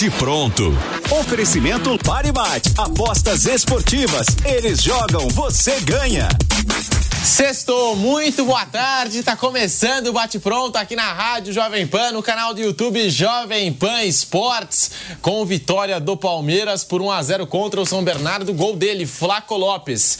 Bate pronto. Oferecimento Paribate. Apostas esportivas. Eles jogam, você ganha. Sextou, muito boa tarde. Tá começando o Bate Pronto aqui na Rádio Jovem Pan, no canal do YouTube Jovem Pan Esportes, com vitória do Palmeiras por 1 a 0 contra o São Bernardo, gol dele, Flaco Lopes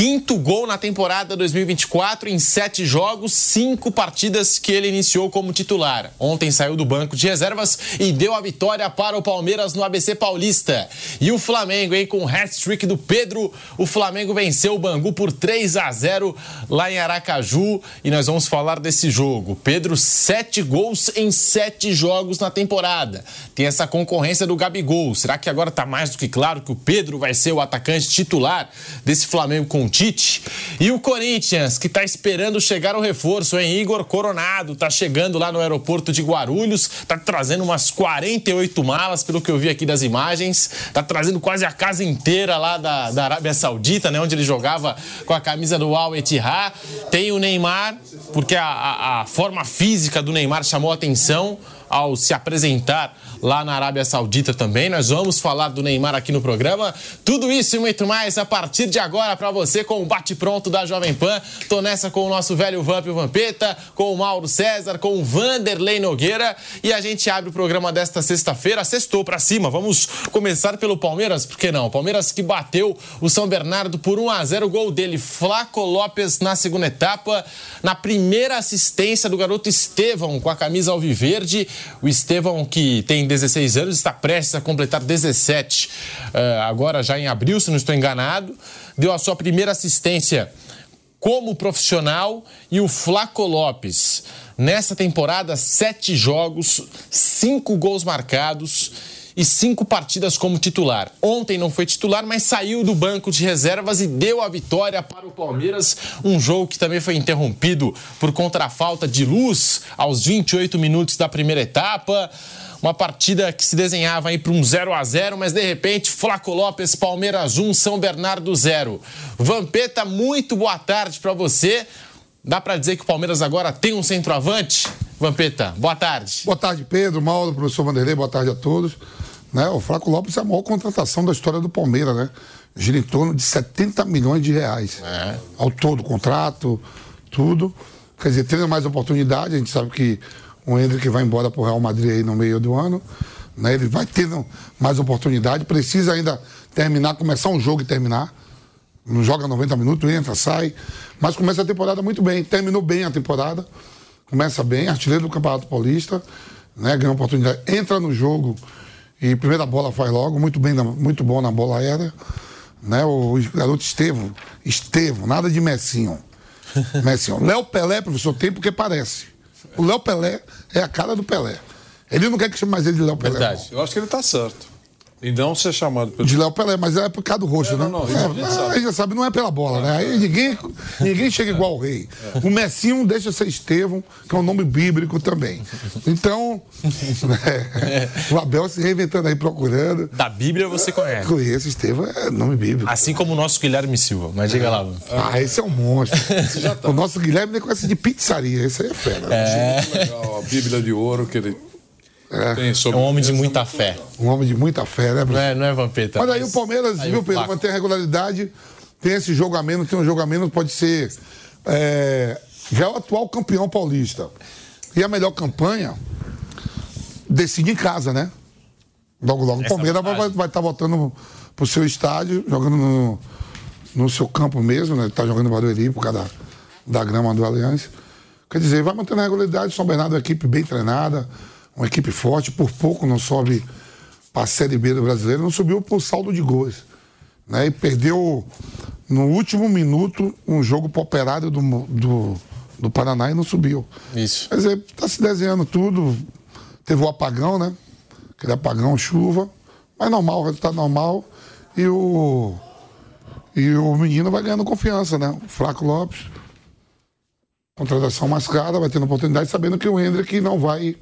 quinto gol na temporada 2024 em sete jogos, cinco partidas que ele iniciou como titular. Ontem saiu do banco de reservas e deu a vitória para o Palmeiras no ABC Paulista. E o Flamengo, hein, com o hat-trick do Pedro, o Flamengo venceu o Bangu por 3 a 0 lá em Aracaju e nós vamos falar desse jogo. Pedro, sete gols em sete jogos na temporada. Tem essa concorrência do Gabigol. Será que agora está mais do que claro que o Pedro vai ser o atacante titular desse Flamengo com Tite. E o Corinthians, que está esperando chegar o reforço, hein? Igor Coronado está chegando lá no aeroporto de Guarulhos, está trazendo umas 48 malas, pelo que eu vi aqui das imagens, está trazendo quase a casa inteira lá da, da Arábia Saudita, né? Onde ele jogava com a camisa do Al Etihad. Tem o Neymar, porque a, a, a forma física do Neymar chamou atenção ao se apresentar lá na Arábia Saudita também. Nós vamos falar do Neymar aqui no programa. Tudo isso e muito mais a partir de agora para você com o bate-pronto da Jovem Pan. Tô nessa com o nosso velho Vamp Vampeta, com o Mauro César, com o Vanderlei Nogueira e a gente abre o programa desta sexta-feira. Sextou para cima. Vamos começar pelo Palmeiras, por que não? Palmeiras que bateu o São Bernardo por 1 a 0, gol dele, Flaco Lopes na segunda etapa, na primeira assistência do garoto Estevão com a camisa alviverde. O Estevão que tem 16 anos, está prestes a completar 17, uh, eh, agora já em abril, se não estou enganado. Deu a sua primeira assistência como profissional e o Flaco Lopes. Nessa temporada, sete jogos, cinco gols marcados e cinco partidas como titular. Ontem não foi titular, mas saiu do banco de reservas e deu a vitória para o Palmeiras. Um jogo que também foi interrompido por conta da falta de luz aos 28 minutos da primeira etapa. Uma partida que se desenhava aí para um 0 a 0 mas de repente, Flaco Lopes, Palmeiras 1, São Bernardo 0. Vampeta, muito boa tarde para você. Dá para dizer que o Palmeiras agora tem um centroavante? Vampeta, boa tarde. Boa tarde, Pedro, Mauro, professor Vanderlei, boa tarde a todos. Né, o Flaco Lopes é a maior contratação da história do Palmeiras, né? Gira em torno de 70 milhões de reais. É. Ao todo, contrato, tudo. Quer dizer, tendo mais oportunidade, a gente sabe que o Hendrick vai embora para o Real Madrid aí no meio do ano. Né? Ele vai tendo mais oportunidade, precisa ainda terminar, começar um jogo e terminar. Não joga 90 minutos, entra, sai. Mas começa a temporada muito bem. Terminou bem a temporada. Começa bem, artilheiro do Campeonato Paulista, né? Ganha oportunidade, entra no jogo e primeira bola faz logo, muito bem, muito bom na bola aérea. Né? O garoto Estevam, Estevam, nada de Messinho. Messinho. Léo Pelé, professor, tem porque parece. O Léo Pelé é a cara do Pelé. Ele não quer que chame mais ele de Léo Pelé. Verdade. Eu acho que ele está certo. E não ser chamado pelo. De Léo Pelé, mas é por causa do rosto, é, né? Não, não, é, a gente sabe. A gente sabe, não é pela bola, né? Aí ninguém, ninguém chega igual o rei. É. O Messinho deixa ser Estevão, que é um nome bíblico também. Então, né, o Abel se reinventando aí, procurando. Da Bíblia você conhece. Conheço, Estevão é nome bíblico. Assim como o nosso Guilherme Silva, mas diga lá. Ah, esse é um monstro. Tá. O nosso Guilherme nem conhece de pizzaria, esse aí é fera. É. Legal, a Bíblia de ouro que ele é. é um homem de muita fé. Um homem de muita fé, né? Não é, não é Vampeta. Mas aí o Palmeiras, aí viu, Pedro, mantém a regularidade, tem esse jogo a menos, tem um jogo a menos, pode ser. É, já é o atual campeão paulista. E a melhor campanha decide em casa, né? Logo, logo. o Palmeiras vai estar tá voltando pro seu estádio, jogando no, no seu campo mesmo, né? Tá jogando no Barueri por causa da, da grama do Aliança. Quer dizer, vai mantendo a regularidade. São Bernardo é uma equipe bem treinada uma equipe forte, por pouco não sobe para a Série B do brasileiro, não subiu por saldo de gols. Né? E perdeu no último minuto um jogo para operário do, do, do Paraná e não subiu. Isso. Quer dizer, está se desenhando tudo. Teve o apagão, né? Aquele apagão, chuva. Mas normal, o resultado normal. E o. E o menino vai ganhando confiança, né? O Flaco Lopes. Contratação mais cara, vai tendo oportunidade, sabendo que o Hendrick não vai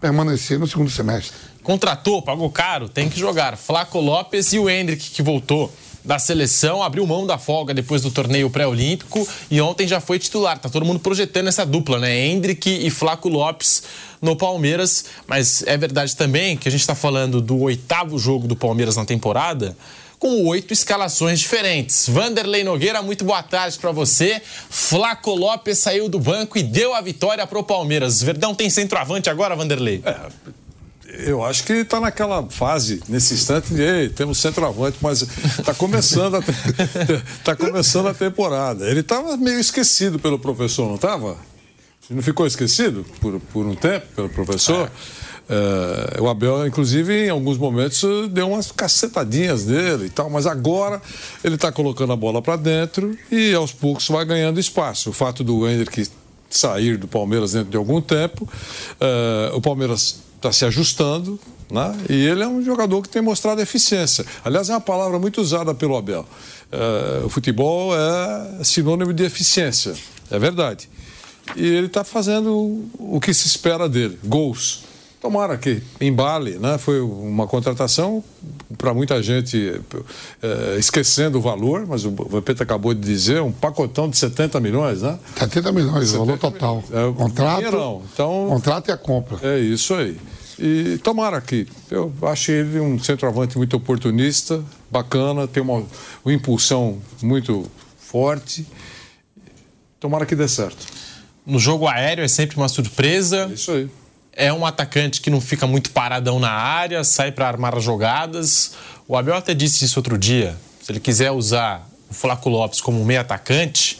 permanecer no segundo semestre. Contratou, pagou caro, tem que jogar. Flaco Lopes e o Hendrick, que voltou da seleção, abriu mão da folga depois do torneio pré-olímpico e ontem já foi titular. Tá todo mundo projetando essa dupla, né? Hendrick e Flaco Lopes no Palmeiras, mas é verdade também que a gente está falando do oitavo jogo do Palmeiras na temporada com oito escalações diferentes. Vanderlei Nogueira, muito boa tarde para você. Flaco Lopes saiu do banco e deu a vitória para o Palmeiras. Verdão tem centroavante agora, Vanderlei? É, eu acho que está naquela fase, nesse instante, de temos centroavante, mas está começando, a, tá começando a temporada. Ele estava meio esquecido pelo professor, não estava? Não ficou esquecido por, por um tempo pelo professor? É. É, o Abel, inclusive, em alguns momentos deu umas cacetadinhas dele e tal, mas agora ele está colocando a bola para dentro e aos poucos vai ganhando espaço. O fato do Hendrick sair do Palmeiras dentro de algum tempo, é, o Palmeiras está se ajustando, né? E ele é um jogador que tem mostrado eficiência. Aliás, é uma palavra muito usada pelo Abel. É, o futebol é sinônimo de eficiência, é verdade. E ele está fazendo o que se espera dele, gols. Tomara que embale, né? Foi uma contratação para muita gente é, esquecendo o valor, mas o Vampeta acabou de dizer, um pacotão de 70 milhões, né? 70 milhões, 70 valor total. É, contrato, então, contrato e a compra. É isso aí. E tomara que. Eu achei ele um centroavante muito oportunista, bacana, tem uma, uma impulsão muito forte. Tomara que dê certo. No jogo aéreo é sempre uma surpresa. É isso aí é um atacante que não fica muito paradão na área, sai para armar jogadas. O Abel até disse isso outro dia. Se ele quiser usar o Flaco Lopes como meio atacante,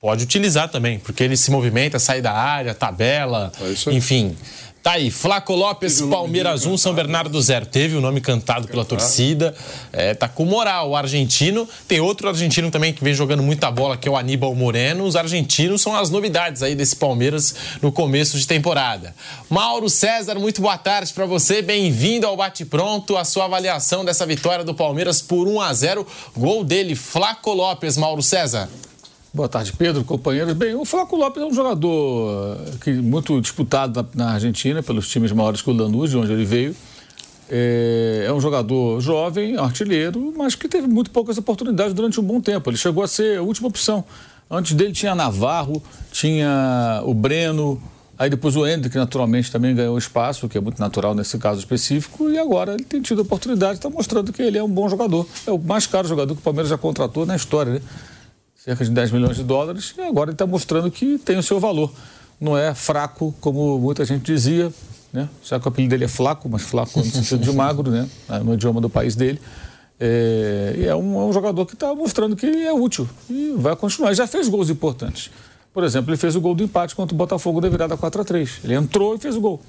pode utilizar também, porque ele se movimenta, sai da área, tabela, é enfim. Tá aí, Flaco Lopes, Palmeiras 1, São Bernardo 0. Teve o nome cantado pela torcida. É, tá com moral o argentino. Tem outro argentino também que vem jogando muita bola, que é o Aníbal Moreno. Os argentinos são as novidades aí desse Palmeiras no começo de temporada. Mauro César, muito boa tarde para você. Bem-vindo ao Bate Pronto. A sua avaliação dessa vitória do Palmeiras por 1 a 0. Gol dele, Flaco Lopes, Mauro César. Boa tarde, Pedro, companheiros. Bem, o Flaco Lopes é um jogador eh, que, muito disputado na, na Argentina pelos times maiores que o Lanús, de onde ele veio. É, é, um jogador jovem, artilheiro, mas que teve muito poucas oportunidades durante um bom tempo. Ele chegou a ser a última opção. Antes dele tinha Navarro, tinha o Breno, aí depois o Hendrick, naturalmente, também ganhou espaço, que é muito natural nesse caso específico, e agora ele tem tido oportunidade, está mostrando que ele é um bom jogador. É o mais caro jogador que o Palmeiras já contratou na história, né? Cerca de 10 milhões de dólares, e agora ele está mostrando que tem o seu valor. Não é fraco, como muita gente dizia, né? Já que o apelido dele é flaco, mas flaco no sentido de magro, né? No idioma do país dele. É, e é um, é um jogador que está mostrando que é útil e vai continuar. Já fez gols importantes. Por exemplo, ele fez o gol do empate contra o Botafogo da virada 4 a 3 Ele entrou e fez o gol.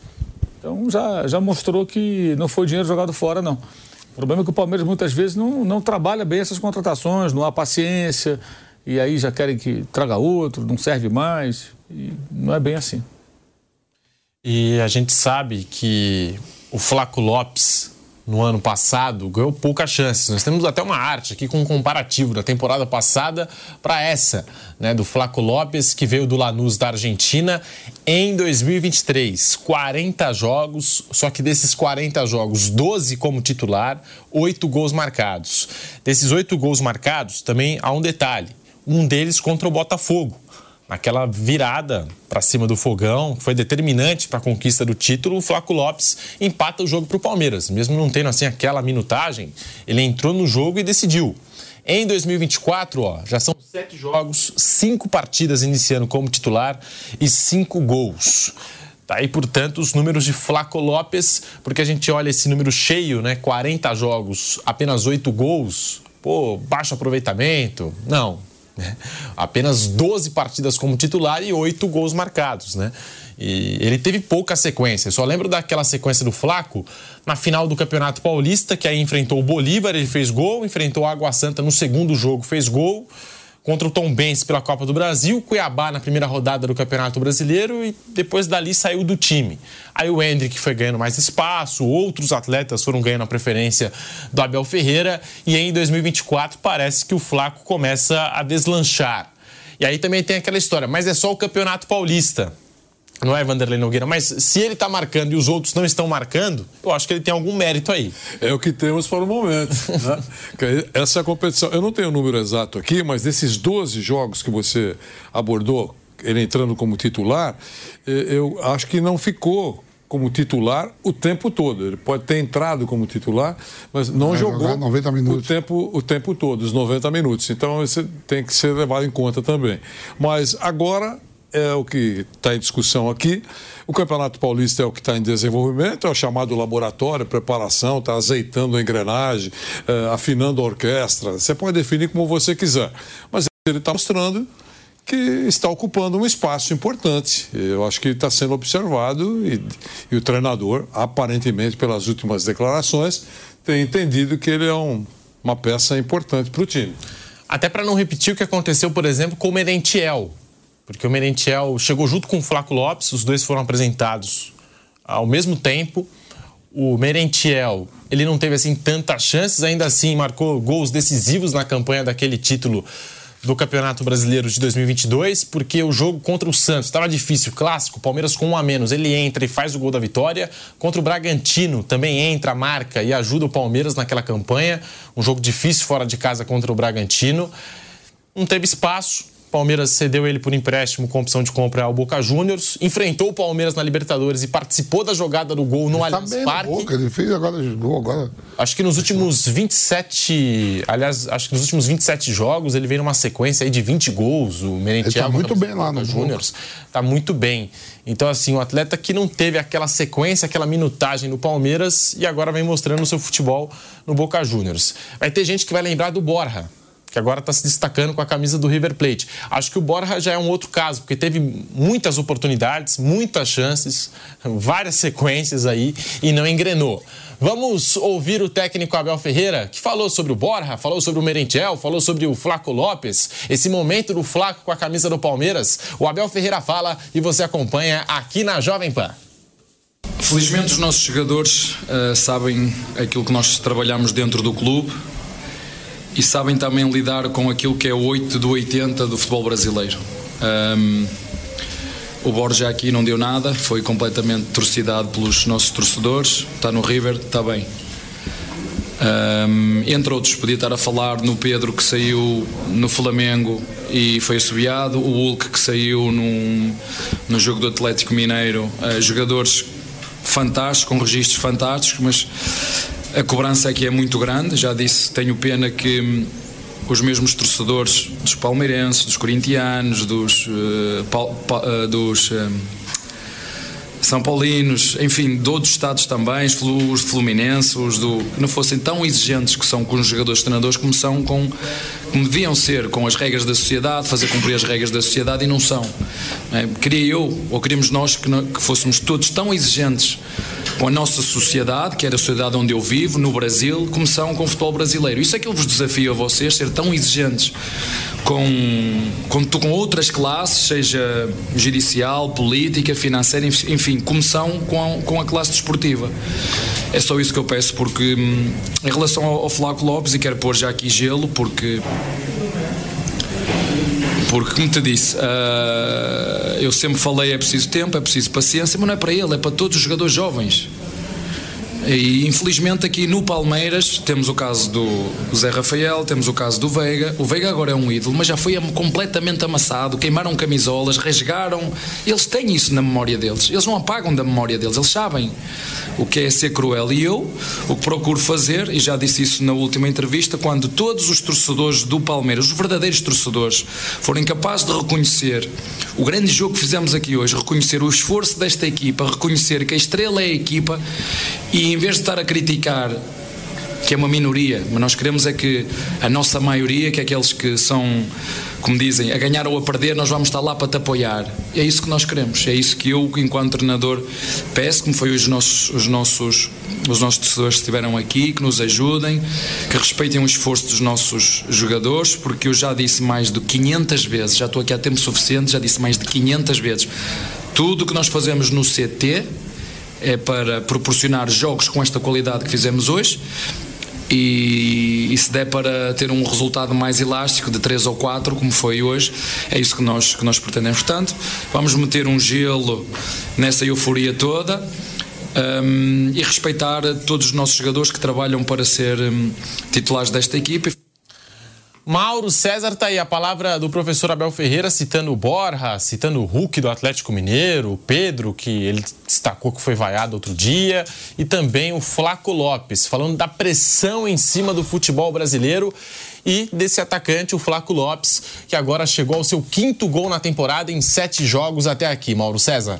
Então já, já mostrou que não foi dinheiro jogado fora, não. O problema é que o Palmeiras muitas vezes não, não trabalha bem essas contratações, não há paciência, e aí já querem que traga outro, não serve mais. E não é bem assim. E a gente sabe que o Flaco Lopes, no ano passado, ganhou poucas chances. Nós temos até uma arte aqui com um comparativo da temporada passada para essa, né, do Flaco Lopes, que veio do Lanús da Argentina em 2023. 40 jogos, só que desses 40 jogos, 12 como titular, 8 gols marcados. Desses 8 gols marcados, também há um detalhe um deles contra o Botafogo. Aquela virada para cima do fogão foi determinante para a conquista do título. O Flaco Lopes empata o jogo para o Palmeiras. Mesmo não tendo assim aquela minutagem, ele entrou no jogo e decidiu. Em 2024, ó, já são sete jogos, cinco partidas iniciando como titular e cinco gols. Tá aí, portanto, os números de Flaco Lopes, porque a gente olha esse número cheio, né? 40 jogos, apenas oito gols. Pô, baixo aproveitamento. Não, né? Apenas 12 partidas como titular e 8 gols marcados. Né? E ele teve pouca sequência. Eu só lembro daquela sequência do Flaco na final do Campeonato Paulista, que aí enfrentou o Bolívar, ele fez gol, enfrentou a Água Santa no segundo jogo, fez gol contra o Tom Benz pela Copa do Brasil, Cuiabá na primeira rodada do Campeonato Brasileiro e depois dali saiu do time. Aí o Hendrick foi ganhando mais espaço, outros atletas foram ganhando a preferência do Abel Ferreira e em 2024 parece que o Flaco começa a deslanchar. E aí também tem aquela história, mas é só o Campeonato Paulista. Não é Vanderlei Nogueira, mas se ele está marcando e os outros não estão marcando, eu acho que ele tem algum mérito aí. É o que temos para o momento. Né? Essa é a competição. Eu não tenho o número exato aqui, mas desses 12 jogos que você abordou, ele entrando como titular, eu acho que não ficou como titular o tempo todo. Ele pode ter entrado como titular, mas não Vai jogou 90 minutos. O, tempo, o tempo todo, os 90 minutos. Então isso tem que ser levado em conta também. Mas agora é o que está em discussão aqui. O Campeonato Paulista é o que está em desenvolvimento, é o chamado laboratório, preparação, está azeitando a engrenagem, é, afinando a orquestra. Você pode definir como você quiser. Mas ele está mostrando que está ocupando um espaço importante. Eu acho que está sendo observado e, e, o treinador, aparentemente, pelas últimas declarações, tem entendido que ele é um, uma peça importante para o time. Até para não repetir o que aconteceu, por exemplo, com o Merentiel. Porque o Merentiel chegou junto com o Flaco Lopes, os dois foram apresentados ao mesmo tempo. O Merentiel, ele não teve assim tantas chances, ainda assim marcou gols decisivos na campanha daquele título do Campeonato Brasileiro de 2022, porque o jogo contra o Santos estava difícil, clássico, Palmeiras com um a menos, ele entra e faz o gol da vitória. Contra o Bragantino também entra, marca e ajuda o Palmeiras naquela campanha. Um jogo difícil fora de casa contra o Bragantino. Não teve espaço, Palmeiras cedeu ele por empréstimo com opção de compra ao Boca Juniors, enfrentou o Palmeiras na Libertadores e participou da jogada do gol no ele tá Allianz tá Parque. Boca, ele fez agora gol agora. Acho que nos últimos 27, aliás, acho que nos últimos 27 jogos ele veio numa sequência de 20 gols, o Merentiel. Ele tá muito bem lá no Juniors. Tá muito bem. Então assim, um atleta que não teve aquela sequência, aquela minutagem no Palmeiras e agora vem mostrando o seu futebol no Boca Juniors. Vai ter gente que vai lembrar do Borja que agora está se destacando com a camisa do River Plate. Acho que o Borja já é um outro caso, porque teve muitas oportunidades, muitas chances, várias sequências aí e não engrenou. Vamos ouvir o técnico Abel Ferreira, que falou sobre o Borja, falou sobre o Merentiel, falou sobre o Flaco Lopes, esse momento do Flaco com a camisa do Palmeiras. O Abel Ferreira fala e você acompanha aqui na Jovem Pan. Felizmente os nossos jogadores uh, sabem aquilo que nós trabalhamos dentro do clube, e sabem também lidar com aquilo que é o 8 do 80 do futebol brasileiro. Um, o Borja aqui não deu nada, foi completamente torcidado pelos nossos torcedores. Está no River, está bem. Um, entre outros, podia estar a falar no Pedro que saiu no Flamengo e foi assobiado, o Hulk que saiu num, no jogo do Atlético Mineiro, uh, jogadores fantásticos, com registros fantásticos, mas a cobrança aqui é muito grande, já disse, tenho pena que hum, os mesmos torcedores dos palmeirenses, dos corintianos, dos, uh, pa, pa, uh, dos uh, são Paulinos, enfim, de outros estados também, os fluminenses, os do, não fossem tão exigentes que são com os jogadores treinadores como são com, como deviam ser com as regras da sociedade, fazer cumprir as regras da sociedade e não são. É, queria eu, ou queríamos nós que, que fôssemos todos tão exigentes com a nossa sociedade, que era a sociedade onde eu vivo, no Brasil, são com o futebol brasileiro. Isso é que eu vos desafio a vocês, ser tão exigentes com, com, com outras classes, seja judicial, política, financeira, enfim, são com a, com a classe desportiva. É só isso que eu peço, porque hum, em relação ao, ao Flaco Lopes, e quero pôr já aqui gelo, porque porque, como te disse, uh, eu sempre falei é preciso tempo, é preciso paciência, mas não é para ele, é para todos os jogadores jovens. E infelizmente aqui no Palmeiras temos o caso do Zé Rafael, temos o caso do Veiga. O Veiga agora é um ídolo, mas já foi completamente amassado. Queimaram camisolas, rasgaram. Eles têm isso na memória deles. Eles não apagam da memória deles. Eles sabem o que é ser cruel. E eu, o que procuro fazer, e já disse isso na última entrevista, quando todos os torcedores do Palmeiras, os verdadeiros torcedores, forem capazes de reconhecer o grande jogo que fizemos aqui hoje, reconhecer o esforço desta equipa, reconhecer que a estrela é a equipa e em vez de estar a criticar que é uma minoria, mas nós queremos é que a nossa maioria, que é aqueles que são, como dizem, a ganhar ou a perder, nós vamos estar lá para te apoiar. É isso que nós queremos, é isso que eu, enquanto treinador, peço, como foi os nossos, os nossos, os nossos torcedores que estiveram aqui, que nos ajudem, que respeitem o esforço dos nossos jogadores, porque eu já disse mais de 500 vezes, já estou aqui há tempo suficiente, já disse mais de 500 vezes, tudo o que nós fazemos no CT é para proporcionar jogos com esta qualidade que fizemos hoje e, e, se der para ter um resultado mais elástico de 3 ou 4, como foi hoje, é isso que nós, que nós pretendemos. Portanto, vamos meter um gelo nessa euforia toda um, e respeitar todos os nossos jogadores que trabalham para ser um, titulares desta equipe. Mauro César tá aí, a palavra do professor Abel Ferreira citando o Borja, citando o Hulk do Atlético Mineiro, o Pedro, que ele destacou que foi vaiado outro dia, e também o Flaco Lopes, falando da pressão em cima do futebol brasileiro e desse atacante, o Flaco Lopes, que agora chegou ao seu quinto gol na temporada em sete jogos até aqui. Mauro César.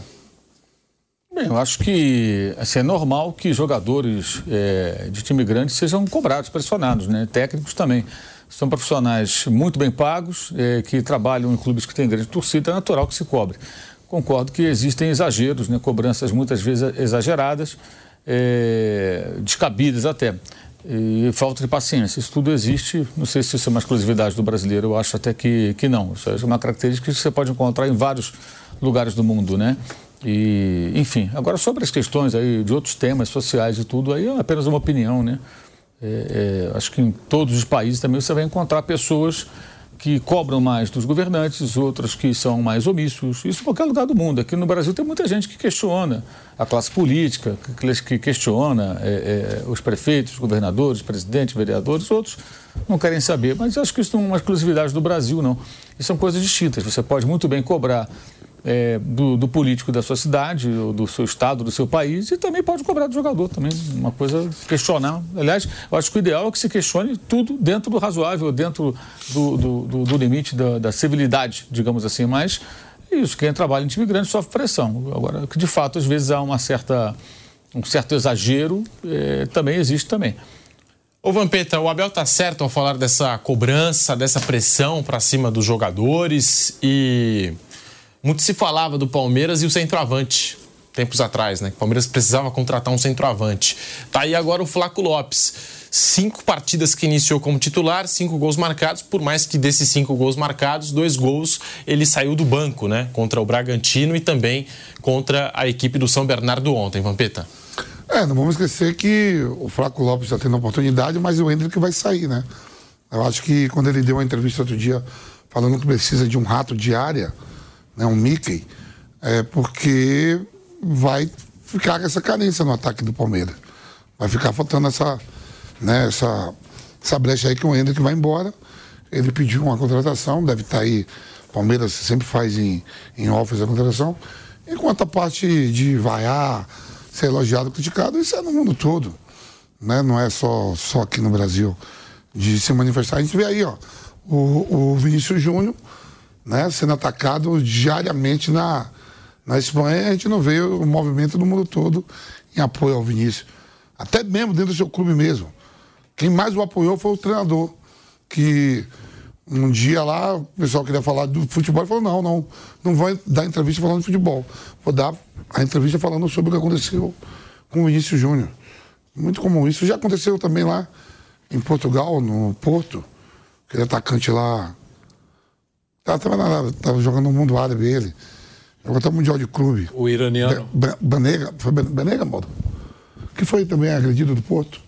Bem, eu acho que assim, é normal que jogadores é, de time grande sejam cobrados, pressionados, né? Técnicos também são profissionais muito bem pagos, é, que trabalham em clubes que têm grande torcida, é natural que se cobre. Concordo que existem exageros, né, cobranças muitas vezes exageradas, é, descabidas até. E falta de paciência. Isso tudo existe, não sei se isso é uma exclusividade do brasileiro, eu acho até que, que não. Isso é uma característica que você pode encontrar em vários lugares do mundo, né? E, enfim, agora sobre as questões aí de outros temas sociais e tudo, aí é apenas uma opinião, né? É, é, acho que em todos os países também você vai encontrar pessoas que cobram mais dos governantes, outras que são mais omissos. Isso em qualquer lugar do mundo. Aqui no Brasil tem muita gente que questiona a classe política, que questiona é, é, os prefeitos, governadores, presidentes, vereadores, outros não querem saber. Mas acho que isso não é uma exclusividade do Brasil, não. Isso são coisas distintas. Você pode muito bem cobrar é, do, do, político da sua cidade, do seu estado, do seu país, e também pode cobrar do jogador também. Uma coisa questionar. Aliás, eu acho que o ideal é que se questione tudo dentro do razoável, dentro do, do, do limite da, da, civilidade, digamos assim. Mas isso, quem trabalha em time grande sofre pressão. Agora, que de fato, às vezes há uma certa, um certo exagero, é, também existe também. Ô Vampeta, o Abel tá certo ao falar dessa cobrança, dessa pressão para cima dos jogadores e muito se falava do Palmeiras e o centroavante, tempos atrás, né? O Palmeiras precisava contratar um centroavante. Tá aí agora o Flaco Lopes. Cinco partidas que iniciou como titular, cinco gols marcados, por mais que desses cinco gols marcados, dois gols ele saiu do banco, né? Contra o Bragantino e também contra a equipe do São Bernardo ontem, Vampeta. É, não vamos esquecer que o Flaco Lopes está tendo oportunidade, mas o Hendrick vai sair, né? Eu acho que quando ele deu uma entrevista outro dia falando que precisa de um rato de área, né, um Mickey, é porque vai ficar essa carência no ataque do Palmeiras. Vai ficar faltando essa, né, essa, essa brecha aí que o Hendrick vai embora. Ele pediu uma contratação, deve estar tá aí. Palmeiras sempre faz em, em offers a contratação. Enquanto a parte de vaiar, ser elogiado, criticado, isso é no mundo todo. Né? Não é só, só aqui no Brasil de se manifestar. A gente vê aí, ó, o, o Vinícius Júnior né, sendo atacado diariamente na, na Espanha. A gente não vê o movimento do mundo todo em apoio ao Vinícius. Até mesmo dentro do seu clube mesmo. Quem mais o apoiou foi o treinador, que um dia lá o pessoal queria falar do futebol e falou: não, não, não vou dar entrevista falando de futebol. Vou dar a entrevista falando sobre o que aconteceu com o Vinícius Júnior. Muito comum. Isso já aconteceu também lá em Portugal, no Porto. Aquele atacante lá Tava, tava, tava jogando no mundo árabe ele. Jogou até o Mundial de Clube. O iraniano? Banega, foi Banega, modo? Que foi também agredido do Porto.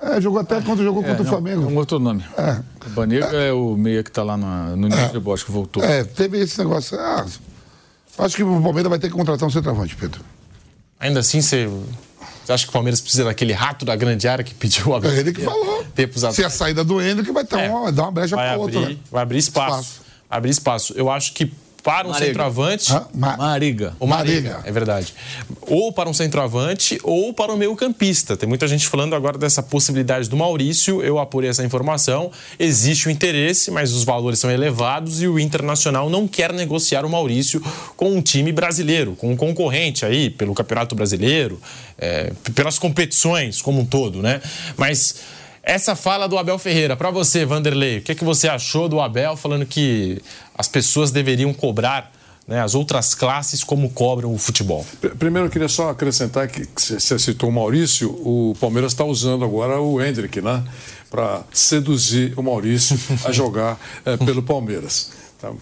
É, jogou até quando jogou é, contra não, o Flamengo. É um outro nome. É. O Banega é, é o meia que está lá no, no nível é, de Bosque, que voltou. É, teve esse negócio. Ah, acho que o Palmeiras vai ter que contratar um centroavante, Pedro. Ainda assim, você você acha que o Palmeiras precisa daquele rato da grande área que pediu o Abel? É ele que falou. Tempos Se a saída do Hendrick vai ter é. uma, dar uma brecha para outra. Né? Vai abrir espaço. espaço. Abrir espaço. Eu acho que para um Mariga. centroavante. Ah, Ma Mariga. O Mariga, Mariga, é verdade. Ou para um centroavante ou para o meio-campista. Tem muita gente falando agora dessa possibilidade do Maurício. Eu apurei essa informação. Existe o interesse, mas os valores são elevados e o Internacional não quer negociar o Maurício com um time brasileiro, com um concorrente aí, pelo Campeonato Brasileiro, é, pelas competições como um todo, né? Mas essa fala do Abel Ferreira, para você, Vanderlei, o que, é que você achou do Abel falando que as pessoas deveriam cobrar né, as outras classes como cobram o futebol? Primeiro, eu queria só acrescentar que você citou o Maurício, o Palmeiras está usando agora o Hendrick, né? Para seduzir o Maurício a jogar é, pelo Palmeiras. Tá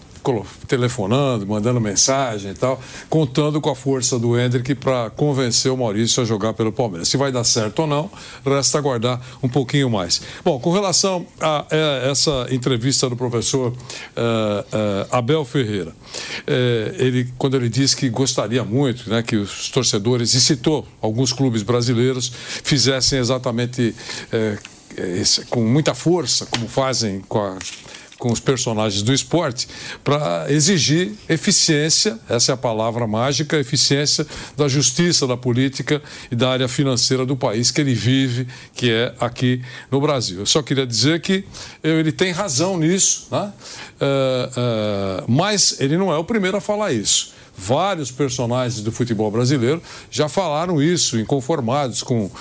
telefonando, mandando mensagem e tal, contando com a força do Hendrick para convencer o Maurício a jogar pelo Palmeiras. Se vai dar certo ou não, resta aguardar um pouquinho mais. Bom, com relação a, a essa entrevista do professor uh, uh, Abel Ferreira, ele, quando ele disse que gostaria muito né, que os torcedores, e citou alguns clubes brasileiros, fizessem exatamente esse, com muita força, como fazem com a com os personagens do esporte para exigir eficiência, essa é a palavra mágica, eficiência da justiça, da política e da área financeira do país que ele vive, que é aqui no Brasil. Eu só queria dizer que ele tem razão nisso, né? Uh, uh, mas ele não é o primeiro a falar isso. Vários personagens do futebol brasileiro já falaram isso, inconformados com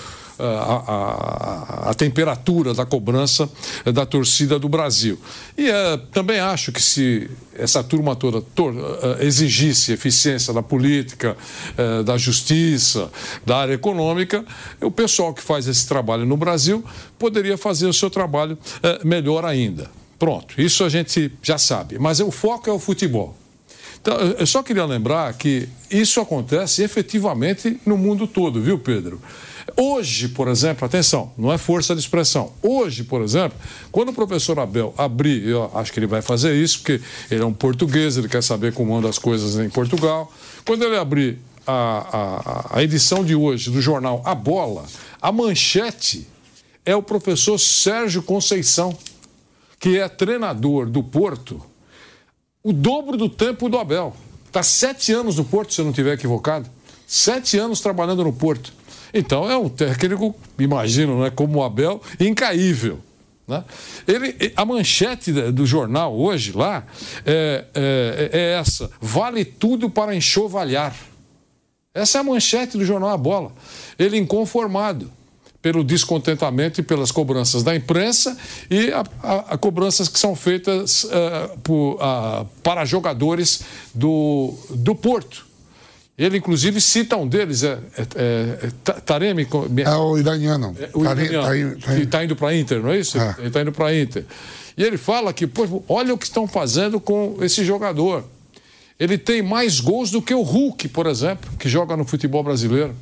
a, a, a, temperatura da cobrança da torcida do Brasil. E uh, também acho que se essa turma toda tor, uh, exigisse eficiência da política, uh, da justiça, da área econômica, o pessoal que faz esse trabalho no Brasil poderia fazer o seu trabalho melhor ainda. Pronto, isso a gente já sabe. Mas o foco é o futebol. Então, eu só queria lembrar que isso acontece efetivamente no mundo todo, viu, Pedro? Hoje, por exemplo, atenção, não é força de expressão. Hoje, por exemplo, quando o professor Abel abrir, eu acho que ele vai fazer isso, porque ele é um português, ele quer saber como andam as coisas em Portugal. Quando ele abrir a, a, a edição de hoje do jornal A Bola, a manchete é o professor Sérgio Conceição, que é treinador do Porto, o dobro do tempo do Abel. Está sete anos no Porto, se eu não estiver equivocado. Sete anos trabalhando no Porto. Então é um técnico, imagino, né, como o Abel, incaível. Né? Ele, a manchete do jornal hoje lá é, é, é essa: vale tudo para enxovalhar. Essa é a manchete do jornal A Bola. Ele inconformado pelo descontentamento e pelas cobranças da imprensa e a, a, a cobranças que são feitas uh, por, uh, para jogadores do, do Porto. Ele, inclusive, cita um deles, é, é, é, é Taremi. É o iraniano. É, o iraniano tá, tá, que está indo para a Inter, não é isso? É. Ele está indo para a Inter. E ele fala que, pô, olha o que estão fazendo com esse jogador. Ele tem mais gols do que o Hulk, por exemplo, que joga no futebol brasileiro.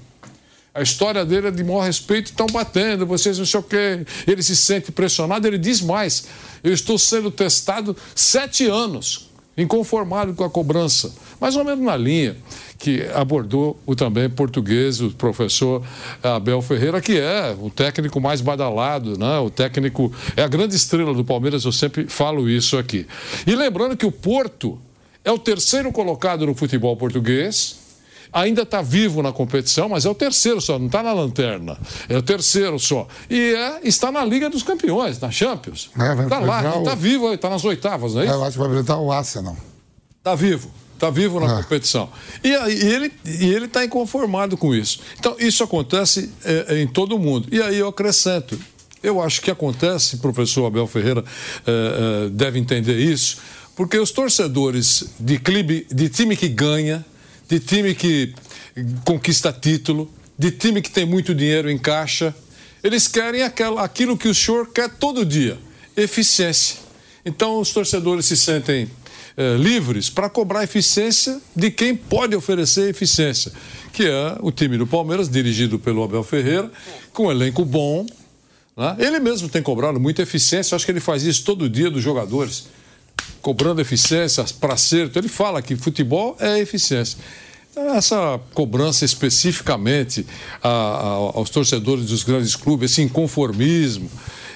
A história dele é de maior respeito, estão batendo, vocês não sei o quê. Ele se sente pressionado, ele diz mais. Eu estou sendo testado sete anos, inconformado com a cobrança. Mais ou menos na linha que abordou o também português, o professor Abel Ferreira, que é o técnico mais badalado, né? o técnico, é a grande estrela do Palmeiras, eu sempre falo isso aqui. E lembrando que o Porto é o terceiro colocado no futebol português, ainda está vivo na competição, mas é o terceiro só, não está na lanterna. É o terceiro só. E é, está na Liga dos Campeões, na Champions. Está é, tá lá, está o... vivo, está nas oitavas, não é isso? É, eu acho que vai apresentar o Arsenal. Está vivo. Está vivo na ah. competição. E, e, ele e ele está inconformado com isso. Então, isso acontece é, é, em todo mundo. E aí eu acrescento. Eu acho que acontece, professor Abel Ferreira é, é, deve entender isso, porque os torcedores de, clube, de time que ganha, de time que conquista título, de time que tem muito dinheiro em caixa, eles querem aquela, aquilo que o senhor quer todo dia: eficiência. Então, os torcedores se sentem eh, livres para cobrar eficiência de quem pode oferecer eficiência, que é o time do Palmeiras, dirigido pelo Abel Ferreira, com um elenco bom. Né? Ele mesmo tem cobrado muita eficiência, acho que ele faz isso todo dia dos jogadores, cobrando eficiência para acerto. Ele fala que futebol é eficiência essa cobrança especificamente a, a, aos torcedores dos grandes clubes, esse inconformismo,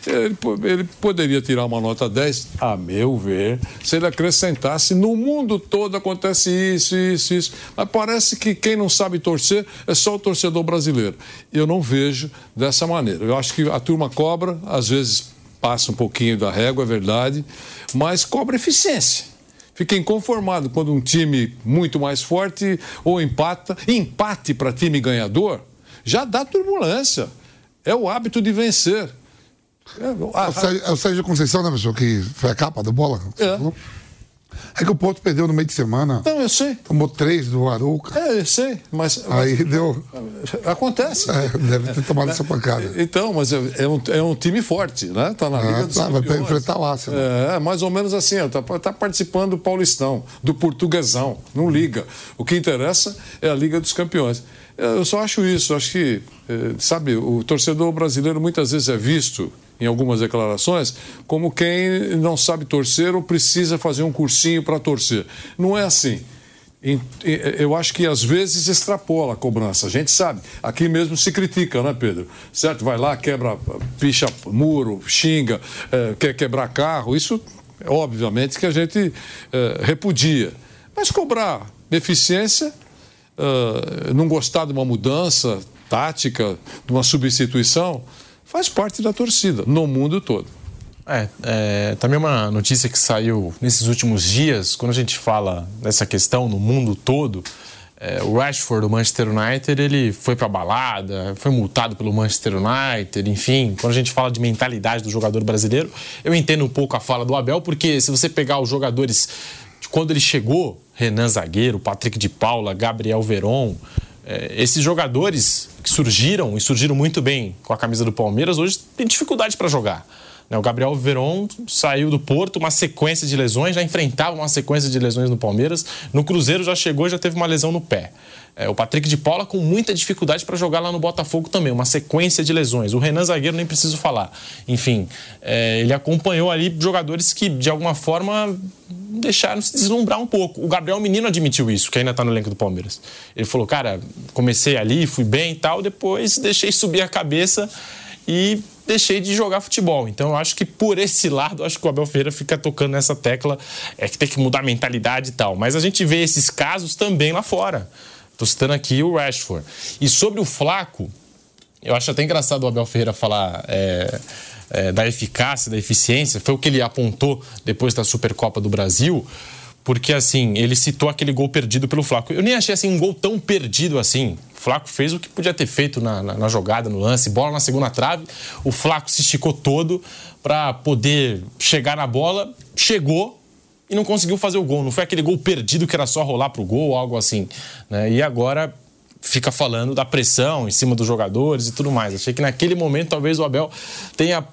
ele, ele, poderia tirar uma nota 10, a meu ver, se ele acrescentasse no mundo todo acontece isso, isso, isso. Mas parece que quem não sabe torcer é só o torcedor brasileiro. Eu não vejo dessa maneira. Eu acho que a turma cobra, às vezes passa um pouquinho da régua, é verdade, mas cobra eficiência fica inconformado quando um time muito mais forte ou empata. Empate para time ganhador já dá turbulência. É o hábito de vencer. É, a, o Sérgio, é o Sérgio Conceição, né, pessoal, que foi a capa do bola. É. É que o Porto perdeu no meio de semana. Não, eu sei. Tomou três do Aruca. É, eu sei, mas. Aí deu. Acontece. É, deve ter tomado essa pancada. Então, mas é, é um, é um time forte, né? Tá na Ah, Liga dos tá, vai enfrentar o Arsenal. É, mais ou menos assim, ó, tá, tá participando do Paulistão, do Portuguesão, não liga. O que interessa é a Liga dos Campeões. É, Eu só acho isso, acho que, sabe, o torcedor brasileiro muitas vezes é visto em algumas declarações como quem não sabe torcer ou precisa fazer um cursinho para torcer. Não é assim. Eu acho que às vezes extrapola a cobrança. A gente sabe. Aqui mesmo se critica, né, Pedro? Certo? Vai lá, quebra, picha muro, xinga, eh, quer quebrar carro. Isso, obviamente, que a gente eh, repudia. Mas cobrar eficiência, eh, não gostar de uma mudança tática, de uma substituição, faz parte da torcida, no mundo todo. É, é, também uma notícia que saiu nesses últimos dias, quando a gente fala dessa questão no mundo todo, é, o Rashford do Manchester United, ele foi pra balada, foi multado pelo Manchester United, enfim, quando a gente fala de mentalidade do jogador brasileiro, eu entendo um pouco a fala do Abel, porque se você pegar os jogadores de quando ele chegou, Renan Zagueiro, Patrick de Paula, Gabriel Veron, é, esses jogadores que surgiram e surgiram muito bem com a camisa do Palmeiras, hoje têm dificuldade para jogar. Né? O Gabriel Veron saiu do Porto, uma sequência de lesões, já enfrentava uma sequência de lesões no Palmeiras. No Cruzeiro já chegou e já teve uma lesão no pé. É, o Patrick de Paula com muita dificuldade para jogar lá no Botafogo também, uma sequência de lesões. O Renan Zagueiro nem preciso falar. Enfim, é, ele acompanhou ali jogadores que, de alguma forma, deixaram se deslumbrar um pouco. O Gabriel Menino admitiu isso, que ainda está no elenco do Palmeiras. Ele falou, cara, comecei ali, fui bem e tal, depois deixei subir a cabeça e deixei de jogar futebol. Então eu acho que por esse lado, acho que o Abel Ferreira fica tocando nessa tecla, é que tem que mudar a mentalidade e tal. Mas a gente vê esses casos também lá fora. Tô citando aqui o Rashford. E sobre o Flaco, eu acho até engraçado o Abel Ferreira falar é, é, da eficácia, da eficiência. Foi o que ele apontou depois da Supercopa do Brasil. Porque, assim, ele citou aquele gol perdido pelo Flaco. Eu nem achei, assim, um gol tão perdido assim. O Flaco fez o que podia ter feito na, na, na jogada, no lance. Bola na segunda trave. O Flaco se esticou todo para poder chegar na bola. Chegou, e não conseguiu fazer o gol. Não foi aquele gol perdido que era só rolar pro gol ou algo assim. Né? E agora fica falando da pressão em cima dos jogadores e tudo mais. Achei que naquele momento talvez o Abel tenha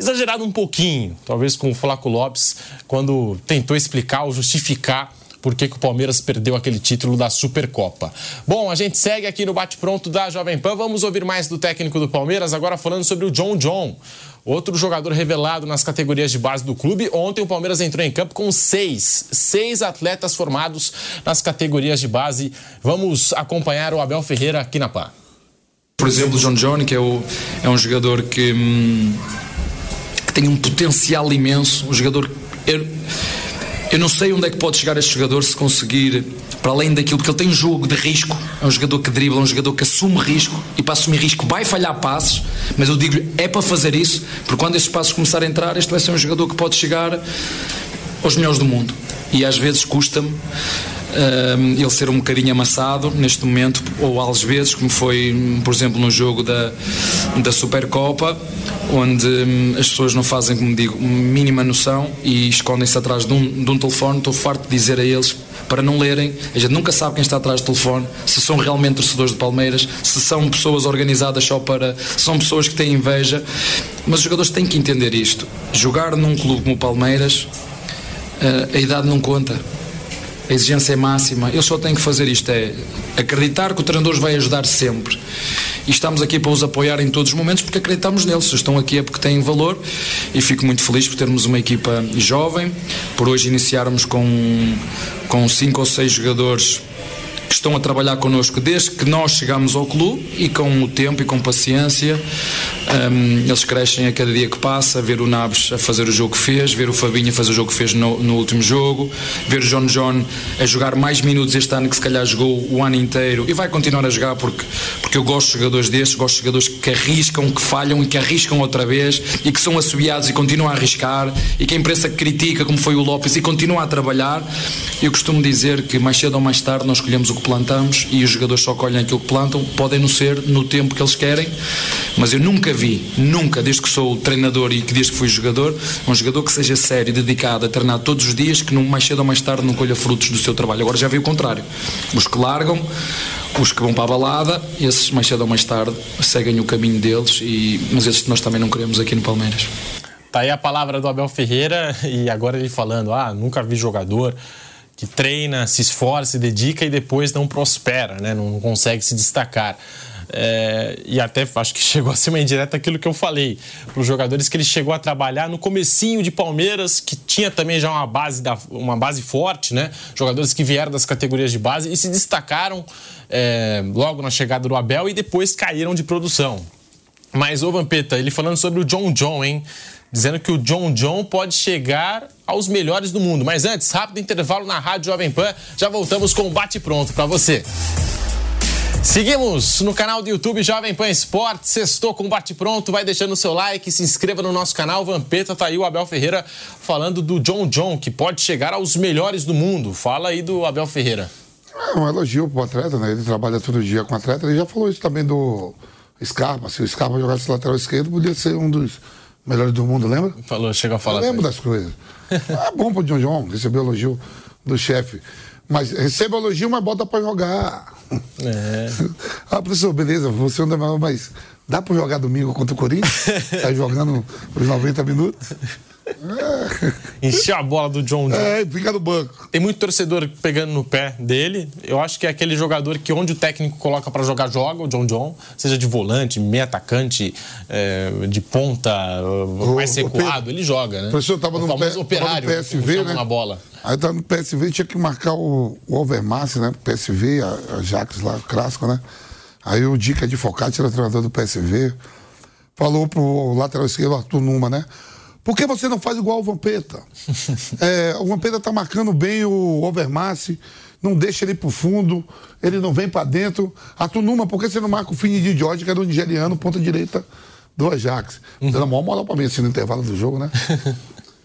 exagerado um pouquinho, talvez com o Flaco Lopes, quando tentou explicar ou justificar por que, que o Palmeiras perdeu aquele título da Supercopa. Bom, a gente segue aqui no bate-pronto da Jovem Pan. Vamos ouvir mais do técnico do Palmeiras, agora falando sobre o John John. Outro jogador revelado nas categorias de base do clube. Ontem o Palmeiras entrou em campo com seis, seis atletas formados nas categorias de base. Vamos acompanhar o Abel Ferreira aqui na PAN. Por exemplo, o John John, que é, o, é um jogador que, hum, que tem um potencial imenso, um jogador. Eu, eu não sei onde é que pode chegar este jogador se conseguir, para além daquilo, porque ele tem um jogo de risco, é um jogador que dribla, é um jogador que assume risco e para assumir risco vai falhar passos, mas eu digo é para fazer isso, porque quando esses passos começarem a entrar, este vai ser um jogador que pode chegar aos melhores do mundo. E às vezes custa-me um, ele ser um bocadinho amassado neste momento, ou às vezes, como foi, por exemplo, no jogo da, da Supercopa, onde um, as pessoas não fazem, como digo, mínima noção e escondem-se atrás de um, de um telefone. Estou farto de dizer a eles para não lerem. A gente nunca sabe quem está atrás do telefone, se são realmente torcedores de Palmeiras, se são pessoas organizadas só para. São pessoas que têm inveja. Mas os jogadores têm que entender isto. Jogar num clube como o Palmeiras, uh, a idade não conta. A exigência é máxima. Eu só tenho que fazer isto: é acreditar que o treinador vai ajudar sempre. E estamos aqui para os apoiar em todos os momentos porque acreditamos neles. Estão aqui é porque têm valor e fico muito feliz por termos uma equipa jovem, por hoje iniciarmos com, com cinco ou seis jogadores estão a trabalhar connosco desde que nós chegamos ao clube e com o tempo e com paciência. Um, eles crescem a cada dia que passa ver o Naves a fazer o jogo que fez ver o Fabinho a fazer o jogo que fez no, no, último jogo ver o John John a jogar mais minutos este ano que se calhar jogou o ano inteiro e vai continuar a jogar porque, porque eu gosto de jogadores destes gosto de jogadores que arriscam, que falham e que arriscam outra vez e que são assobiados e continuam a arriscar e que a imprensa critica como foi o Lopes e continua a trabalhar. Eu costumo dizer que mais cedo ou mais tarde nós escolhemos o que plantamos e os jogadores só colhem aquilo que plantam, podem não ser no tempo que eles querem, mas eu nunca vi, nunca, desde que sou treinador e que desde que fui jogador, um jogador que seja sério, dedicado a treinar todos os dias, que não mais cedo ou mais tarde não colha frutos do seu trabalho. Agora já vi o contrário. Os que largam, os que vão para a balada, esses mais cedo ou mais tarde seguem o caminho deles, e, mas esses nós também não queremos aqui no Palmeiras. Tá aí a palavra do Abel Ferreira e agora ele falando: ah, nunca vi jogador que treina, se esforça, se dedica e depois não prospera, né? não consegue se destacar. É, e até acho que chegou a ser uma indireta aquilo que eu falei para os jogadores que ele chegou a trabalhar no comecinho de Palmeiras, que tinha também já uma base, da, uma base forte, né? Jogadores que vieram das categorias de base e se destacaram é, logo na chegada do Abel e depois caíram de produção. Mas, ô Vampeta, ele falando sobre o John John, hein? Dizendo que o John John pode chegar aos melhores do mundo. Mas antes, rápido intervalo na Rádio Jovem Pan. Já voltamos com o Bate Pronto para você. Seguimos no canal do YouTube Jovem Pan Esportes. Sextou com Bate Pronto. Vai deixando o seu like, se inscreva no nosso canal. Vampeta tá aí o Abel Ferreira falando do John John, que pode chegar aos melhores do mundo. Fala aí do Abel Ferreira. É um elogio pro atleta, né? Ele trabalha todo dia com atleta. Ele já falou isso também do Scarpa. Se o Scarpa jogasse lateral esquerdo, podia ser um dos melhores do mundo, lembra? Falou, chegou a falar. Eu lembro das coisas. É bom pro John John receber elogio do chefe. Mas receba elogio, mas bota pra jogar. É. ah, professor, beleza, você anda mal, mas dá pra jogar domingo contra o Corinthians? tá jogando os 90 minutos? Encheu a bola do John John. É, fica no banco. Tem muito torcedor pegando no pé dele. Eu acho que é aquele jogador que onde o técnico coloca para jogar, joga, o John John. Seja de volante, meio atacante, é, de ponta, o, mais recuado, ele joga, né? O professor tava no, pé, operário, tava no PSV, né? Na bola. Aí tá no PSV, tinha que marcar o, o Overmars, né? PSV, a, a Jacques lá, o clássico, né? Aí o Dica de Focati era treinador do PSV. Falou pro lateral esquerdo, Arthur Numa, né? Por que você não faz igual o Vampeta? é, o Vampeta está marcando bem o Overmars, não deixa ele pro fundo, ele não vem para dentro. A Tunuma, por que você não marca o Fini de George, que era o nigeriano, ponta direita do Ajax? Uhum. Dando a maior moral para mim assim no intervalo do jogo, né?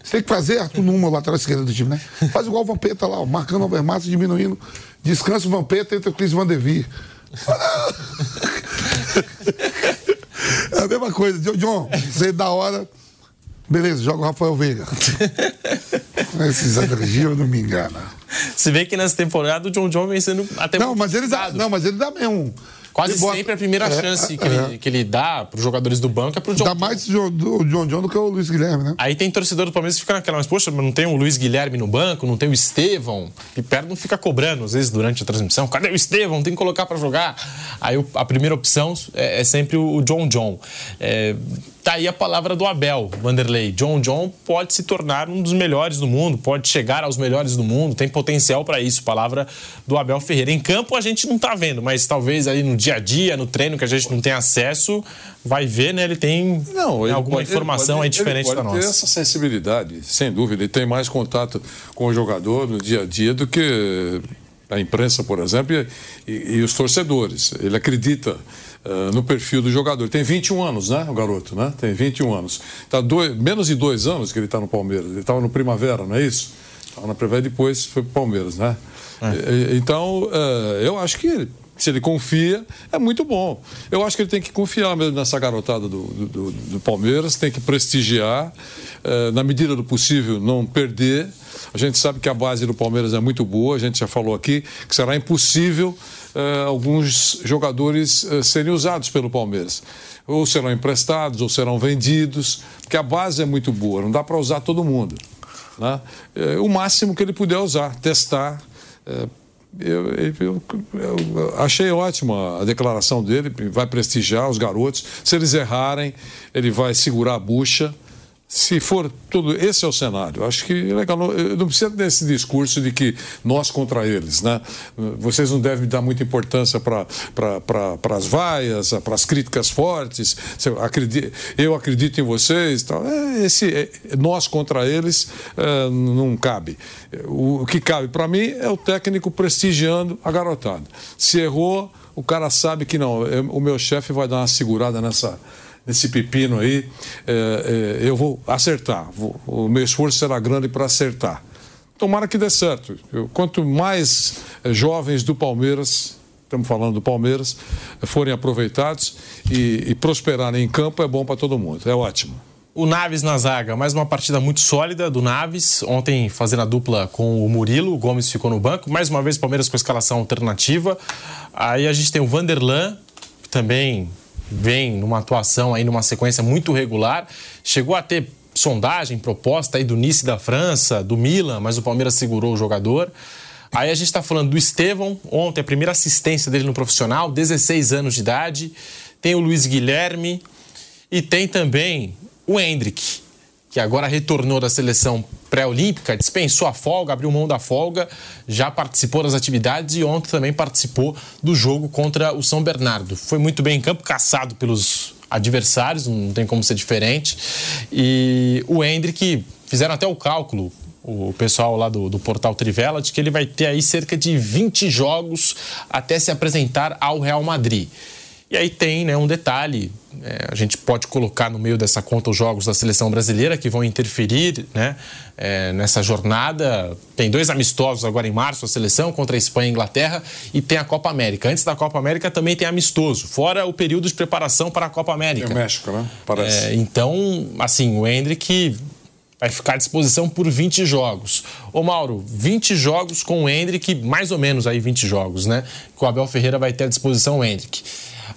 Você tem que fazer a Tunuma, lateral esquerda do time, né? Faz igual o Vampeta lá, marcando o Overmars, diminuindo. Descansa o Vampeta entre o Cris Van Der é a mesma coisa. John, você é da hora Beleza, joga o Rafael Veiga. Esses agressivos não me enganam. Se vê que nessa temporada o John John vem sendo até não, mas ele dá, Não, mas ele dá mesmo. Quase bota... sempre a primeira é, chance é, que, ele, é. que ele dá para os jogadores do banco é pro John Dá mais o John John do que o Luiz Guilherme, né? Aí tem torcedor do Palmeiras que fica naquela, mas poxa, não tem o Luiz Guilherme no banco, não tem o Estevão. E perto não fica cobrando, às vezes, durante a transmissão. Cadê o Estevão? Tem que colocar para jogar. Aí a primeira opção é, é sempre o John John. É, Tá aí a palavra do Abel, Vanderlei. John John pode se tornar um dos melhores do mundo, pode chegar aos melhores do mundo, tem potencial para isso. Palavra do Abel Ferreira. Em campo a gente não tá vendo, mas talvez aí no dia a dia, no treino que a gente não tem acesso, vai ver, né? Ele tem não, ele alguma pode, informação pode, aí diferente da nossa. Ele essa sensibilidade, sem dúvida. Ele tem mais contato com o jogador no dia a dia do que a imprensa, por exemplo, e, e, e os torcedores. Ele acredita uh, no perfil do jogador. Ele tem 21 anos, né, o garoto, né? Tem 21 anos. Tá dois, menos de dois anos que ele está no Palmeiras. Ele estava no Primavera, não é isso? Estava na Primavera e depois foi para o Palmeiras, né? É. E, então, uh, eu acho que se ele confia, é muito bom. Eu acho que ele tem que confiar mesmo nessa garotada do, do, do Palmeiras, tem que prestigiar, eh, na medida do possível, não perder. A gente sabe que a base do Palmeiras é muito boa, a gente já falou aqui que será impossível eh, alguns jogadores eh, serem usados pelo Palmeiras. Ou serão emprestados, ou serão vendidos, porque a base é muito boa, não dá para usar todo mundo. Né? o máximo que ele puder usar, testar eu, eu, eu, achei ótima a declaração dele, vai prestigiar os garotos. Se eles errarem, ele vai segurar a bucha. Se for tudo, esse é o cenário. Acho que é legal. Não precisa desse discurso de que nós contra eles, né? Vocês não devem dar muita importância para pra, as vaias, para as críticas fortes. Eu acredito, eu acredito em vocês. Tal. É, esse, é, nós contra eles é, não cabe. O, o que cabe para mim é o técnico prestigiando a garotada. Se errou, o cara sabe que não. O meu chefe vai dar uma segurada nessa nesse pepino aí, é, é, eu vou acertar. Vou, o meu esforço será grande para acertar. tomara que dê certo. Eu, quanto mais eh, jovens do Palmeiras, estamos falando do Palmeiras, forem aproveitados e, e prosperarem em campo, é bom para todo mundo. É ótimo. O Naves na zaga, mais uma partida muito sólida do Naves. Ontem fazendo a dupla com o Murilo, o Gomes ficou no banco. Mais uma vez, Palmeiras com escalação alternativa. Aí a gente tem o Vanderlan, também vem numa atuação aí numa sequência muito regular. Chegou a ter sondagem, proposta aí do Nice da França, do Milan, mas o Palmeiras segurou o jogador. Aí a gente está falando do Estevão, ontem a primeira assistência dele no profissional, 16 anos de idade. Tem o Luiz Guilherme e tem também o Hendrick, que agora retornou da seleção pré-olímpica, dispensou a folga, abriu mão da folga, já participou das atividades e ontem também participou do jogo contra o São Bernardo. Foi muito bem em campo, caçado pelos adversários, não tem como ser diferente. E o Hendrick, fizeram até o cálculo, o pessoal lá do, do, portal Trivela, de que ele vai ter aí cerca de 20 jogos até se apresentar ao Real Madrid. E aí tem né, um detalhe, é, a gente pode colocar no meio dessa conta os jogos da seleção brasileira que vão interferir né, é, nessa jornada. Tem dois amistosos agora em março, a seleção contra a Espanha e a Inglaterra, e tem a Copa América. Antes da Copa América também tem amistoso, fora o período de preparação para a Copa América. Tem o México, né? Parece. É, então, assim, o Hendrick vai ficar à disposição por 20 jogos. Ô Mauro, 20 jogos com o Hendrick, mais ou menos aí 20 jogos, né? Que o Abel Ferreira vai ter à disposição o Hendrick.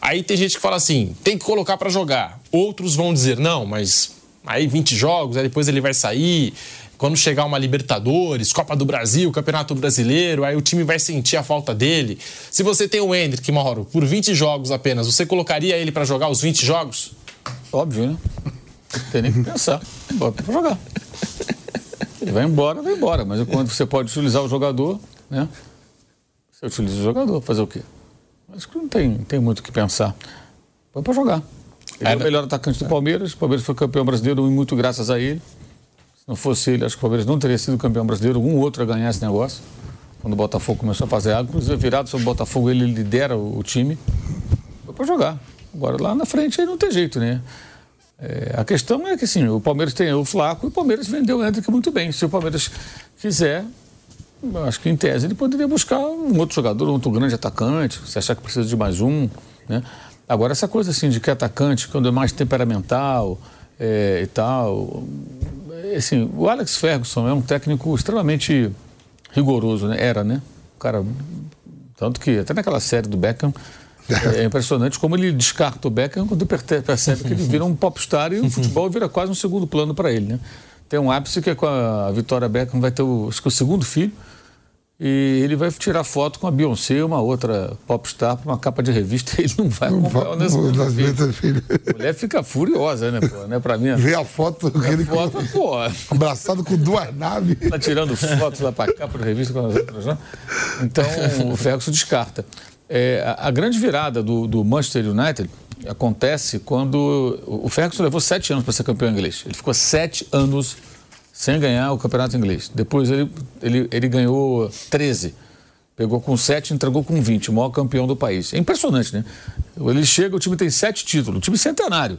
Aí tem gente que fala assim, tem que colocar para jogar. Outros vão dizer, não, mas aí 20 jogos, aí depois ele vai sair. Quando chegar uma Libertadores, Copa do Brasil, Campeonato Brasileiro, aí o time vai sentir a falta dele. Se você tem o Hendrick, Mauro, por 20 jogos apenas, você colocaria ele para jogar os 20 jogos? Óbvio, né? Não tem nem que pensar. Bota pra jogar. Ele vai embora, vai embora. Mas quando você pode utilizar o jogador, né? Você utiliza o jogador, fazer o quê? Acho que não tem, tem muito o que pensar. Põe para jogar. Ele é, é o melhor atacante do Palmeiras. O Palmeiras foi campeão brasileiro e muito graças a ele. Se não fosse ele, acho que o Palmeiras não teria sido campeão brasileiro. Algum outro a ganhar esse negócio. Quando o Botafogo começou a fazer água. Inclusive, virado sobre o Botafogo, ele lidera o, o time. Foi para jogar. Agora, lá na frente, aí não tem jeito, né? É, a questão é que, sim, o Palmeiras tem o Flaco e o Palmeiras vendeu o Hendrick muito bem. Se o Palmeiras quiser, acho que em tese ele poderia buscar um outro jogador, um outro grande atacante, se achar que precisa de mais um, né? Agora, essa coisa assim de que atacante, quando é mais temperamental é, e tal. Assim, o Alex Ferguson é um técnico extremamente rigoroso, né? Era, né? O cara. Tanto que até naquela série do Beckham. É impressionante como ele descarta o Beckham quando percebe que ele vira um popstar e o futebol vira quase um segundo plano para ele, né? Tem um ápice que é com a Vitória Beckham, vai ter o, o segundo filho. E ele vai tirar foto com a Beyoncé, uma outra popstar, para uma capa de revista. Ele não vai acompanhar o nascimento filho. A mulher fica furiosa, né, pô? Né, pra mim, Vê a foto dele foto, com... pô. Abraçado com duas naves. Tá tirando fotos lá para capa de revista com as outras, né? Então, o Ferguson descarta. É, a, a, grande virada do, do Manchester United acontece quando o Ferguson levou sete anos para ser campeão inglês. Ele ficou sete anos sem ganhar o campeonato inglês. Depois ele, ele, ele ganhou 13. Pegou com 7 entregou com 20, o maior campeão do país. É impressionante, né? Ele chega, o time tem sete títulos, o time centenário.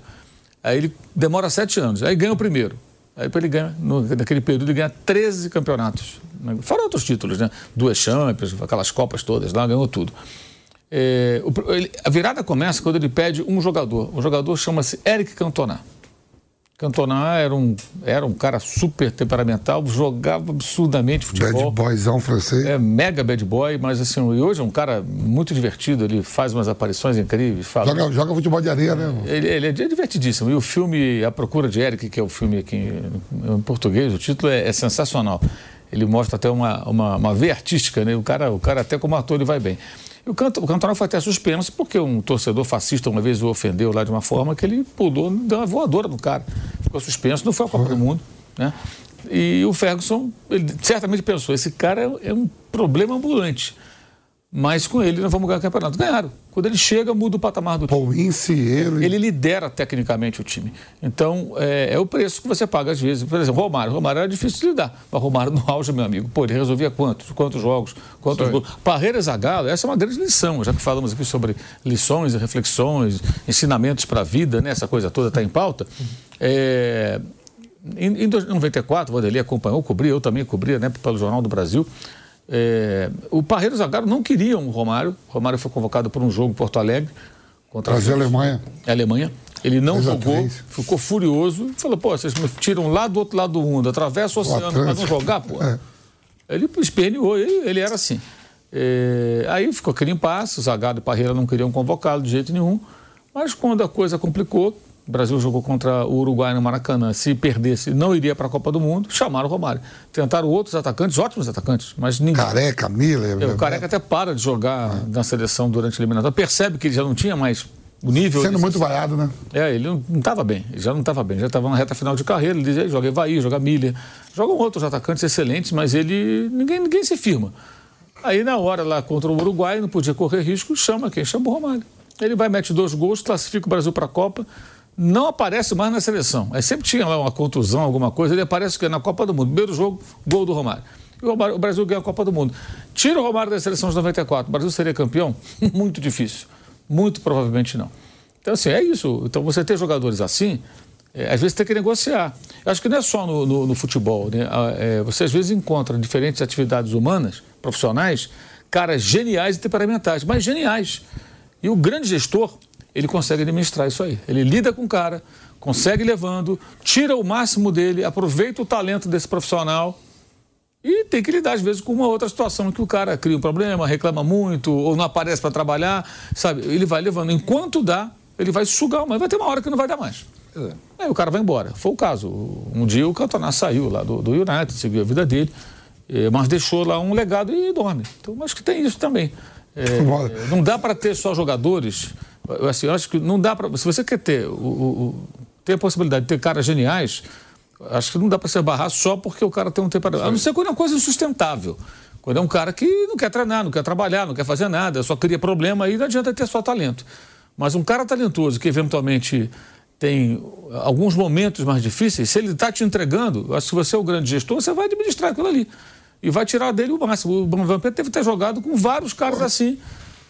Aí ele demora sete anos, aí ganha o primeiro. Aí ele ganha, no, naquele período, ele ganha 13 campeonatos. Fora outros títulos, né? Duas Champions, aquelas Copas todas lá, ganhou tudo. É, o, ele, a virada começa quando ele pede um jogador. O jogador chama-se Eric Cantona. Cantona era um, era um cara super temperamental, jogava absurdamente futebol. Bad boyzão francês. É, mega bad boy, mas assim, hoje é um cara muito divertido, ele faz umas aparições incríveis. Fala, joga, joga futebol de areia, né? Ele, ele, é divertidíssimo. E o filme A Procura de Eric, que é o filme aqui em, em português, o título é, é sensacional. Ele mostra até uma, uma, uma veia artística, né? O cara, o cara até como ator ele vai bem. O, canto, o Cantona foi até suspenso porque um torcedor fascista uma vez o ofendeu lá de uma forma que ele pulou, deu uma voadora no cara. Ficou suspenso, não foi a Copa do Mundo. Né? E o Ferguson, ele certamente pensou, esse cara é, é um problema ambulante. Mas com ele nós vamos ganhar o campeonato. Ganharam. Quando ele chega, muda o patamar do time. Paulince, ele. Ele lidera tecnicamente o time. Então, é, é, o preço que você paga às vezes. Por exemplo, Romário. Romário era difícil de lidar. Mas Romário no auge, meu amigo. Pô, ele resolvia quantos? Quantos jogos? Quantos gols? Parreira Zagallo, essa é uma grande lição. Já que falamos aqui sobre lições e reflexões, ensinamentos para a vida, né? Essa coisa toda está em pauta. É, Em, em 94, o Vanderlei acompanhou, cobria, eu também cobria, né, pelo Jornal do Brasil. É, o Parreira e o Zagallo não queriam o Romário. O Romário foi convocado por um jogo em Porto Alegre contra Brasil a Alemanha. A Alemanha. Ele não jogou, ficou furioso e falou: pô, vocês me tiram lá do outro lado do mundo, atravessa o oceano para não jogar, pô. É. Ele esperneou, ele, ele era assim. É, aí ficou aquele impasse, o Zagallo e Parreira não queriam convocá-lo de jeito nenhum. Mas quando a coisa complicou, o Brasil jogou contra o Uruguai no Maracanã. Se perdesse, não iria para a Copa do Mundo. Chamaram o Romário. Tentaram outros atacantes, ótimos atacantes, mas ninguém. Careca, Miller. É, o Careca até para de jogar ah. na seleção durante a eliminatória. Percebe que ele já não tinha mais o nível. Sendo muito vaiado, né? É, ele não estava bem. Ele já não estava bem. Já estava na reta final de carreira. Ele dizia, joga Evaí, joga Miller. Jogam outros atacantes excelentes, mas ele. Ninguém, ninguém se firma. Aí, na hora lá contra o Uruguai, não podia correr risco, chama quem? Chama o Romário. Ele vai, mete dois gols, classifica o Brasil para a Copa, não aparece mais na seleção. Aí sempre tinha lá uma contusão, alguma coisa, ele aparece que na Copa do Mundo. Primeiro jogo, gol do Romário. E o, Brasil ganha a Copa do Mundo. Tira o Romário da seleção de 94, o Brasil seria campeão? Muito difícil. Muito provavelmente não. Então, assim, é isso. Então, você ter jogadores assim, é, às vezes tem que negociar. Eu acho que não é só no, no, no futebol. Né? É, você às vezes encontra diferentes atividades humanas, profissionais, caras geniais e temperamentais, mas geniais. E o grande gestor, ele consegue administrar isso aí. Ele lida com o cara, consegue levando, tira o máximo dele, aproveita o talento desse profissional e tem que lidar, às vezes, com uma outra situação que o cara cria um problema, reclama muito, ou não aparece para trabalhar, sabe? Ele vai levando. Enquanto dá, ele vai sugar, mas vai ter uma hora que não vai dar mais. É. Aí o cara vai embora. Foi o caso. Um dia o Cantona saiu lá do, do United, seguiu a vida dele, eh, mas deixou lá um legado e dorme. Então, acho que tem isso também. É, não dá para ter só jogadores. Assim, eu acho que não dá para. Se você quer ter, o, o, ter a possibilidade de ter caras geniais, acho que não dá para se barrar só porque o cara tem um temperamento. A não ser quando é uma coisa insustentável. Quando é um cara que não quer treinar, não quer trabalhar, não quer fazer nada, só cria problema, aí não adianta ter só talento. Mas um cara talentoso que eventualmente tem alguns momentos mais difíceis, se ele está te entregando, acho que você é o grande gestor, você vai administrar aquilo ali e vai tirar dele o máximo. O Vampeta teve que ter jogado com vários caras assim,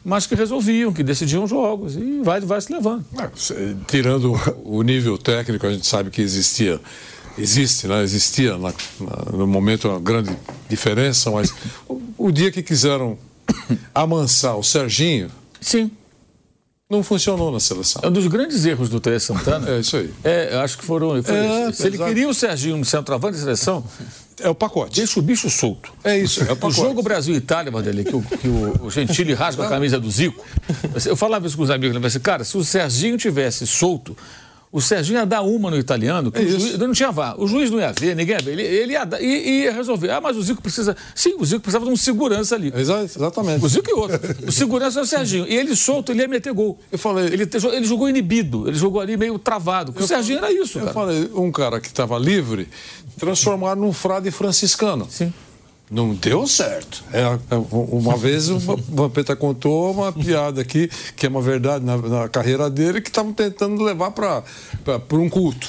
mas que resolviam, que decidiam jogos e vai, vai se levando. É, tirando o nível técnico, a gente sabe que existia existe, né? existia na, na, no momento uma grande diferença, mas o, o, dia que quiseram amansar o Serginho. Sim. Não funcionou na seleção. É um dos grandes erros do Tele Santana. É isso aí. É, acho que foram. É, Se ele queria o Serginho no centroavante da seleção, é o pacote. Deixa o bicho solto. É isso, é o pacote. O jogo Brasil-Itália, Vanderlei, que, o, que o, Gentili rasga a camisa do Zico. Eu falava isso com os amigos, né? cara, se o Serginho tivesse solto, o Serginho ia dar uma no italiano, que é juiz, não tinha vá. O juiz não ia ver, ninguém ia ver. Ele, ele ia dar, e ia resolver. Ah, mas o Zico precisa. Sim, o Zico precisava de um segurança ali. Exatamente. O Zico e outro. O segurança é o Serginho. E ele solto, ele ia meter gol. Eu falei. Ele, ele jogou inibido, ele jogou ali meio travado. O Serginho era isso. Eu cara. falei, um cara que estava livre, transformar num frade franciscano. Sim. Não deu certo. É, é uma vez o Vampeta contou uma piada aqui, que é uma verdade na, na carreira dele, que estavam tentando levar para um culto.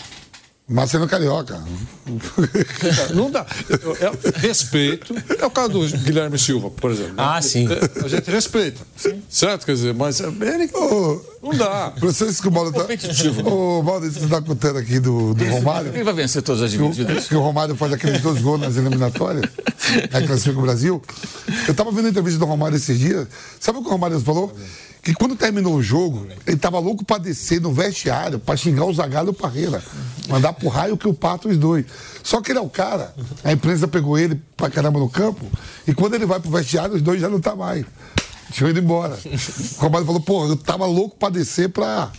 Mas sendo carioca. Não dá. É, respeito. É o caso do Guilherme Silva, por exemplo. Ah, né? sim. É, a gente respeita. Sim. Certo? Quer dizer, mas ele. Oh, não dá. Vocês que o Mauro está. O Mauro, você está contando aqui do, do Romário. Quem vai vencer todas as divididas? Que o Romário faz aqueles dois gols nas eliminatórias. Aí classifica o Brasil. Eu estava vendo a entrevista do Romário esses dias. Sabe o que o Romário falou? Que quando terminou o jogo, ele tava louco para descer no vestiário, para xingar o Zagallo e o Parreira. Mandar pro raio que o pato os dois. Só que ele é o cara, a imprensa pegou ele pra caramba no campo, e quando ele vai pro vestiário, os dois já não tá mais. Tinham ido embora. O Romário falou, pô, eu tava louco para descer pra.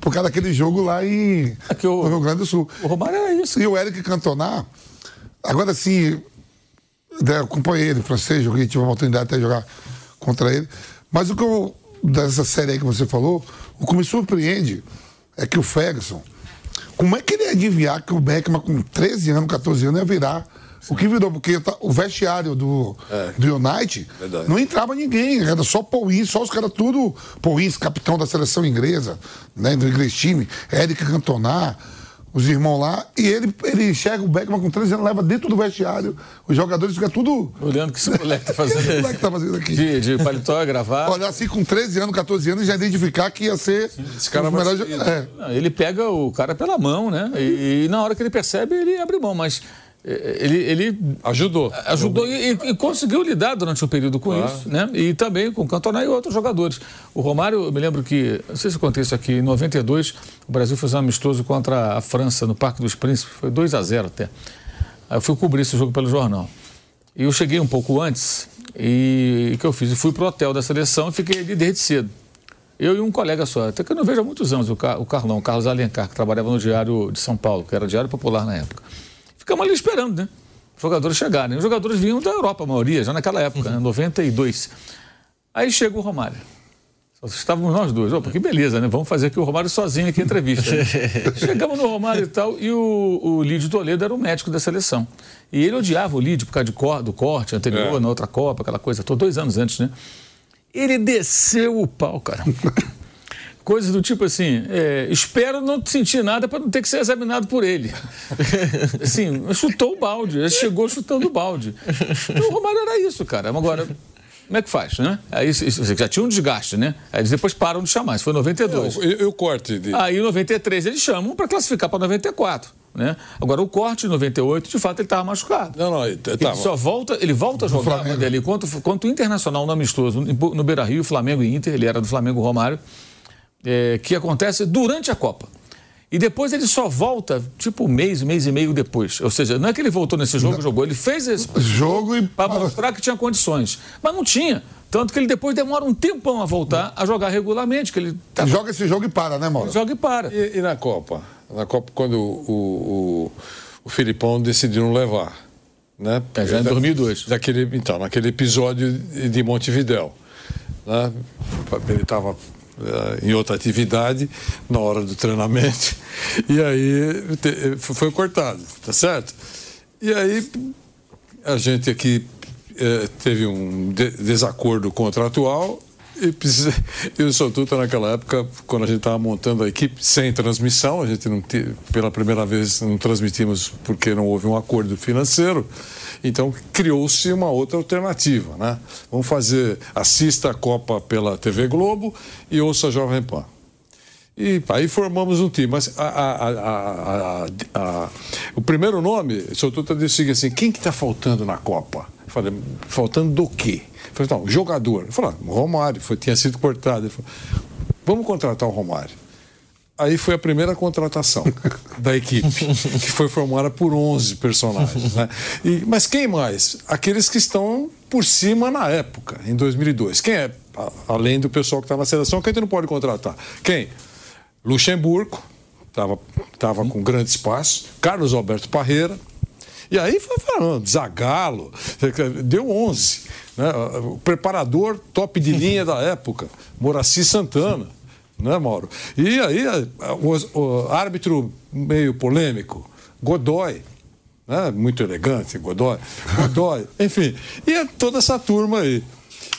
Por causa daquele jogo lá em, Aqui o, no Rio Grande do Sul. O Romário era isso. E o Eric Cantona, agora sim, né, eu acompanhei ele, francês, joguei, tive a oportunidade até de jogar contra ele. Mas o que eu dessa série aí que você falou, o que me surpreende é que o Ferguson, como é que ele ia adivinhar que o Beckman com 13 anos, 14 anos ia virar Sim. o que virou? Porque tá, o vestiário do, é. do United Verdade. não entrava ninguém, era só Paul Ince, só os caras tudo. Paul Ince, capitão da seleção inglesa, né, do inglês time, Eric Cantona, os irmãos lá, e ele, ele enxerga o Beckman com 13 anos, leva dentro do vestiário, os jogadores ficam tudo. Olhando o que esse moleque tá O que fazendo. esse moleque tá fazendo aqui? De, de paletó, gravata. Olhar assim com 13 anos, 14 anos, já identificar que ia ser. esse cara vai melhor é. Ele pega o cara pela mão, né? E, e na hora que ele percebe, ele abre mão. Mas ele, ele Ajudou. ajudou e, e- conseguiu lidar durante um período com isso, né? E também com o Cantona e outros jogadores. O Romário, eu me lembro que, não sei se eu contei isso aqui, em 92, o Brasil fez um amistoso contra a França no Parque dos Príncipes, foi 2 a 0 até. Aí eu fui cobrir esse jogo pelo jornal. E eu cheguei um pouco antes, e o que eu fiz? Eu fui pro hotel da seleção e fiquei ali desde cedo. Eu e um colega só, até que eu não vejo há muitos anos, o, Car o Carlão, o Carlos Alencar, que trabalhava no Diário de São Paulo, que era Diário Popular na época. Ficamos ali esperando, né? Os jogadores chegarem. Os jogadores vinham da Europa, a maioria, já naquela época, né? 92. Aí chega o Romário. Só estávamos nós dois. Opa, que beleza, né? Vamos fazer aqui o Romário sozinho aqui entrevista. né? Chegamos no Romário e tal, e o, o Lídio Toledo era o médico da seleção. E ele odiava o Lídio por causa de cor- do corte anterior, É. na outra Copa, aquela coisa, toda, dois anos antes, né? Ele desceu o pau, cara. Coisa do tipo assim, é, espero não sentir nada para não ter que ser examinado por ele. Assim, chutou o balde, ele chegou chutando o balde. Então, o Romário era isso, cara. Agora, como é que faz, né? Aí isso, já tinha um desgaste, né? Aí eles depois param de chamar, isso foi em 92. E, e o corte de. Aí em 93 eles chamam para classificar para 94, né? Agora o corte em 98, de fato, ele estava machucado. Não, não, ele Ele só volta, ele volta a jogar Flamengo. ali contra, contra o Internacional no amistoso, no no Beira Rio, Flamengo e Inter, ele era do Flamengo Romário, é, que acontece durante a Copa. E depois ele só volta, tipo, um mês, mês e meio depois. Ou seja, não é que ele voltou nesse jogo, jogou, ele fez esse Jogo e. para mostrar que tinha condições. Mas não tinha. Tanto que ele depois demora um tempão a voltar a jogar regularmente, que ele tá, Joga esse jogo e para, né, Mauro? joga e para. E, e na Copa? Na Copa, quando o, o, o Filipão decidiu não levar. Né? É, já em Da- 2002. Daquele, então, naquele episódio de Montevidéu. Né? Ele estava em outra atividade na hora do treinamento e aí foi cortado, tá certo? E aí a gente aqui eh, teve um de- desacordo contratual e, e o Sotuta naquela época, quando a gente estava montando a equipe sem transmissão, a gente não pela primeira vez não transmitimos porque não houve um acordo financeiro, então criou-se uma outra alternativa, né? Vamos fazer, assista a Copa pela TV Globo e ouça a Jovem Pan. E aí formamos um time. Mas a- a- a- o primeiro nome, o seu Tuta disse assim: quem que está faltando na Copa? Eu falei, faltando do quê? Eu falei, não, jogador. Eu falei, ah, Romário, foi, tinha sido cortado. Ele falou, vamos contratar o Romário. Aí foi a primeira contratação da equipe, que foi formada por 11 personagens. Né? E- mas quem mais? Aqueles que estão por cima na época, em 2002. Quem é? Além do pessoal que está na seleção, que a gente não pode contratar. Quem? Luxemburgo, estava tava com grande espaço. Carlos Alberto Parreira. E aí foi falando, Zagalo, deu 11. Né? O preparador top de linha da época, Moraci Santana né, Mauro? E aí, a- o, o árbitro meio polêmico, Godoy, né? muito elegante, Godoy, Godoy, enfim, e toda essa turma aí.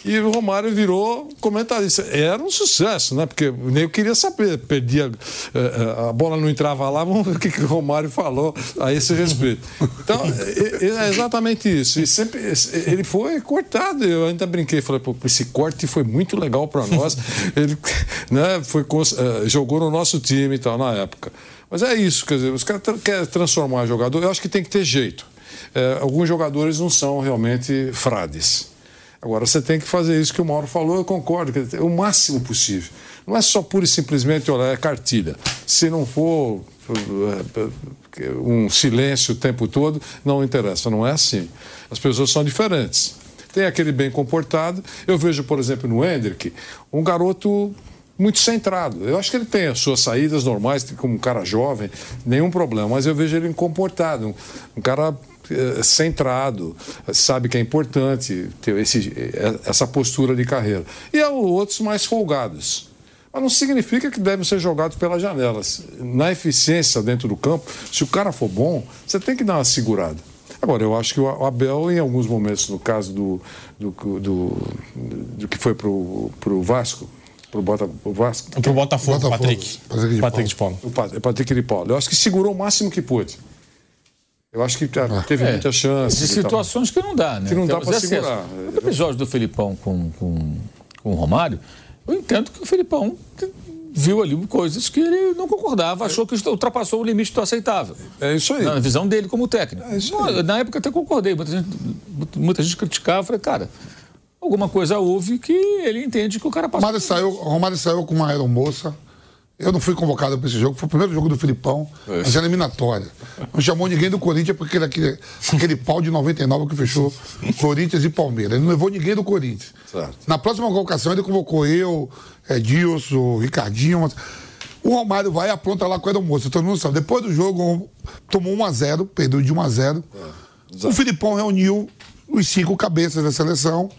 E o Romário virou comentarista. Era um sucesso, né? Porque nem eu queria saber, perdia, eh, eh, a bola não entrava lá, vamos ver o que, que o Romário falou a esse respeito. Então, é, é exatamente isso. E sempre, ele foi cortado. Eu ainda brinquei, falei, pô, esse corte foi muito legal para nós. Ele né, foi, eh, jogou no nosso time e tal, na época. Mas é isso, quer dizer, os caras querem transformar jogador, eu acho que tem que ter jeito. Eh, alguns jogadores não são realmente frades. Agora, você tem que fazer isso que o Mauro falou, eu concordo, quer dizer, o máximo possível. Não é só pura e simplesmente olhar, é cartilha. Se não for eh, um silêncio o tempo todo, não interessa. Não é assim. As pessoas são diferentes. Tem aquele bem comportado. Eu vejo, por exemplo, no Hendrick, um garoto muito centrado. Eu acho que ele tem as suas saídas normais, como um cara jovem, nenhum problema, mas eu vejo ele comportado, um, um cara centrado, sabe que é importante ter esse, eh, essa postura de carreira. E há outros mais folgados. Mas não significa que devem ser jogados pelas janelas. Na eficiência dentro do campo, se o cara for bom, você tem que dar uma segurada. Agora, eu acho que o Abel, em alguns momentos, no caso do, do, do, do que foi para o Vasco, pro, Bota, pro Vasco. Pro Botafogo, Botafogo. Patrick. Patrick de Patrick de Paulo. O Pa- Patrick de Paulo. Eu acho que segurou o máximo que pôde. Eu acho que tá- teve É, muita chance. De e tal. situações que não dá, né? Que não dá Temos pra excesso. segurar. O episódio do Felipão com, com, com o Romário, eu entendo que o Felipão viu ali coisas que ele não concordava, achou que ultrapassou o limite do aceitável. É isso aí. Na visão dele como técnico. É isso aí. Na época até concordei. Muita gente, muita gente criticava. Eu falei, cara, alguma coisa houve que ele entende que o cara passou. Romário saiu, Romário saiu com uma aeromoça. Eu não fui convocado para esse jogo, foi o primeiro jogo do Filipão, mas era eliminatória. Não chamou ninguém do Corinthians porque era aquele, aquele pau de 99 que fechou Corinthians e Palmeiras. Ele não levou ninguém do Corinthians. Certo. Na próxima convocação ele convocou eu, Edilson, Ricardinho. mas- O Romário vai e apronta lá com a aeromoça, todo mundo sabe. Depois do jogo, tomou 1 a 0 perdeu de 1 a 0 O Filipão reuniu os cinco cabeças da seleção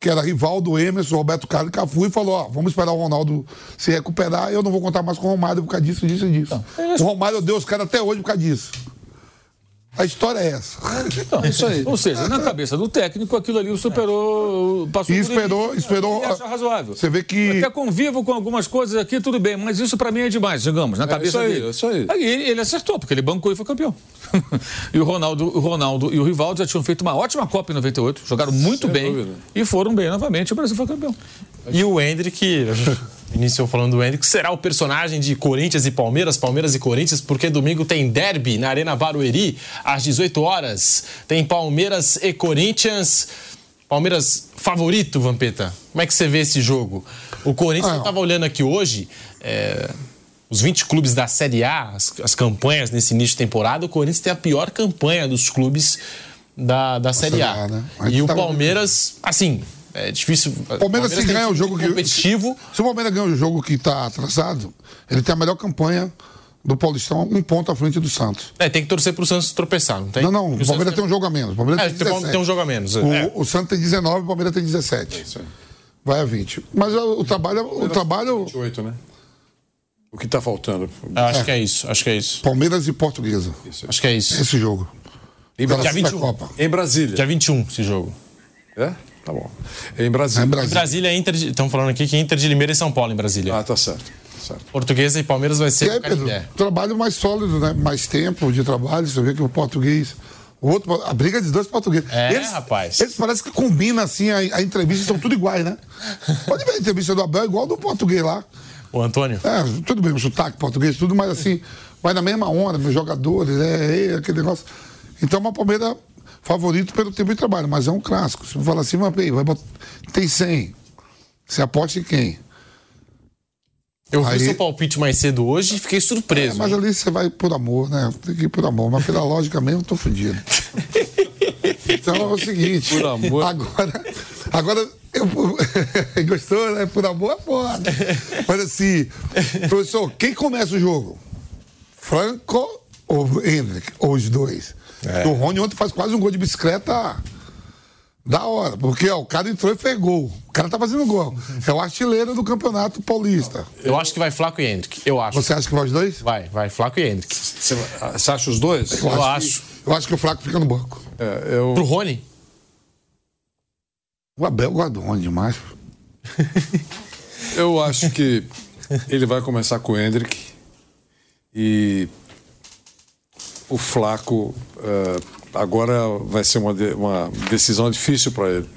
que era Rivaldo, Emerson, Roberto Carlos e Cafu, e falou: ó, vamos esperar o Ronaldo se recuperar, eu não vou contar mais com o Romário por causa disso, disso e disso. O Romário deu os caras até hoje por causa disso. A história é essa. Não, isso aí. Ou seja, na cabeça do técnico, aquilo ali o superou, passou E esperou, limite. esperou. Ele acha razoável. Você vê que. Até convivo com algumas coisas aqui, tudo bem, mas isso pra mim é demais, digamos, na cabeça isso aí, dele. isso aí. ele, ele acertou, porque ele bancou e foi campeão. e o Ronaldo, o Ronaldo e o Rivaldo já tinham feito uma ótima Copa em 98, jogaram muito Sem bem dúvida. e foram bem novamente, e o Brasil foi campeão. E o Hendrick, iniciou falando do Hendrick, será o personagem de Corinthians e Palmeiras, Palmeiras e Corinthians, porque domingo tem derby na Arena Barueri, às 18 horas. Tem Palmeiras e Corinthians. Palmeiras favorito, Vampeta? Como é que você vê esse jogo? O Corinthians, Ah, eu estava olhando aqui hoje, é, os 20 clubes da Série A, as, as campanhas nesse início de temporada, o Corinthians tem a pior campanha dos clubes da, da Série A. Né? E o tava- Palmeiras, assim, é difícil. O Palmeiras, se tem ganha o jogo que. competitivo. Se, se o Palmeiras ganha o jogo que está atrasado, ele tem a melhor campanha do Paulistão, um ponto à frente do Santos. É, tem que torcer pro Santos tropeçar, não tem? Não, não, Porque o Palmeiras Santos tem um jogo a menos. O Palmeiras É, tem tem, 17. tem um jogo a menos. O, é. o Santos tem 19 o Palmeiras tem 17. Vai a 20. Mas o, o trabalho. O trabalho 28, né? O que está faltando? Eu acho que é isso, acho que é isso. Palmeiras e Portuguesa. Acho que é isso. Esse jogo. Em, Dia Brasília. 21. Copa. em Brasília. Dia 21 esse jogo. É? Tá bom. Em Brasília. É em Brasília. Brasília é Inter de. Estão falando aqui que é Inter de Limeira e São Paulo em Brasília. Ah, tá certo. certo. Portuguesa e Palmeiras vai E ser aí, no Pedro, trabalho mais sólido, né? Mais tempo de trabalho. Você vê que o português. O outro, a briga dos dois portugueses. É, rapaz. Eles parecem que combinam assim, a, a entrevista são tudo iguais, né? Pode ver a entrevista do Abel igual do português lá. O Antônio? É, tudo bem, o sotaque português, tudo, mas assim, vai na mesma onda, meus jogadores, é, é aquele negócio. Então, uma Palmeiras favorito pelo tempo de trabalho, mas é um clássico. Se falar assim, mas peraí, vai botar, tem 100. Você aposta em quem? Eu vi Aí- seu palpite mais cedo hoje e fiquei É, surpreso. mas hein? ali você vai por amor, né? Tem que ir por amor, mas pela lógica mesmo, eu tô fudido. Então é o seguinte. Por amor. Agora, agora eu, gostou, né? Por amor é foda. Mas assim, professor, quem começa o jogo? Franco ou Hendrick? Ou os dois? O Rony ontem faz quase um gol de bicicleta da hora, porque ó, o cara entrou e fez gol. O cara tá fazendo gol. É o artilheiro do campeonato paulista. Eu acho que vai Flaco e Hendrick. Eu acho. Você acha que vai os dois? Vai, vai, Flaco e Hendrick. Você, você acha os dois? Eu, Eu acho. que- eu acho que o Flaco fica no banco. É, eu, Pro Rony? O Abel gosta do Rony demais. eu acho que ele vai começar com o Hendrick e o Flaco agora vai ser uma, uma decisão difícil para ele.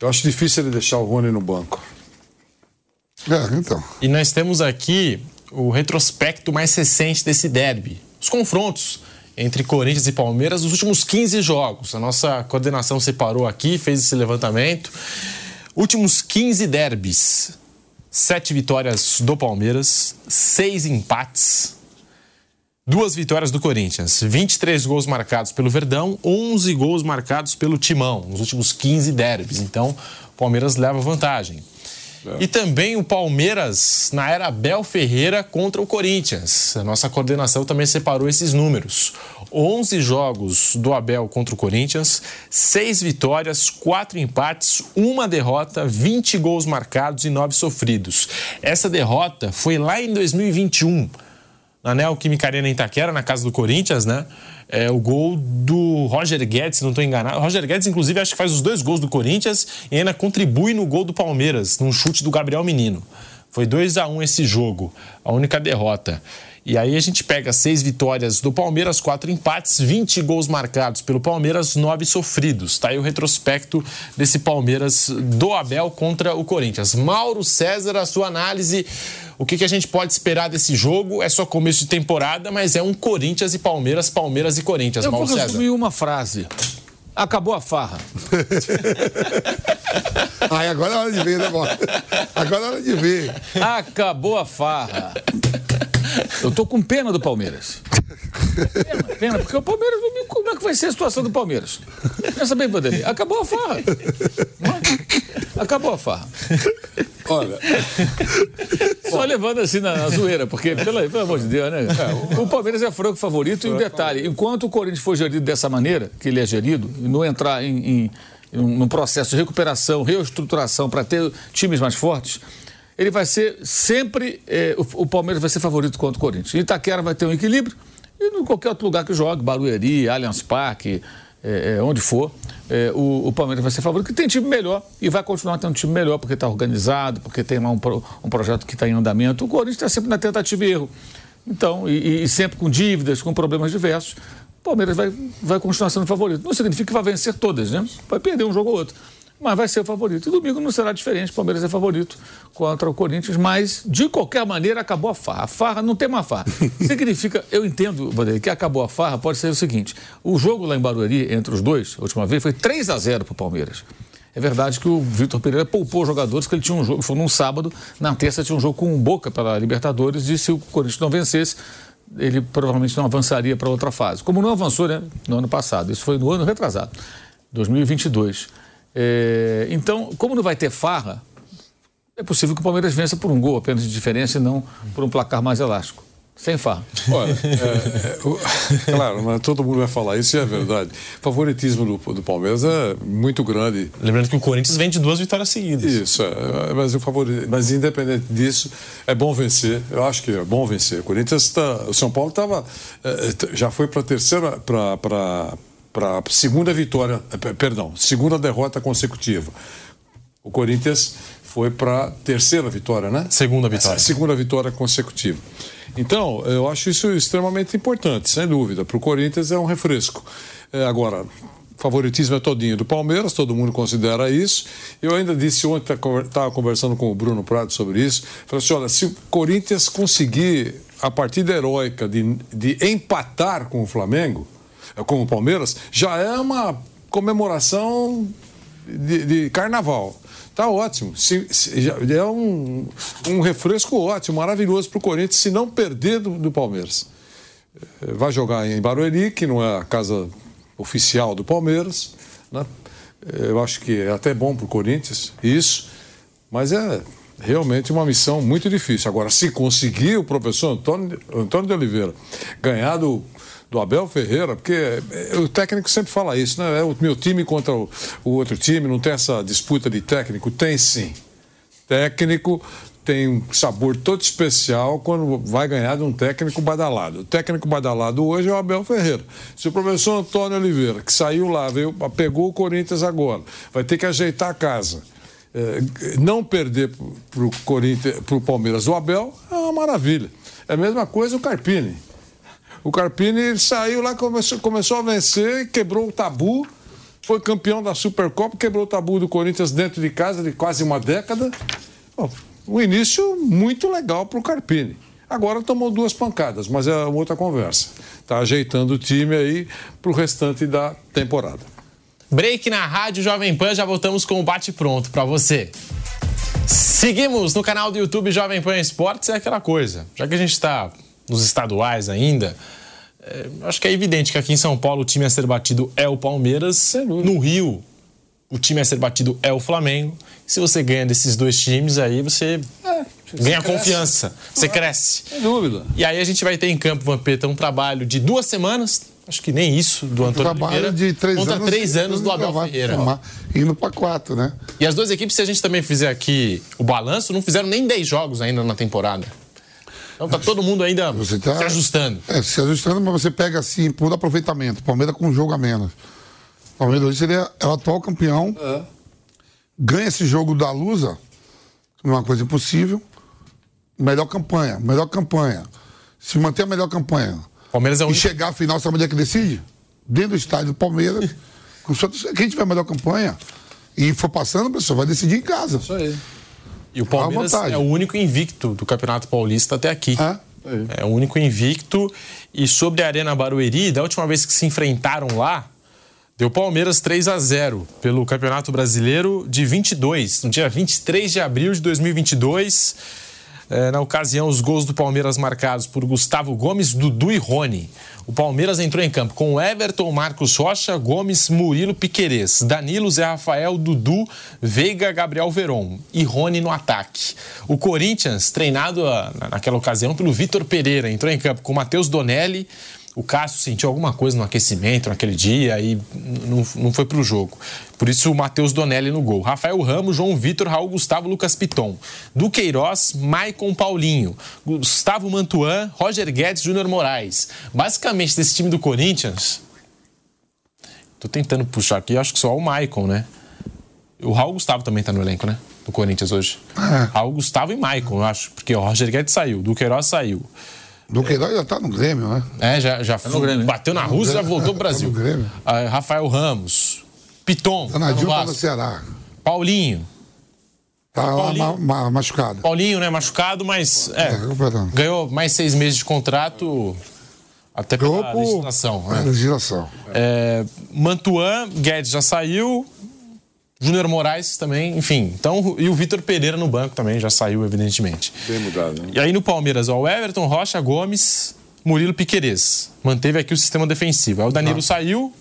Eu acho difícil ele deixar o Rony no banco. É, então. E nós temos aqui o retrospecto mais recente desse derby. Os confrontos entre Corinthians e Palmeiras nos últimos 15 jogos. A nossa coordenação separou aqui, fez esse levantamento. Últimos 15 derbys. Sete vitórias do Palmeiras, seis empates, duas vitórias do Corinthians, 23 gols marcados pelo Verdão, 11 gols marcados pelo Timão, nos últimos 15 derbys. Então, o Palmeiras leva vantagem. E também o Palmeiras na era Abel Ferreira contra o Corinthians. A nossa coordenação também separou esses números. 11 jogos do Abel contra o Corinthians, 6 vitórias, 4 empates, uma derrota, 20 gols marcados e 9 sofridos. Essa derrota foi lá em 2021, na Neoquímica Arena Itaquera, na casa do Corinthians, né? É o gol do Roger Guedes, não estou enganado. O Roger Guedes, inclusive, acho que faz os dois gols do Corinthians e ainda contribui no gol do Palmeiras, num chute do Gabriel Menino. Foi 2 a 1 um esse jogo, a única derrota. E aí a gente pega seis vitórias do Palmeiras, quatro empates, 20 gols marcados pelo Palmeiras, nove sofridos. Tá aí o retrospecto desse Palmeiras do Abel contra o Corinthians. Mauro César, a sua análise. O que, que a gente pode esperar desse jogo? É só começo de temporada, mas é um Corinthians e Palmeiras, Palmeiras e Corinthians. Eu Mauro vou César. resumir uma frase. Acabou a farra. Ai, agora é hora de ver, né, Bola? Agora é hora de ver. Acabou a farra. Eu tô com pena do Palmeiras. Pena, pena, porque o Palmeiras, como é que vai ser a situação do Palmeiras? Pensa bem, Vanderlei. Acabou a farra. Acabou a farra. Olha, Só levando assim na, na zoeira, porque, pelo, pelo amor de Deus, né? O Palmeiras é franco favorito e um detalhe: enquanto o Corinthians for gerido dessa maneira, que ele é gerido, e não entrar em, em, em um processo de recuperação, reestruturação para ter times mais fortes, ele vai ser sempre. eh, o, o Palmeiras vai ser favorito contra o Corinthians. Itaquera vai ter um equilíbrio e em qualquer outro lugar que jogue, Barueri, Allianz Parque, eh, eh, onde for, eh, o, o Palmeiras vai ser favorito, que tem time melhor e vai continuar tendo time melhor porque está organizado, porque tem lá um, um projeto que está em andamento. O Corinthians está sempre na tentativa e erro. Então, e, e sempre com dívidas, com problemas diversos. O Palmeiras vai, vai continuar sendo favorito. Não significa que vai vencer todas, né? Vai perder um jogo ou outro. Mas vai ser o favorito. E domingo não será diferente. O Palmeiras é favorito contra o Corinthians. Mas, de qualquer maneira, acabou a farra. A farra não tem uma farra. Significa, eu entendo, Vanderlei, que acabou a farra pode ser o seguinte: o jogo lá em Barueri, entre os dois, a última vez, foi 3 a 0 para o Palmeiras. É verdade que o Vitor Pereira poupou jogadores, que ele tinha um jogo, foi num sábado, na terça tinha um jogo com o Boca pela Libertadores, e se o Corinthians não vencesse, ele provavelmente não avançaria para outra fase. Como não avançou, né, no ano passado. Isso foi no ano retrasado, 2022. É, então, como não vai ter farra, é possível que o Palmeiras vença por um gol apenas de diferença e não por um placar mais elástico. Sem farra. olha, é, é, o- claro, mas todo mundo vai falar isso e é verdade. O favoritismo do, do Palmeiras é muito grande. Lembrando que o Corinthians vem de duas vitórias seguidas. Isso, é, mas, o favori, mas independente disso, é bom vencer. Eu acho que é bom vencer. O Corinthians tá, o São Paulo tava, é, é, já foi para a terceira, para para segunda vitória, é, pe- perdão, segunda derrota consecutiva. O Corinthians foi para terceira vitória, né? Segunda vitória. Essa segunda vitória consecutiva. Então, eu acho isso extremamente importante, sem dúvida. Para o Corinthians é um refresco. É, agora, favoritismo é todinho do Palmeiras, todo mundo considera isso. Eu ainda disse ontem, estava conversando com o Bruno Prado sobre isso. Falei assim: olha, se o Corinthians conseguir a partida heróica de, de empatar com o Flamengo, eh, com o Palmeiras, já é uma comemoração de, de carnaval. Tá ótimo. Se- se- é um, um refresco ótimo, maravilhoso para o Corinthians, se não perder do, do Palmeiras. Eh, Vai jogar em Barueri, que não é a casa oficial do Palmeiras. Né? Eh, Eu acho que é até bom para o Corinthians, isso. Mas é realmente uma missão muito difícil. Agora, se conseguir o professor Antônio, Antônio de Oliveira ganhar do, do Abel Ferreira, porque eh, o técnico sempre fala isso, né? É o meu time contra o, o outro time, não tem essa disputa de técnico? Tem sim. Técnico tem um sabor todo especial quando vai ganhar de um técnico badalado. O técnico badalado hoje é o Abel Ferreira. Se o professor Antônio Oliveira, que saiu lá, veio, pegou o Corinthians agora, vai ter que ajeitar a casa. eh, não perder para o Corinthians, para o Palmeiras do Abel, é uma maravilha. É a mesma coisa o Carpini. O Carpini saiu lá, começou, começou a vencer, quebrou o tabu, foi campeão da Supercopa, quebrou o tabu do Corinthians dentro de casa de quase uma década. Bom, um início muito legal para o Carpini. Agora tomou duas pancadas, mas é outra conversa. Está ajeitando o time aí para o restante da temporada. Break na Rádio Jovem Pan, já voltamos com o Bate Pronto para você. Seguimos no canal do YouTube Jovem Pan Esportes, é aquela coisa. Já que a gente está nos estaduais ainda, é, acho que é evidente que aqui em São Paulo o time a ser batido é o Palmeiras. No Rio, o time a ser batido é o Flamengo. Se você ganha desses dois times, aí você ganha cresce. confiança, você cresce. Sem dúvida. E aí a gente vai ter em campo, Vampeta, um trabalho de duas semanas, acho que nem isso, do Antônio Trabalho Oliveira, de três contra anos. três anos do Abel Ferreira. formar, Indo para quatro, né? E as duas equipes, se a gente também fizer aqui o balanço, não fizeram nem 10 jogos ainda na temporada. Então tá todo mundo ainda Você tá- se ajustando. É, se ajustando, mas você pega assim, por aproveitamento. Palmeiras com um jogo a menos. Palmeiras hoje seria é o atual campeão. Ganha esse jogo da Lusa, não é uma coisa impossível. Melhor campanha, melhor campanha. Se manter a melhor campanha Palmeiras é o e único. chegar à final, sabe onde é que decide? Dentro do estádio do Palmeiras. Quem tiver a melhor campanha e for passando, pessoal, vai decidir em casa. Isso aí. E o Palmeiras é o único invicto do Campeonato Paulista até aqui. É? É o único invicto. E sobre a Arena Barueri, da última vez que se enfrentaram lá, deu Palmeiras 3 a 0 pelo Campeonato Brasileiro de 22, no dia 23 de abril de 2022. É, na ocasião, os gols do Palmeiras marcados por Gustavo Gomes, Dudu e Rony. O Palmeiras entrou em campo com Everton, Marcos Rocha, Gomes, Murilo, Piquerez, Danilo, Zé Rafael, Dudu, Veiga, Gabriel Veron e Rony no ataque. O Corinthians, treinado ah, na- naquela ocasião pelo Vitor Pereira, entrou em campo com Matheus Donelli. O Cássio sentiu alguma coisa no aquecimento naquele dia e não, não foi pro jogo. Por isso o Matheus Donelli no gol. Rafael Ramos, João Vitor, Raul Gustavo, Lucas Piton. Duqueiroz, Maicon Paulinho. Gustavo Mantuan, Roger Guedes, Júnior Moraes. Basicamente, desse time do Corinthians. Tô tentando puxar aqui, acho que só o Maicon, né? O Raul Gustavo também tá no elenco, né? Do Corinthians hoje. Raul Gustavo e Maicon, eu acho. Porque o Roger Guedes saiu, Duqueiroz saiu. Do Queiroz já tá no Grêmio, né? É, já, já foi, Grêmio, né? bateu na Rússia e já voltou pro Tá Brasil. no Grêmio. Ah, Rafael Ramos, Piton, tá no tá no. Ceará. Paulinho. Tá lá Paulinho. ma- ma- machucado. Paulinho, né, machucado, mas é, É, ganhou mais seis meses de contrato até pela por legislação. É, né? legislação. É, Mantuan, Guedes já saiu. Júnior Moraes também, enfim. Então, e o Vitor Pereira no banco também já saiu, evidentemente. Bem mudado, né? E aí no Palmeiras, ó, o Everton, Rocha, Gomes, Murilo Piquerez. Manteve aqui o sistema defensivo. Aí o Danilo saiu,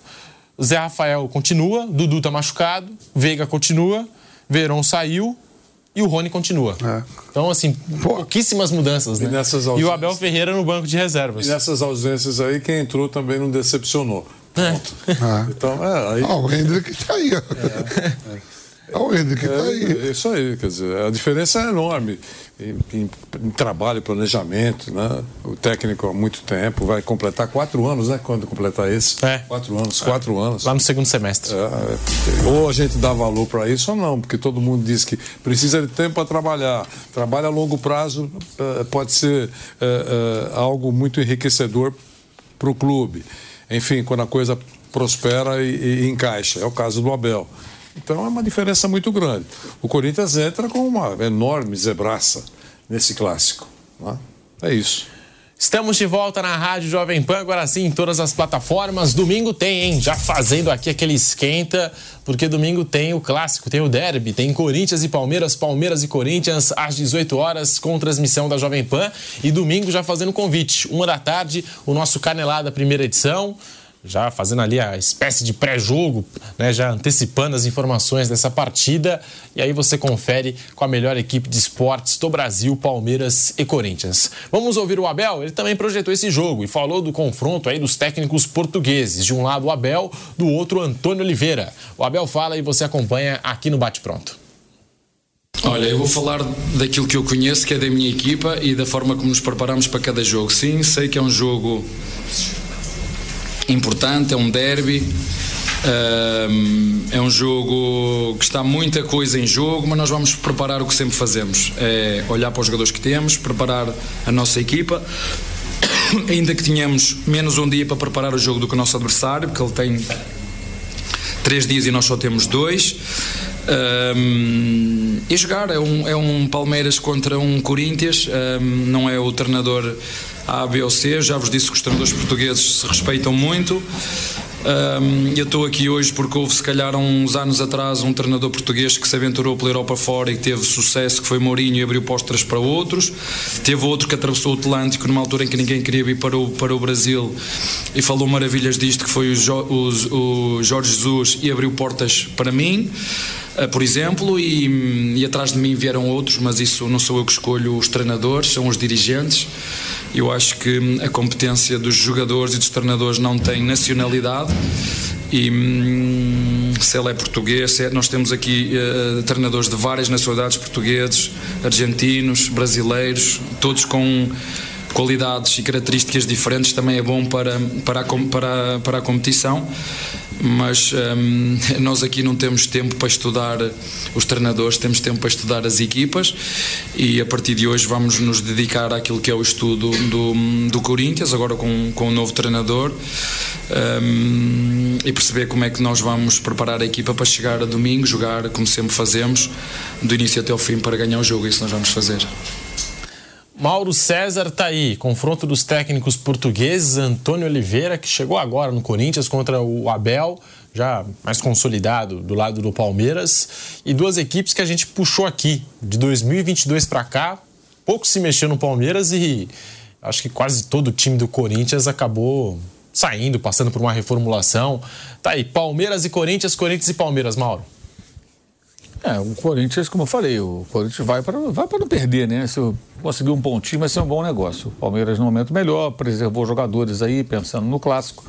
o Zé Rafael continua, Dudu tá machucado, Veiga continua, Verón saiu e o Rony continua. É. Então, assim, pouquíssimas mudanças, né? nessas E o Abel Ferreira no banco de reservas. E nessas ausências aí, quem entrou também não decepcionou. Ah. Então, é, aí. Ó, o Hendrick tá aí. ó. Ó, o Hendrick tá aí. É isso aí, quer dizer, a diferença é enorme em, em- em trabalho, planejamento, né? O técnico há muito tempo, vai completar quatro anos, né? Quando completar esse? É. Quatro anos, quatro anos. Lá no segundo semestre. É, ou a gente dá valor para isso ou não, porque todo mundo diz que precisa de tempo para trabalhar. Trabalho a longo prazo pode ser algo muito enriquecedor para o clube. Enfim, quando a coisa prospera e, e encaixa. É o caso do Abel. Então é uma diferença muito grande. O Corinthians entra com uma enorme zebraça nesse clássico. né? É isso. Estamos de volta na Rádio Jovem Pan, agora sim em todas as plataformas. Domingo tem, hein? Já fazendo aqui aquele esquenta, porque domingo tem o clássico, tem o derby, tem Corinthians e Palmeiras, Palmeiras e Corinthians às 18 horas com transmissão da Jovem Pan. E domingo já fazendo convite, uma da tarde, o nosso Canelada primeira edição. Já fazendo ali a espécie de pré-jogo, né? já antecipando as informações dessa partida. E aí você confere com a melhor equipe de esportes do Brasil, Palmeiras e Corinthians. Vamos ouvir o Abel? Ele também projetou esse jogo e falou do confronto aí dos técnicos portugueses. De um lado o Abel, do outro Antônio Oliveira. O Abel fala e você acompanha aqui no Bate Pronto. Olha, eu vou falar daquilo que eu conheço, que é da minha equipa e da forma como nos preparamos para cada jogo. Sim, sei que é um jogo importante, é um derby. é um jogo que está muita coisa em jogo, mas nós vamos preparar o que sempre fazemos: é olhar para os jogadores que temos, preparar a nossa equipa. Ainda que tenhamos menos um dia para preparar o jogo do que o nosso adversário, porque ele tem três dias e nós só temos dois. Ahm, e jogar é um, é um Palmeiras contra um Corinthians, ahm, não é o treinador A, B ou C. Já vos disse que os treinadores portugueses se respeitam muito. Ahm, eu estou aqui hoje porque houve, se calhar, uns anos atrás, um treinador português que se aventurou pela Europa fora e que teve sucesso, que foi Mourinho e abriu postas para outros. Teve outro que atravessou o Atlântico numa altura em que ninguém queria vir para o, para o Brasil e falou maravilhas disto, que foi o, Jo- os- o Jorge Jesus e abriu portas para mim. Uh, por exemplo, e, e atrás de mim vieram outros, mas isso não sou eu que escolho os treinadores, são os dirigentes. Eu acho que hum, a competência dos jogadores e dos treinadores não tem nacionalidade E hum, se ele é português, é, nós temos aqui uh, treinadores de várias nacionalidades portugueses, argentinos, brasileiros, todos com qualidades e características diferentes, também é bom para, para, a, para, para a competição mas hum, nós aqui não temos tempo para estudar os treinadores, temos tempo para estudar as equipas e a partir de hoje vamos nos dedicar àquilo que é o estudo do, do Corinthians, agora com, com o novo treinador um, e perceber como é que nós vamos preparar a equipa para chegar a domingo, jogar como sempre fazemos, do início até o fim para ganhar o jogo, isso nós vamos fazer. Mauro César tá aí, confronto dos técnicos portugueses, Antônio Oliveira, que chegou agora no Corinthians contra o Abel, já mais consolidado do lado do Palmeiras, e duas equipes que a gente puxou aqui, de 2022 para cá, pouco se mexeu no Palmeiras e acho que quase todo o time do Corinthians acabou saindo, passando por uma reformulação. Tá aí, Palmeiras e Corinthians, Corinthians e Palmeiras, Mauro. É, o Corinthians, como eu falei, o Corinthians vai para vai não perder, né? Se conseguir um pontinho, vai ser um bom negócio. O Palmeiras, no momento melhor, preservou jogadores aí, pensando no clássico,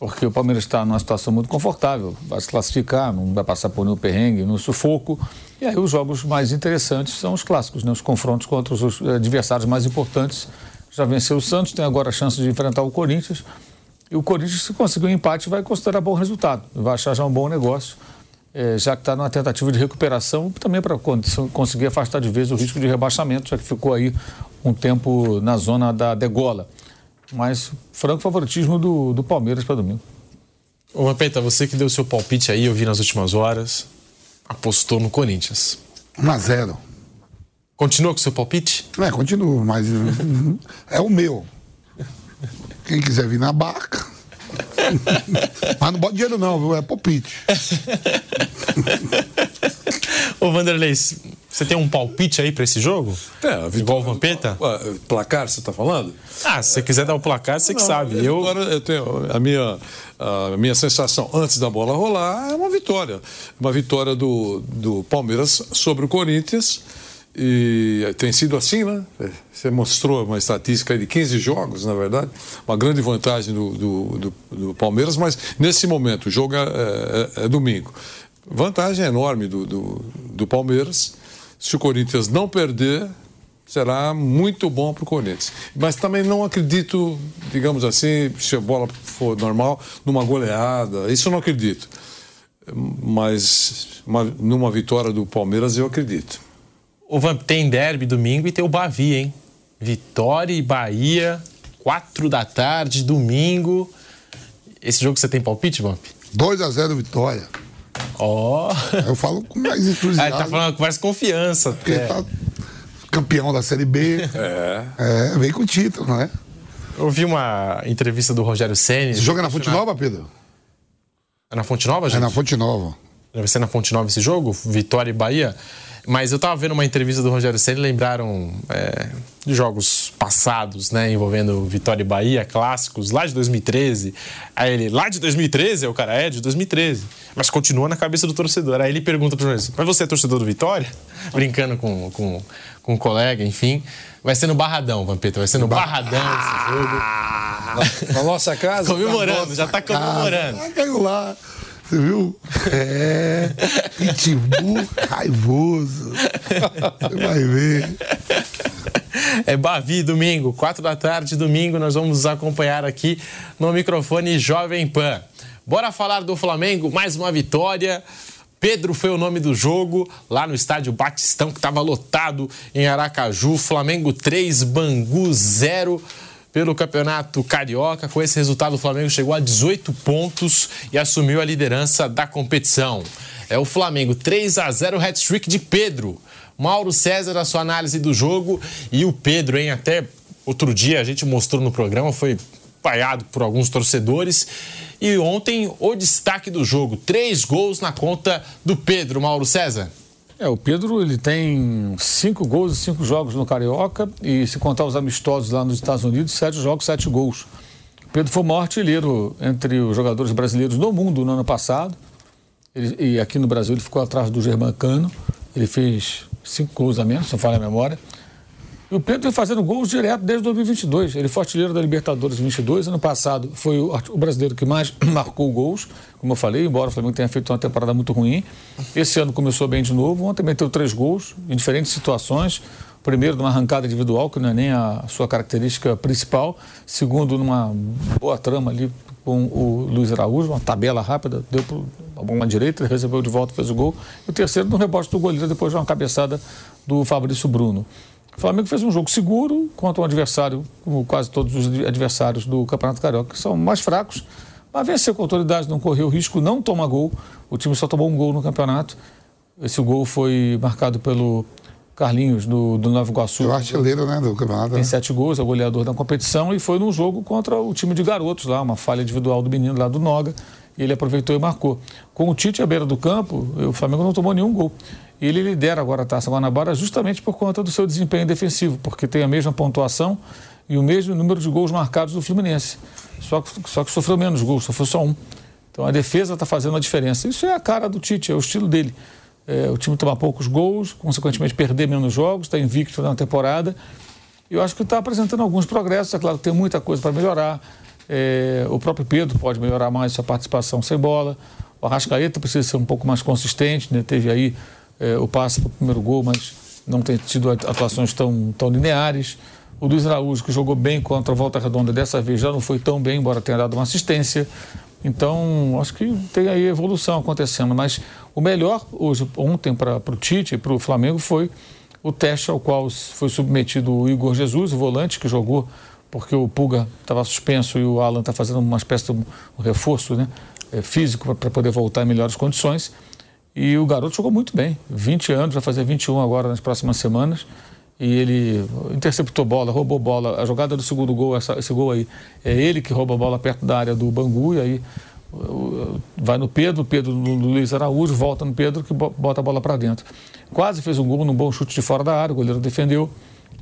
porque o Palmeiras está numa situação muito confortável, vai se classificar, não vai passar por nenhum perrengue, no sufoco. E aí os jogos mais interessantes são os clássicos, né? Os confrontos contra os adversários mais importantes. Já venceu o Santos, tem agora a chance de enfrentar o Corinthians. E o Corinthians, se conseguir um empate, vai considerar bom resultado, vai achar já um bom negócio já que está numa tentativa de recuperação, também para conseguir afastar de vez o risco de rebaixamento, já que ficou aí um tempo na zona da degola. Mas franco favoritismo do, do Palmeiras para domingo. Ô, Vampeta, você que deu seu palpite aí, eu vi nas últimas horas, apostou no Corinthians. 1 a 0 Continua com o seu palpite? É, continuo, mas é o meu. Quem quiser vir na barca, Mas não bota dinheiro não, viu? É palpite. Ô Vanderlei, você tem um palpite aí pra esse jogo? É, Vitória, Igual o Vampeta? Placar, você tá falando? Ah, se você quiser dar o placar, você não, que sabe. Eu... eu tenho a minha, a minha sensação antes da bola rolar é uma vitória. Uma vitória do, do Palmeiras sobre o Corinthians e tem sido assim, né? Você mostrou uma estatística de 15 jogos, na verdade, uma grande vantagem do, do, do, do Palmeiras, mas nesse momento o jogo é, é, é domingo. Vantagem enorme do, do, do Palmeiras. Se o Corinthians não perder, será muito bom para o Corinthians. Mas também não acredito, digamos assim, se a bola for normal, numa goleada. Isso eu não acredito. Mas uma, numa vitória do Palmeiras eu acredito. O Vamp tem derby domingo e tem o Bavi, hein? Vitória e Bahia, quatro da tarde, domingo. Esse jogo você tem palpite, Vamp? 2 a 0 Vitória. Ó. Oh. Eu falo com mais entusiasmo. Ele tá falando com mais confiança. Porque é. tá campeão da Série B. É. É, vem com o título, não é? Eu vi uma entrevista do Rogério Senna. Esse jogo é na Fonte Nova, Pedro? É na Fonte Nova, gente? É na Fonte Nova. Vai ser na Fonte Nova esse jogo? Vitória e Bahia? Mas eu estava vendo uma entrevista do Rogério Senna e lembraram é, de jogos passados, né, envolvendo Vitória e Bahia, clássicos, lá de 2013. Aí ele, lá de 2013? O cara é de 2013. Mas continua na cabeça do torcedor. Aí ele pergunta para o jornalista, mas você é torcedor do Vitória? Brincando com, com, com um colega, enfim. Vai ser no Barradão, Vampeta, vai ser no Barradão esse jogo. Na nossa casa? comemorando, já está comemorando. Ah, caiu lá. Você viu? É. Pitbull raivoso. Você vai ver. É Bavi, domingo, quatro da tarde, domingo, nós vamos acompanhar aqui no microfone Jovem Pan. Bora falar do Flamengo, mais uma vitória. Pedro foi o nome do jogo lá no estádio Batistão, que estava lotado em Aracaju. Flamengo 3, Bangu 0 pelo Campeonato Carioca. Com esse resultado, o Flamengo chegou a 18 pontos e assumiu a liderança da competição. É o Flamengo 3 a 0 hat-trick de Pedro. Mauro César, a sua análise do jogo e o Pedro, hein? Até outro dia a gente mostrou no programa, foi vaiado por alguns torcedores. E ontem, o destaque do jogo: três gols na conta do Pedro, Mauro César. É, o Pedro ele tem cinco gols e cinco jogos no Carioca e se contar os amistosos lá nos Estados Unidos, sete jogos, sete gols. O Pedro foi o maior artilheiro entre os jogadores brasileiros do mundo no ano passado. Ele, e aqui no Brasil ele ficou atrás do Germancano. Ele fez cinco gols a menos, se não falha a memória. E o Pedro vem fazendo gols direto desde 2022. Ele foi artilheiro da Libertadores 22. Ano passado foi o, brasileiro que mais marcou gols, como eu falei, embora o Flamengo tenha feito uma temporada muito ruim. Esse ano começou bem de novo. Ontem meteu três gols em diferentes situações. Primeiro, numa arrancada individual, que não é nem a sua característica principal. Segundo, numa boa trama ali com o Luiz Araújo, uma tabela rápida, deu para a bola direita, recebeu de volta, fez o gol. E o terceiro, no rebote do goleiro, depois de uma cabeçada do Fabrício Bruno. O Flamengo fez um jogo seguro contra um adversário, como quase todos os adversários do Campeonato Carioca, que são mais fracos, mas venceu com autoridade, não correu risco, não toma gol. O time só tomou um gol no campeonato. Esse gol foi marcado pelo Carlinhos, do, do Nova Iguaçu. O artilheiro né, do campeonato. Tem sete gols, é o goleador da competição, e foi num jogo contra o time de garotos lá, uma falha individual do menino lá do Noga, e ele aproveitou e marcou. Com o Tite à beira do campo, o Flamengo não tomou nenhum gol. Ele lidera agora a Taça Guanabara justamente por conta do seu desempenho defensivo, porque tem a mesma pontuação e o mesmo número de gols marcados do Fluminense. Só que, só que sofreu menos gols, foi só um. Então a defesa está fazendo a diferença. Isso é a cara do Tite, é o estilo dele. É, o time tomar poucos gols, consequentemente perder menos jogos, está invicto na temporada. Eu acho que está apresentando alguns progressos. É claro que tem muita coisa para melhorar. É, o próprio Pedro pode melhorar mais sua participação sem bola. O Arrascaeta precisa ser um pouco mais consistente, né? teve aí o passe para o primeiro gol, mas não tem tido atuações tão, tão lineares. O Luiz Araújo, que jogou bem contra a Volta Redonda, dessa vez já não foi tão bem, embora tenha dado uma assistência. Então, acho que tem aí evolução acontecendo. Mas o melhor hoje, ontem, para o Tite e para o Flamengo foi o teste ao qual foi submetido o Igor Jesus, o volante, que jogou porque o Puga estava suspenso e o Alan está fazendo uma espécie de um reforço né, é, físico para poder voltar em melhores condições. E o garoto jogou muito bem, 20 anos, vai fazer 21 agora nas próximas semanas. E ele interceptou bola, roubou bola. A jogada do segundo gol, essa, esse gol aí, é ele que rouba a bola perto da área do Bangu. E aí vai no Pedro, Pedro no Luiz Araújo, volta no Pedro que bota a bola para dentro. Quase fez um gol num bom chute de fora da área, o goleiro defendeu.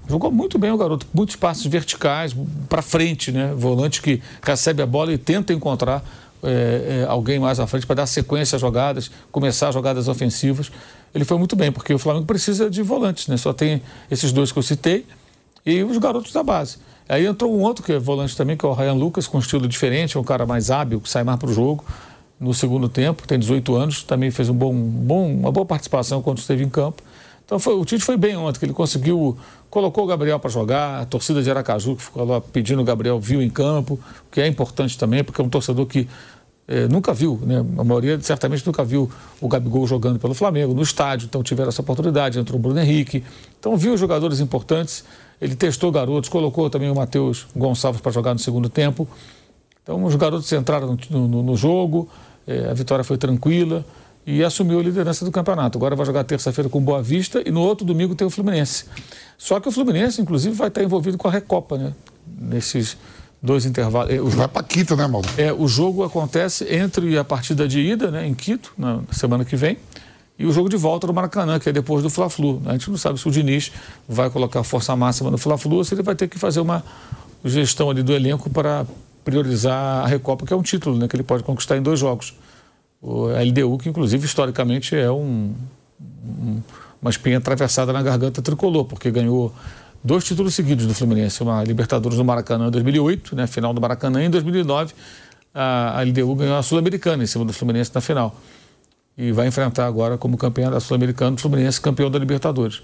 Jogou muito bem o garoto, muitos passos verticais, para frente, né? Volante que recebe a bola e tenta encontrar é, é, alguém mais à frente para dar sequência às jogadas, começar jogadas ofensivas. Ele foi muito bem, porque o Flamengo precisa de volantes, né? Só tem esses dois que eu citei e os garotos da base. Aí entrou um outro que é volante também, que é o Ryan Lucas, com um estilo diferente, é um cara mais hábil, que sai mais para o jogo no segundo tempo, tem 18 anos, também fez um bom, bom, uma boa participação quando esteve em campo. Então foi, o Tite foi bem ontem, que ele conseguiu, colocou o Gabriel para jogar, a torcida de Aracaju que ficou lá pedindo o Gabriel viu em campo, o que é importante também, porque é um torcedor que é, nunca viu, né? a maioria certamente nunca viu o Gabigol jogando pelo Flamengo no estádio, então tiveram essa oportunidade, entrou o Bruno Henrique, então viu jogadores importantes, ele testou garotos, colocou também o Matheus Gonçalves para jogar no segundo tempo, então os garotos entraram no, no, no jogo, é, a vitória foi tranquila, e assumiu a liderança do campeonato. Agora vai jogar terça-feira com Boa Vista e no outro domingo tem o Fluminense. Só que o Fluminense, inclusive, vai estar envolvido com a Recopa, né? Nesses dois intervalos. É, o vai para Quito, né, Mauro? É, o jogo acontece entre a partida de ida, né, em Quito, na semana que vem, e o jogo de volta no Maracanã, que é depois do Fla-Flu. A gente não sabe se o Diniz vai colocar força máxima no Fla-Flu ou se ele vai ter que fazer uma gestão ali do elenco para priorizar a Recopa, que é um título né, que ele pode conquistar em dois jogos o LDU, que inclusive historicamente é um, um, uma espinha atravessada na garganta tricolor, porque ganhou dois títulos seguidos do Fluminense, uma Libertadores do Maracanã em 2008, né, final do Maracanã, e em 2009 a, a LDU ganhou a Sul-Americana em cima do Fluminense na final. E vai enfrentar agora como campeão da Sul-Americana o Fluminense campeão da Libertadores.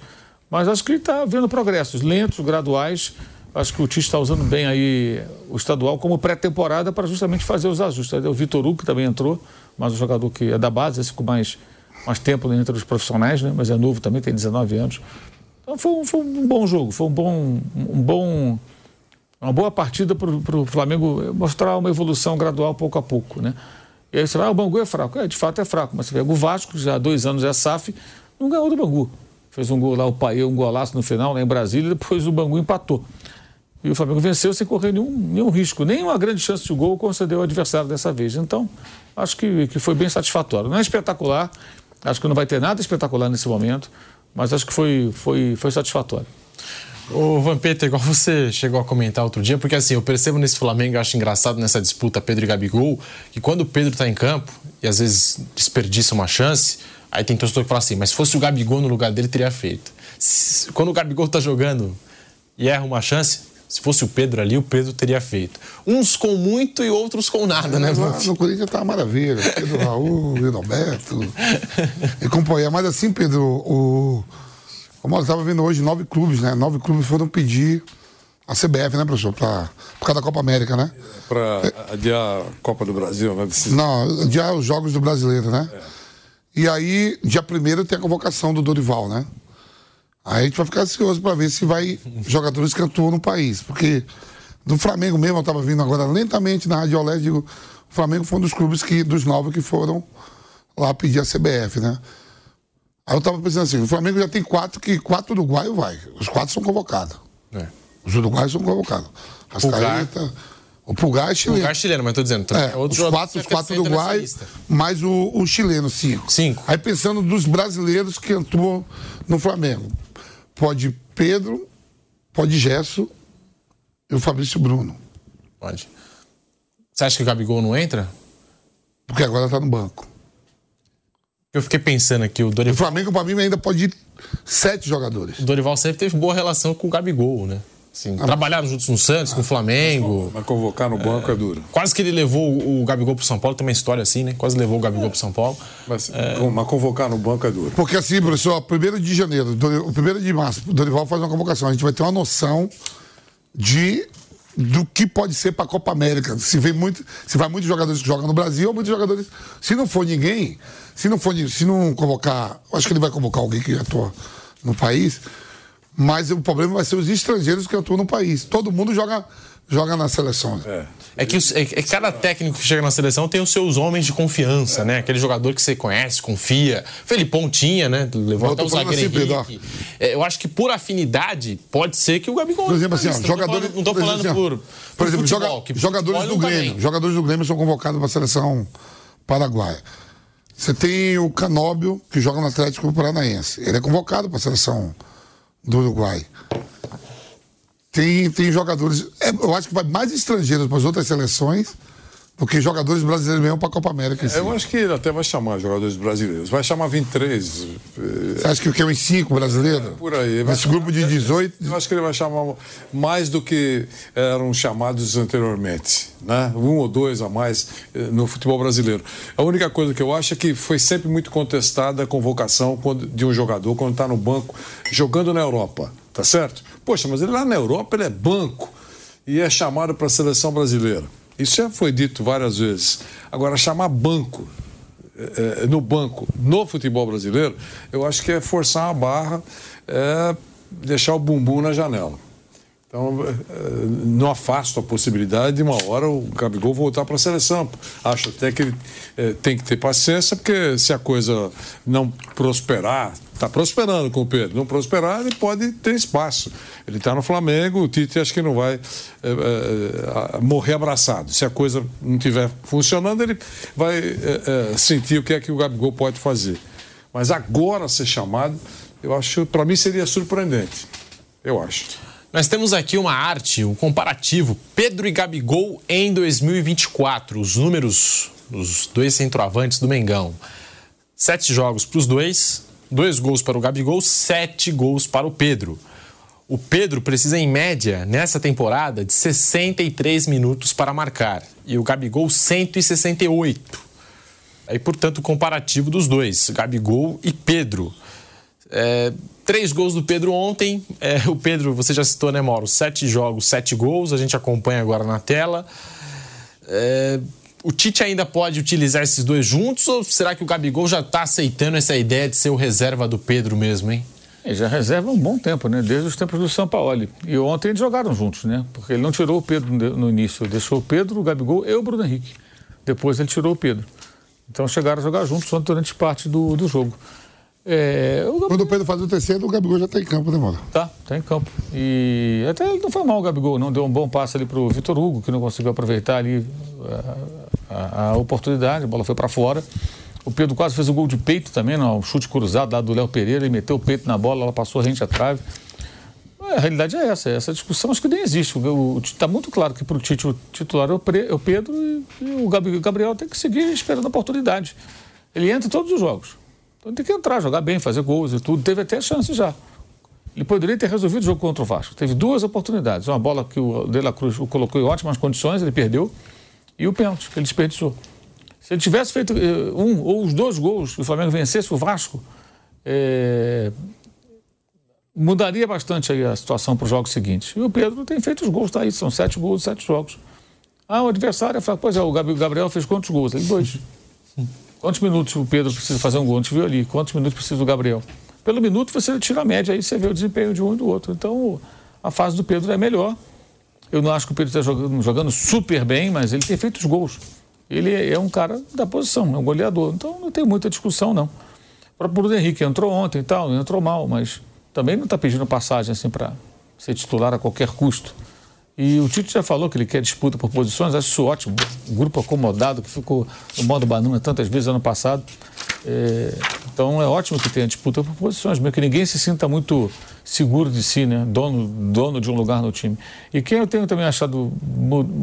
Mas acho que ele está vendo progressos lentos, graduais, Acho que o Tite está usando bem aí o estadual como pré-temporada para justamente fazer os ajustes. O Vitor Hugo também entrou, mas o jogador que é da base, esse com mais, mais tempo entre os profissionais, né? mas é novo também, tem 19 anos. Então foi, foi um bom jogo, foi um bom, um bom, uma boa partida para o Flamengo mostrar uma evolução gradual pouco a pouco. Né? E aí você vai, ah, o Bangu é fraco. É, de fato é fraco, mas você pega o Vasco, já há dois anos é SAF, não ganhou do Bangu. Fez um gol lá, o Paê, um golaço no final, lá em Brasília, e depois o Bangu empatou. E o Flamengo venceu sem correr nenhum, nenhum risco, nem uma grande chance de gol concedeu ao adversário dessa vez. Então, acho que, que foi bem satisfatório. Não é espetacular, acho que não vai ter nada espetacular nesse momento, mas acho que foi, foi, foi satisfatório. O Vampeta, igual você chegou a comentar outro dia, porque assim, eu percebo nesse Flamengo, acho engraçado nessa disputa Pedro e Gabigol, que quando o Pedro está em campo e às vezes desperdiça uma chance, aí tem torcedor que fala assim, mas se fosse o Gabigol no lugar dele, teria feito. Quando o Gabigol está jogando e erra uma chance, se fosse o Pedro ali, o Pedro teria feito. Uns com muito e outros com nada, né? Lá no Corinthians tá uma maravilha. Pedro Raul, Alberto e companhia. Mas assim, Pedro, o... como eu estava vendo hoje, nove clubes, né? Nove clubes foram pedir a CBF, né, professor? Pra... Por causa da Copa América, né? Para adiar a Copa do Brasil, né? Não, adiar os Jogos do Brasileiro, né? E aí, dia primeiro tem a convocação do Dorival, né? Aí a gente vai ficar ansioso para ver se vai jogadores que atuam no país. Porque do Flamengo mesmo, eu estava vindo agora lentamente na Rádio Olé, digo, o Flamengo foi um dos clubes que, dos nove que foram lá pedir a CBF, né? Aí eu estava pensando assim, o Flamengo já tem quatro que quatro uruguaios vai. Os quatro são convocados. É. Os uruguaios são convocados. As Pulgar. o Pulgar é chileno. Pulgar chileno, mas tô dizendo, É, é os quatro, os quatro uruguaios, mais o, o chileno, cinco. Cinco. Aí pensando dos brasileiros que atuam no Flamengo. Pode Pedro, pode Gesso e o Fabrício Bruno. Pode. Você acha que o Gabigol não entra? Porque agora tá no banco. Eu fiquei pensando aqui, o O Dorival, Flamengo, pra mim, ainda pode ir sete jogadores. o Dorival sempre teve boa relação com o Gabigol, né? Assim, trabalharam juntos no Santos, com o Flamengo. Mas convocar no banco é, duro. Quase que ele levou o Gabigol pro São Paulo, tem uma história assim, né? Quase levou o Gabigol pro São Paulo. Mas, mas convocar no banco é duro. Porque assim, professor, primeiro de janeiro, o primeiro de março, o Dorival faz uma convocação. A gente vai ter uma noção de do que pode ser para a Copa América. Se vem muito, se vai muitos jogadores que jogam no Brasil ou muitos jogadores. Se não for ninguém, se não for, se não convocar, acho que ele vai convocar alguém que atua no país. Mas o problema vai ser os estrangeiros que atuam no país. Todo mundo joga joga na seleção. É que, os- é que cada técnico que chega na seleção tem os seus homens de confiança, né? Aquele jogador que você conhece, confia. Felipão tinha, né? Levou Eu até o zagueiro assim. É, eu acho que por afinidade, pode ser que o Gabigol... Por exemplo, assim, ó, Não tô falando- jogadores. Não tô por falando exemplo, por, por, por exemplo, futebol, joga- que jogadores futebol do tá Grêmio. bem. Jogadores do Grêmio são convocados para a seleção paraguaia. Você tem o Canóbio, que joga no Atlético Paranaense. Ele é convocado para a seleção do Uruguai. Tem, tem jogadores. é, eu acho que vai mais estrangeiros para as outras seleções do que jogadores brasileiros mesmo para a Copa América. si. Eu acho que ele até vai chamar jogadores brasileiros. Vai chamar 23. eh, Você acha que quer uns cinco brasileiros? Por aí. Vai Esse grupo de 18. Eu acho que ele vai chamar mais do que eram chamados anteriormente, né? Um ou dois a mais eh, no futebol brasileiro. A única coisa que eu acho é que foi sempre muito contestada a convocação de um jogador quando está no banco jogando na Europa, tá certo? Poxa, mas ele lá na Europa ele é banco e é chamado para a seleção brasileira. Isso já foi dito várias vezes. Agora chamar banco eh, no banco no futebol brasileiro, eu acho que é forçar a barra, é deixar o bumbum na janela. Então, eh, não afasto a possibilidade de uma hora o Gabigol voltar para a seleção. Acho até que ele eh, tem que ter paciência, porque se a coisa não prosperar, está prosperando com o Pedro, não prosperar, ele pode ter espaço. Ele está no Flamengo, o Tite acho que não vai eh, a- morrer abraçado. Se a coisa não estiver funcionando, ele vai eh, sentir o que é que o Gabigol pode fazer. Mas agora ser chamado, eu acho, para mim seria surpreendente. Eu acho. Nós temos aqui uma arte, um comparativo. Pedro e Gabigol em 2024. Os números dos dois centroavantes do Mengão. Sete jogos para os dois, dois gols para o Gabigol, sete gols para o Pedro. O Pedro precisa, em média, nessa temporada, de 63 minutos para marcar. E o Gabigol, 168. Aí, portanto, o comparativo dos dois, Gabigol e Pedro. É, três gols do Pedro ontem. É, o Pedro, você já citou, né, Mauro? Sete jogos, sete gols. A gente acompanha agora na tela. É, o Tite ainda pode utilizar esses dois juntos ou será que o Gabigol já está aceitando essa ideia de ser o reserva do Pedro mesmo, hein? Ele já reserva um bom tempo, né? Desde os tempos do São Paulo. E ontem eles jogaram juntos, né? Porque ele não tirou o Pedro no início, ele deixou o Pedro, o Gabigol e o Bruno Henrique. Depois ele tirou o Pedro. Então chegaram a jogar juntos durante parte do, do jogo. É, o Gabigol Quando o Pedro faz o terceiro, o Gabigol já está em campo, né, mano? tá, tá em campo. E até ele não foi mal o Gabigol, não. Deu um bom passe ali pro Vitor Hugo, que não conseguiu aproveitar ali a, a- a oportunidade, a bola foi para fora. O Pedro quase fez o gol de peito também, não, um chute cruzado lá do Léo Pereira, ele meteu o peito na bola, ela passou rente à trave. É, A realidade é essa, essa discussão acho que nem existe. Está muito claro que para o Tite o titular é o, Pre- é o Pedro e, e o o Gabriel tem que seguir esperando a oportunidade. Ele entra em todos os jogos. Então tem que entrar, jogar bem, fazer gols e tudo. Teve até chance já. Ele poderia ter resolvido o jogo contra o Vasco. Teve duas oportunidades. Uma bola que o De La Cruz colocou em ótimas condições, ele perdeu, e o pênalti, que ele desperdiçou. Se ele tivesse feito eh, um ou os dois gols e o Flamengo vencesse o Vasco, é, mudaria bastante a situação para os jogos seguintes. E o Pedro tem feito os gols, tá aí, são sete gols, sete jogos. Ah, o adversário fala, pois é, o Gabriel fez quantos gols? Ele, dois. Quantos minutos o Pedro precisa fazer um gol? A gente viu ali. Quantos minutos precisa o Gabriel? Pelo minuto você tira a média, aí você vê o desempenho de um e do outro. Então, a fase do Pedro é melhor. Eu não acho que o Pedro está jogando, jogando super bem, mas ele tem feito os gols. Ele é um cara da posição, é um goleador. Então, não tem muita discussão, não. O próprio Bruno Henrique entrou ontem e tal, entrou mal, mas também não está pedindo passagem assim para ser titular a qualquer custo. E o Tite já falou que ele quer disputa por posições, acho isso ótimo. Um grupo acomodado que ficou no modo banana tantas vezes ano passado. É, então é ótimo que tenha disputa por posições, mesmo que ninguém se sinta muito seguro de si, né? dono, dono de um lugar no time. E quem eu tenho também achado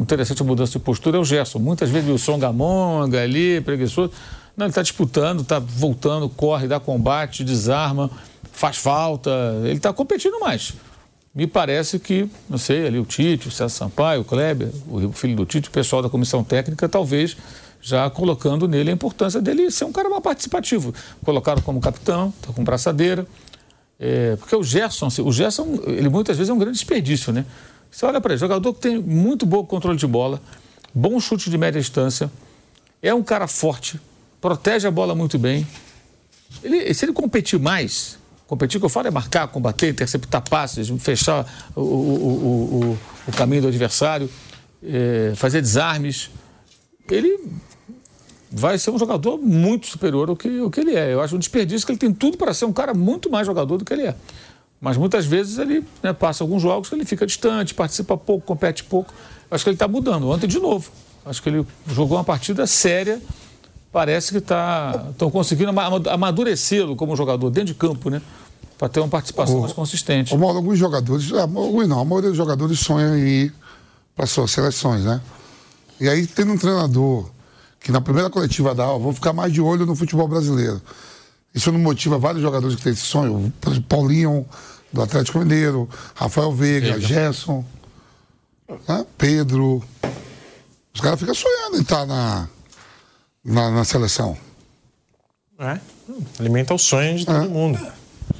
interessante a mudança de postura é o Gerson. Muitas vezes o Songamonga ali, preguiçoso. Não, ele está disputando, está voltando, corre, dá combate, desarma, faz falta. Ele está competindo mais me parece que, não sei, ali o Tite, o César Sampaio, o Kleber, o filho do Tite, o pessoal da comissão técnica, talvez já colocando nele a importância dele ser um cara mais participativo. Colocaram como capitão, está com braçadeira. É, porque o Gerson, o Gerson, ele muitas vezes é um grande desperdício, né? Você olha para ele, jogador que tem muito bom controle de bola, bom chute de média distância, é um cara forte, protege a bola muito bem. Ele, se ele competir mais, Competir, que eu falo, é marcar, combater, interceptar passes, fechar o, o, o, o caminho do adversário, é, fazer desarmes. Ele vai ser um jogador muito superior ao que, ao que ele é. Eu acho um desperdício que ele tem tudo para ser um cara muito mais jogador do que ele é. Mas muitas vezes ele né, passa alguns jogos, ele fica distante, participa pouco, compete pouco. Acho que ele está mudando. Ontem, de novo. Acho que ele jogou uma partida séria parece que tá, estão conseguindo amadurecê-lo como jogador dentro de campo, né? Para ter uma participação o, mais consistente. O, Mauro, alguns jogadores, alguns não, a maioria dos jogadores sonham em ir para suas seleções, né? E aí tem um treinador que na primeira coletiva dá, ó, vou ficar mais de olho no futebol brasileiro. Isso não motiva vários jogadores que têm esse sonho. Paulinho, do Atlético Mineiro, Rafael Veiga, Veiga. Gerson, né? Pedro. Os caras ficam sonhando em estar na, na, na seleção. É, alimenta o sonho de todo é. mundo.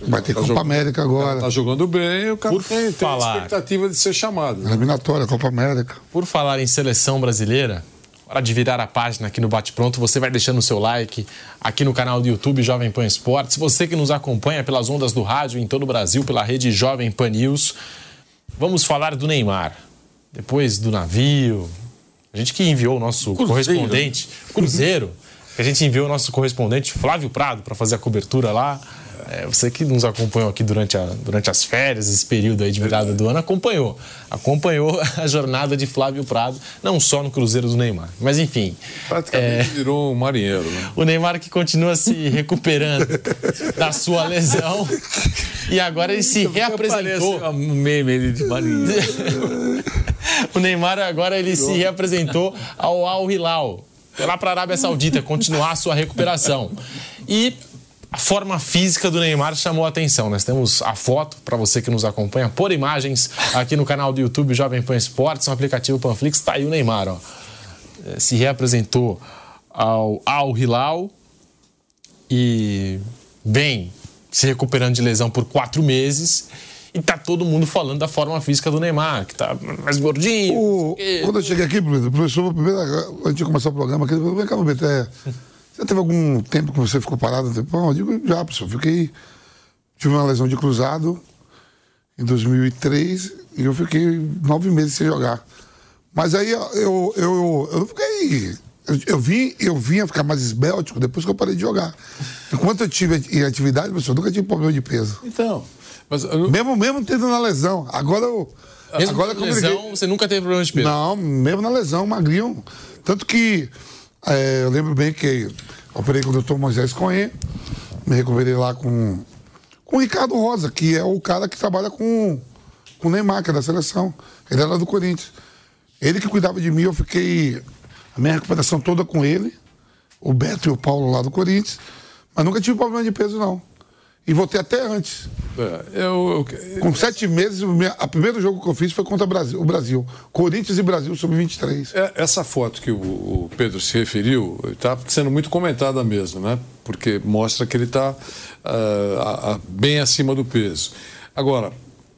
Vai ter tá Copa jogando, América agora. Tá jogando bem, o cara Por tem, falar, tem expectativa de ser chamado. Né? Eliminatória, Copa América. Por falar em seleção brasileira, hora de virar a página aqui no Bate Pronto, você vai deixando o seu like aqui no canal do YouTube Jovem Pan Esportes. Você que nos acompanha pelas ondas do rádio em todo o Brasil, pela rede Jovem Pan News. Vamos falar do Neymar. Depois do navio, a gente que enviou o nosso Cruzeiro. correspondente, Cruzeiro, que a gente enviou o nosso correspondente Flávio Prado para fazer a cobertura lá. É, você que nos acompanhou aqui durante, a, durante as férias, esse período aí de virada do ano, acompanhou. Acompanhou a jornada de Flávio Prado, não só no Cruzeiro do Neymar. Mas enfim. Praticamente é, virou um marinheiro, né? O Neymar que continua se recuperando da sua lesão. E agora ele se reapresentou. Um meme de marinheiro. o Neymar agora ele se reapresentou ao Al Hilal, lá para a Arábia Saudita, continuar a sua recuperação. E a forma física do Neymar chamou a atenção. Nós temos a foto para você que nos acompanha por imagens aqui no canal do YouTube Jovem Pan Esportes, no aplicativo Panflix. Está aí o Neymar, ó. É, se reapresentou ao Al Hilal e vem se recuperando de lesão por quatro meses e tá todo mundo falando da forma física do Neymar, que tá mais gordinho. O, quando eu cheguei aqui, professor, primeiro, antes de começar o programa, aqui, vem cá, Beto, é, você teve algum tempo que você ficou parado? Bom, eu digo, já, professor, fiquei. Tive uma lesão de cruzado em 2003 e eu fiquei nove meses sem jogar. Mas aí eu, eu, eu, eu fiquei. Eu, eu, vim, eu vim a ficar mais esbéltico depois que eu parei de jogar. Enquanto eu tive em atividade, professor, nunca tive problema de peso. Então. Eu... mesmo, mesmo tendo na lesão. Agora eu. Mesmo agora na lesão, você nunca teve problema de peso? Não, mesmo na lesão, magrinho. Tanto que é, eu lembro bem que operei com o doutor Moisés Cohen, me recuperei lá com, com o Ricardo Rosa, que é o cara que trabalha com, com o Neymar, que é da seleção. Ele era do Corinthians. Ele que cuidava de mim, eu fiquei a minha recuperação toda com ele, o Beto e o Paulo lá do Corinthians, mas nunca tive problema de peso, não. E voltei até antes. É, eu, eu, Com sete meses, o primeiro jogo que eu fiz foi contra o Brasil. O Brasil. Corinthians e Brasil sub-23. É, essa foto que o, o, Pedro se referiu está sendo muito comentada mesmo, né? Porque mostra que ele está uh, ah, bem acima do peso. Agora,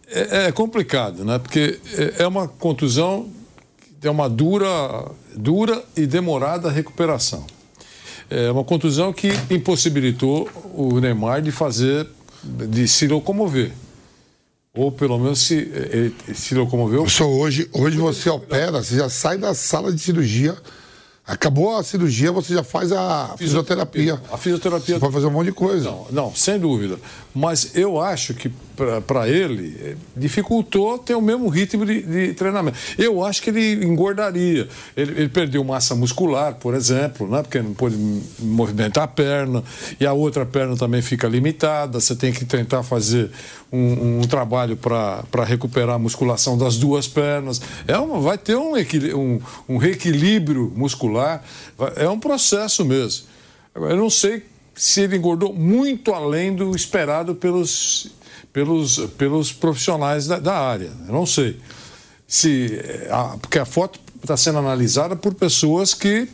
é, é complicado, né? Porque é, é uma contusão, é uma dura, dura e demorada recuperação. É uma contusão que impossibilitou o Neymar de fazer de se locomover. Ou pelo menos se, ele, se locomoveu. Só hoje, hoje você opera, você já sai da sala de cirurgia Acabou a cirurgia, você já faz a fisioterapia. A fisioterapia. Você pode fazer um monte de coisa. Não, não sem dúvida. Mas eu acho que para ele eh, dificultou ter o mesmo ritmo de, de, treinamento. Eu acho que ele engordaria. Ele, ele, perdeu massa muscular, por exemplo, né? porque não pode movimentar a perna, e a outra perna também fica limitada. Você tem que tentar fazer um, um trabalho para recuperar a musculação das duas pernas. É uma, vai ter um, um, um reequilíbrio muscular, é um processo mesmo. Eu não sei se ele engordou muito além do esperado pelos, pelos, pelos profissionais da, da área. Eu não sei. Se, a, porque a foto está sendo analisada por pessoas que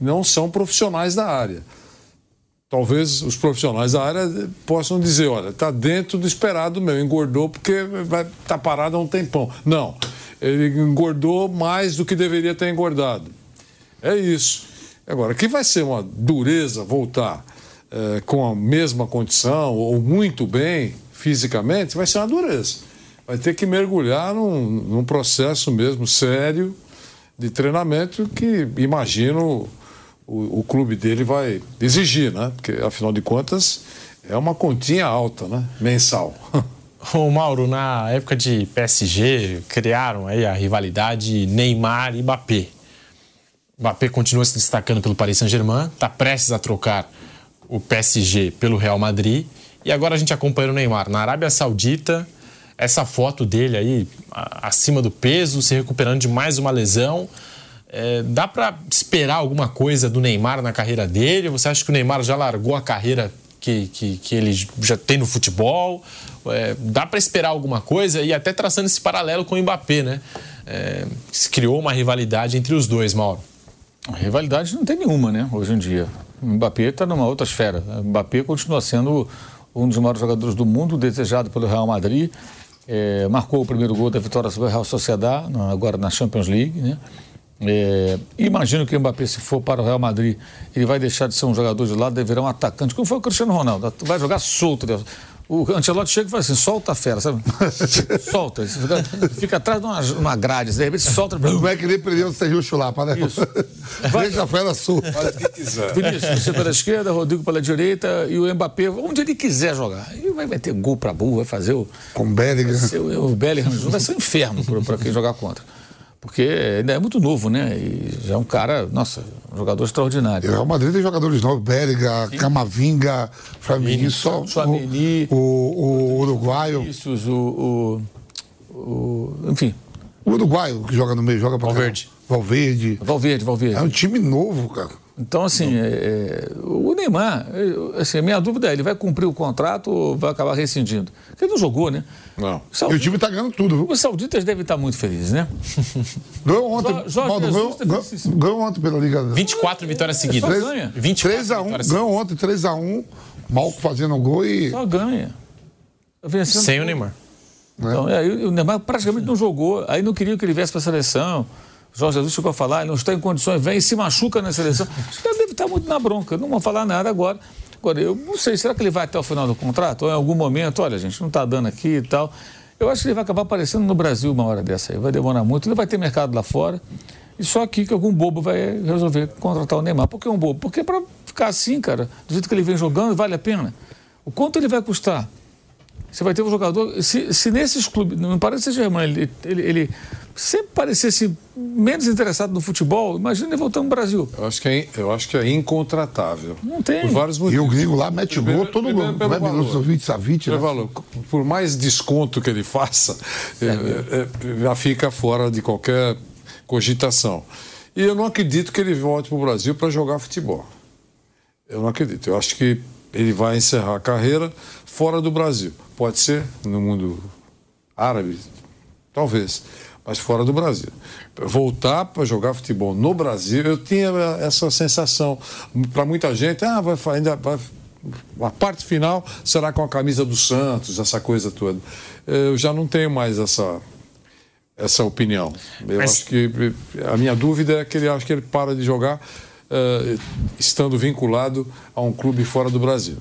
não são profissionais da área talvez os profissionais da área possam dizer, olha, está dentro do esperado meu, engordou porque vai estar tá parado há um tempão. Não, ele engordou mais do que deveria ter engordado. É isso. Agora, que vai ser uma dureza voltar é, com a mesma condição ou muito bem fisicamente, vai ser uma dureza. Vai ter que mergulhar num, num processo mesmo sério de treinamento que imagino o, o, clube dele vai exigir, né? Porque, afinal de contas, é uma continha alta, né? Mensal. Ô Mauro, na época de PSG, criaram aí a rivalidade Neymar e Mbappé. Mbappé continua se destacando pelo Paris Saint-Germain, está prestes a trocar o PSG pelo Real Madrid. E agora a gente acompanha o Neymar na Arábia Saudita. Essa foto dele aí acima do peso, se recuperando de mais uma lesão. É, dá para esperar alguma coisa do Neymar na carreira dele? Você acha que o Neymar já largou a carreira que, que, que ele já tem no futebol? É, dá para esperar alguma coisa? E até traçando esse paralelo com o Mbappé, né? É, se criou uma rivalidade entre os dois, Mauro. rivalidade não tem nenhuma, né? Hoje em dia. O Mbappé está numa outra esfera. O Mbappé continua sendo um dos maiores jogadores do mundo, desejado pelo Real Madrid. É, marcou o primeiro gol da vitória sobre o Real Sociedad, agora na Champions League, né? É, imagino que o Mbappé, se for para o Real Madrid, ele vai deixar de ser um jogador de lado, deverá um atacante, como foi o Cristiano Ronaldo. Vai jogar solto. O Ancelotti chega e fala assim: solta a fera, sabe? solta. Fica, fica, atrás de uma, uma grade, de repente solta. Não é que nem prendeu o Sérgio Chulapa, né? Isso. Vai, Deixa a fera solta. Vinícius, você pela esquerda, Rodrigo pela direita e o Mbappé, onde ele quiser jogar. E vai meter gol pra burro, vai fazer o. Com o Bellingham. O, o Bellingham. Vai ser um inferno para quem jogar contra porque ainda é muito novo, né? E já é um cara, nossa, um jogador extraordinário. O Real Madrid tem jogadores novos, Bériga, Camavinga, Flamini, só o, o, o uruguaio. O, o, o, enfim. O uruguaio que joga no meio, joga para Valverde. Valverde. Valverde, Valverde. É um time novo, cara. Então, assim, é, é, o Neymar, é, assim, a minha dúvida é, ele vai cumprir o contrato ou vai acabar rescindindo? Porque ele não jogou, né? Não. Saudita, e o time está ganhando tudo, viu? Os sauditas devem estar muito felizes, né? Ganhou ontem. Jorge Maldo, ganhou, ganhou, ganhou, ontem pela Liga. 24 vitórias seguidas. 3, ganha. 3 a 1 ganhou ontem 3 a 1 Malco fazendo o gol e. Só ganha. Vencendo Sem o Neymar. Então, é, o Neymar praticamente não jogou. Aí não queria que ele viesse para a seleção. Jorge Jesus chegou a falar, ele não está em condições, vem e se machuca na seleção. Acho que ele deve estar muito na bronca, não vou falar nada agora. Agora, eu não sei, será que ele vai até o final do contrato? Ou em algum momento, olha, gente, não está dando aqui e tal. Eu acho que ele vai acabar aparecendo no Brasil uma hora dessa aí. Vai demorar muito, ele vai ter mercado lá fora. E só aqui que algum bobo vai resolver contratar o Neymar. Por que um bobo? Porque para ficar assim, cara, do jeito que ele vem jogando, vale a pena. O quanto ele vai custar? Você vai ter um jogador. Se, se nesses clubes. Não parece ser Germán, ele, ele, ele sempre parecesse menos interessado no futebol, imagina ele voltando no Brasil. Eu acho que é, eu acho que é incontratável. Não tem. Por vários motivos. E o gringo lá mete primeiro, gol todo gol. Não é minutos 20 a 20. Né? Valor. Por mais desconto que ele faça, é, é, é, já fica fora de qualquer cogitação. E eu não acredito que ele volte para o Brasil para jogar futebol. Eu não acredito. Eu acho que ele vai encerrar a carreira fora do Brasil. Pode ser no mundo árabe, talvez, mas fora do Brasil. Voltar para jogar futebol no Brasil, eu tinha essa sensação. Para muita gente, ah, vai, ainda vai, a parte final será com a camisa do Santos, essa coisa toda. Eu já não tenho mais essa essa opinião. Eu Mas... acho que a minha dúvida é que ele acho que ele para de jogar uh, estando vinculado a um clube fora do Brasil.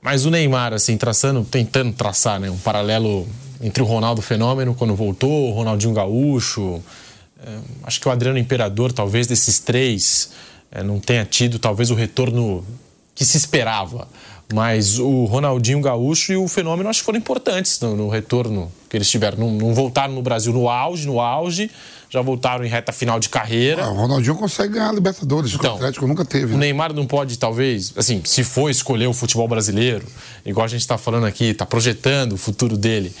Mas o Neymar, assim, traçando, tentando traçar né, um paralelo entre o Ronaldo Fenômeno quando voltou, o Ronaldinho Gaúcho. É, acho que o Adriano Imperador, talvez desses três, é, não tenha tido talvez o retorno que se esperava. Mas o Ronaldinho Gaúcho e o Fenômeno acho que foram importantes no, no retorno que eles tiveram. Não, não, voltaram no Brasil no auge, no auge, já voltaram em reta final de carreira. Ah, o Ronaldinho consegue ganhar a Libertadores, então, o Atlético nunca teve. Né? O Neymar não pode, talvez, assim, se for escolher o futebol brasileiro, igual a gente está falando aqui, está projetando o futuro dele,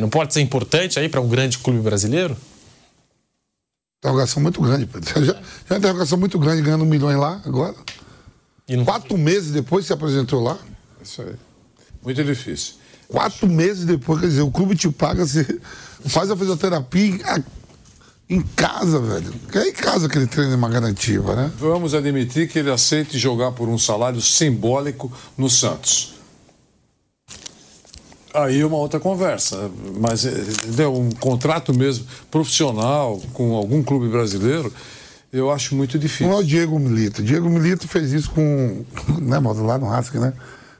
não pode ser importante aí para um grande clube brasileiro? Interrogação muito grande, Pedro. Já, já é uma interrogação muito grande, ganhando milhões lá agora. Quatro meses depois se apresentou lá? Isso aí. Muito difícil. Quatro meses depois, quer dizer, o clube te paga, você faz a fisioterapia em casa, velho. Que é em casa que ele treina uma garantiva, né? Vamos admitir que ele aceite jogar por um salário simbólico no Santos. Aí uma outra conversa, mas é, um contrato mesmo profissional com algum clube brasileiro, eu acho muito difícil. Não é o Diego Milito. Diego Milito fez isso com, né, modo lá no Rasca, né?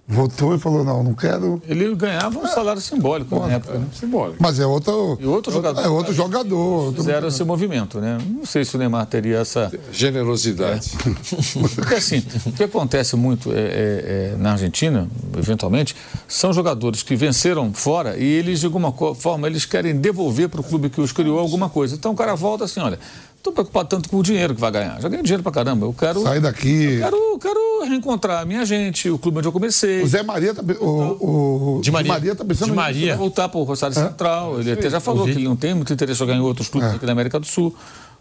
Voltou e falou, não, não quero. Ele ganhava um salário simbólico na época, né? Simbólico. Mas é outro, e outro jogador. É outro jogador. Fizeram esse movimento, né? Não sei se o Neymar teria essa. Generosidade. É. Porque assim, o que acontece muito é, é, é, na Argentina, eventualmente, são jogadores que venceram fora e eles, de alguma forma, eles querem devolver para o clube que os criou alguma coisa. Então o cara volta assim, olha, estou preocupado tanto com o dinheiro que vai ganhar. Já ganhei dinheiro pra caramba. Eu quero. Sai daqui. Eu quero, quero reencontrar a minha gente, o clube onde eu comecei. O Zé Maria tá, o, o de Maria, Maria tá pensando de Maria. Nisso, voltar para o Rosário é? Central. Ele até já falou que ele não tem muito interesse em jogar em outros clubes é. aqui da América do Sul.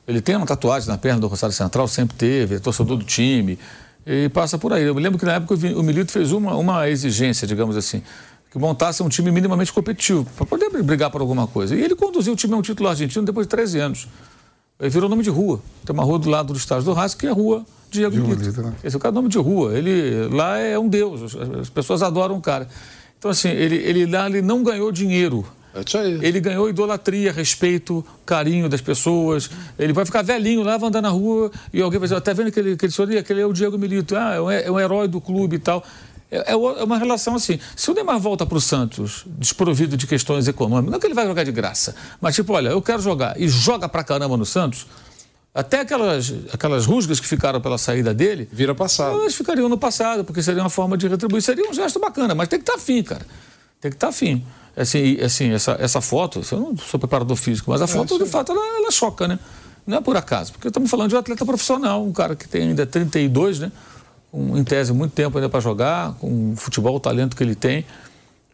Ele tem uma tatuagem na perna do Rosário Central, sempre teve, é torcedor do time. E passa por aí. Eu me lembro que na época o Milito fez uma, uma exigência, digamos assim, que montasse um time minimamente competitivo, para poder brigar por alguma coisa. E ele conduziu o time a um título argentino depois de 13 anos. Ele virou nome de rua. Tem uma rua do lado do estádio do Racing que é a Rua Diego Milito. Né? Esse é o cara nome de rua. Ele lá é um deus. As pessoas adoram o cara. Então, assim, ele, ele lá ele não ganhou dinheiro. É ele ganhou idolatria, respeito, carinho das pessoas. Ele vai ficar velhinho lá, vai andar na rua e alguém vai dizer, até tá vendo aquele, aquele senhor ali, aquele é o Diego Milito, ah, é um, é um herói do clube e tal. É, é, é uma relação assim. Se o Neymar volta para o Santos desprovido de questões econômicas, não é que ele vai jogar de graça, mas tipo, olha, eu quero jogar e joga pra caramba no Santos, até aquelas, aquelas rusgas que ficaram pela saída dele. Vira passado. Elas ficariam no passado, porque seria uma forma de retribuir. Seria um gesto bacana, mas tem que estar tá afim, cara. Tem que estar tá afim. Assim, assim essa, essa foto, eu não sou preparador físico, mas a é, foto, é, de fato, ela, ela choca, né? Não é por acaso, porque estamos falando de um atleta profissional, um cara que tem ainda 32, né? Com, em tese, muito tempo ainda para jogar, com o futebol, o talento que ele tem.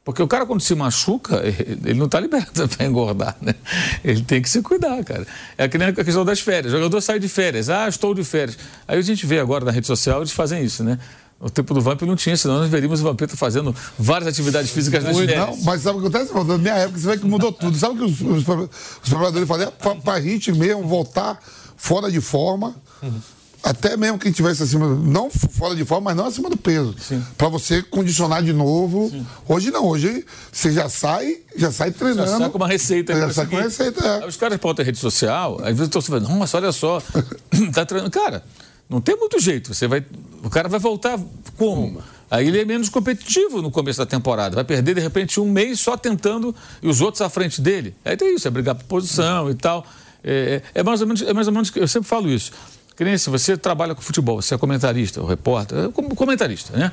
Porque o cara, quando se machuca, ele não está liberado para engordar, né? Ele tem que se cuidar, cara. É que nem a questão das férias. O jogador sai de férias. Ah, estou de férias. Aí a gente vê agora na rede social, eles fazem isso, né? No tempo do Vamp não tinha, senão nós veríamos o Vampeta fazendo várias atividades físicas nas férias. Não, mas sabe o que acontece? Na minha época, você vê que mudou tudo. Sabe o que os, os, os preparadores faziam? Para a gente mesmo voltar fora de forma. Uhum até mesmo quem tivesse acima, não fora de forma, mas não acima do peso. Para você condicionar de novo. Sim. Hoje não, hoje você já sai, já sai treinando. Já sai com uma receita. Já sai com uma receita, é. Os caras ter rede social, às vezes estão falando, mas olha só, tá treinando. Cara, não tem muito jeito. Você vai, o cara vai voltar como? Aí ele é menos competitivo no começo da temporada. Vai perder, de repente, um mês só tentando e os outros à frente dele. Aí tem isso, é brigar por posição e tal. É, é, é mais ou menos, é mais ou menos, eu sempre falo isso. Se você trabalha com futebol, você é comentarista, ou repórter, é como comentarista, né?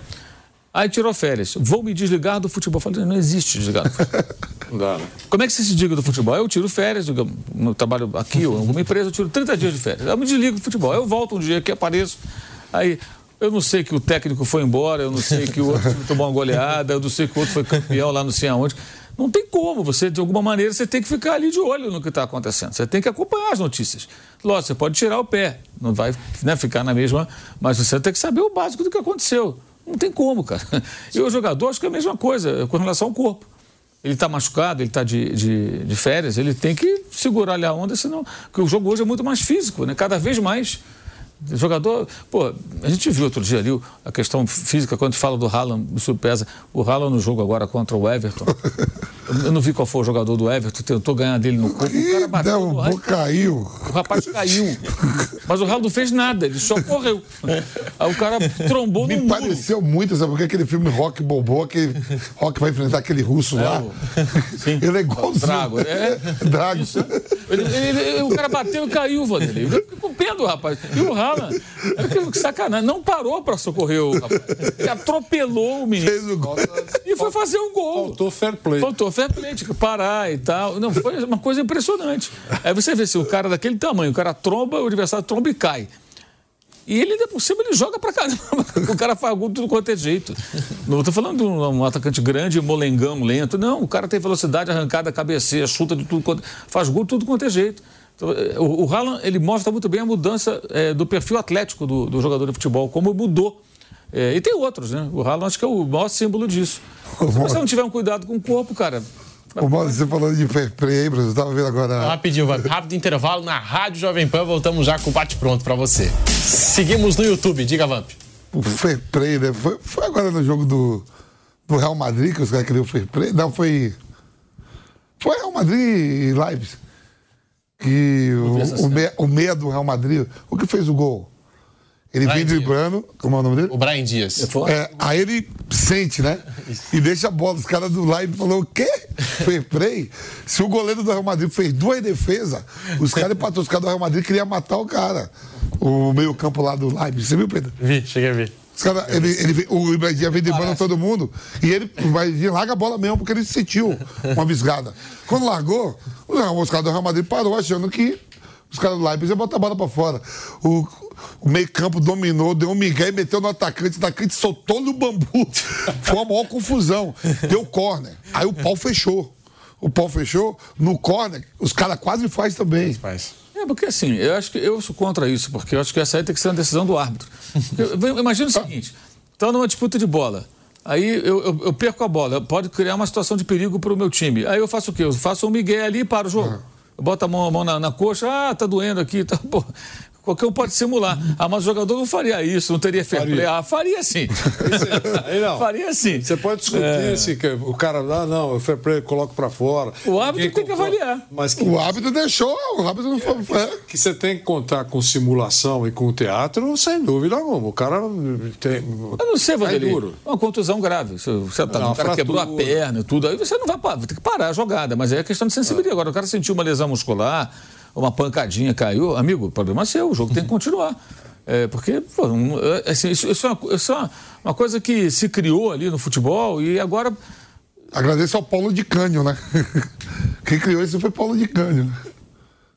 Aí tirou férias. Vou me desligar do futebol. Falei, não existe desligar. Não dá, né? Como é que você se desliga do futebol? Eu tiro férias, no trabalho aqui ou em alguma empresa, eu tiro 30 dias de férias. Eu me desligo do futebol. Eu volto um dia que apareço. Aí, eu não sei que o técnico foi embora, eu não sei que o outro tomou uma goleada, eu não sei que o outro foi campeão lá não sei aonde. Não tem como. Você, de alguma maneira, você tem que ficar ali de olho no que está acontecendo. Você tem que acompanhar as notícias. Lógico, você pode tirar o pé, não vai né, ficar na mesma, mas você tem que saber o básico do que aconteceu. Não tem como, cara. E o jogador, acho que é a mesma coisa, com relação ao corpo. Ele está machucado, ele está de, de, de, férias, ele tem que segurar ali a onda, senão. Porque o jogo hoje é muito mais físico, né? Cada vez mais. Jogador, pô, a gente viu outro dia ali a questão física, quando fala do Haaland, o surpresa. O Haaland no jogo agora contra o Everton. Eu não vi qual foi o jogador do Everton, tentou ganhar dele no corpo. O cara bateu. Não, o caiu. O rapaz caiu. Mas o Haaland não fez nada, ele só correu. Aí o cara trombou Me no Me pareceu muito, sabe? Porque aquele filme Rock Bobô, aquele Rock vai enfrentar aquele russo é, lá. Sim. Ele é igualzinho. Drago, é. Drago. Ele, ele, ele, o cara bateu e caiu, Vanderlei. Eu fiquei com pena do rapaz. E o Haaland, que sacanagem, não parou para socorrer o rapaz. Atropelou o menino. Fez o gol. E foi fazer um gol. Faltou fair play. Faltou fair play, tinha que parar e tal. Não, foi uma coisa impressionante. Aí você vê se o cara daquele tamanho, o cara tromba, o adversário tromba e cai. E ele, por cima, ele joga pra caramba. O cara faz gol de tudo quanto é jeito. Não estou falando de um, atacante grande, molengão, lento. Não, o cara tem velocidade, arrancada, cabeceia, chuta de tudo quanto... Faz gol de tudo quanto é jeito. Então, o, o Haaland, ele mostra muito bem a mudança é, do perfil atlético do, do, jogador de futebol, como mudou. É, e tem outros, né? O Haaland acho que é o maior símbolo disso. Se você não tiver um cuidado com o corpo, cara, o Mauro, você falando de fair play, Bruno, estava vendo agora. Rapidinho, rápido intervalo na Rádio Jovem Pan, voltamos já com o bate-pronto para você. Seguimos no YouTube, diga, Vamp. O fair play, né? Foi, foi agora no jogo do, do Real Madrid que os caras queriam fair play. Não, foi. Foi Real Madrid e Lives. Que o, o, meia, o meia do Real Madrid, o que fez o gol? Ele Brian vem driblando, como é o nome dele? O Brian Dias. É, aí ele sente, né? E deixa a bola. Os caras do live falou: o quê? Fair play? Se o goleiro do Real Madrid fez duas defesas, os caras empatou. Os caras do Real Madrid queriam matar o cara. O meio-campo lá do live. Você viu, Pedro? Vi, cheguei a ver. Os cara, ele, ele, o Ibrahim vem driblando todo mundo e ele vai larga a bola mesmo porque ele sentiu uma visgada. Quando largou, os caras do Real Madrid parou achando que os caras do Leipzig iam botar a bola pra fora. O, o meio-campo dominou, deu um migué e meteu no atacante. O atacante soltou no bambu. Foi uma maior confusão. Deu corner. Aí o pau fechou. O pau fechou. No corner, os caras quase faz também. Faz. É, porque assim, eu acho que eu sou contra isso, porque eu acho que essa aí tem que ser uma decisão do árbitro. Imagina o seguinte: estão numa disputa de bola. Aí eu, eu, eu, perco a bola, pode criar uma situação de perigo para o meu time. Aí eu faço o quê? Eu faço um migué ali e paro o jogo. Uhum bota a mão, a mão na, na, coxa, ah, tá doendo aqui, tá, pô. Qualquer um pode simular. Ah, mas o jogador não faria isso, não teria fair play. Ah, faria sim. Aí não. Faria sim. Você pode discutir é... se o cara ah, não, o fair play coloca para fora. O árbitro tem que avaliar. Mas que... O árbitro deixou, o árbitro não foi. É, que, que você tem que contar com simulação e com teatro, sem dúvida alguma. O cara tem. Eu não sei, Vanderlei. duro. Uma contusão grave. Você tá, não, o cara quebrou a perna e tudo. Aí você não vai, vai ter que parar a jogada. Mas é questão de sensibilidade. Agora, o cara sentiu uma lesão muscular uma pancadinha caiu, amigo, o problema é seu, o jogo tem que continuar. É, porque, pô, é, assim, isso, isso, é, uma, isso é uma coisa que se criou ali no futebol e agora. Agradeço ao Paulo de Cânio, né? Quem criou isso foi Paulo de Cânio. Né?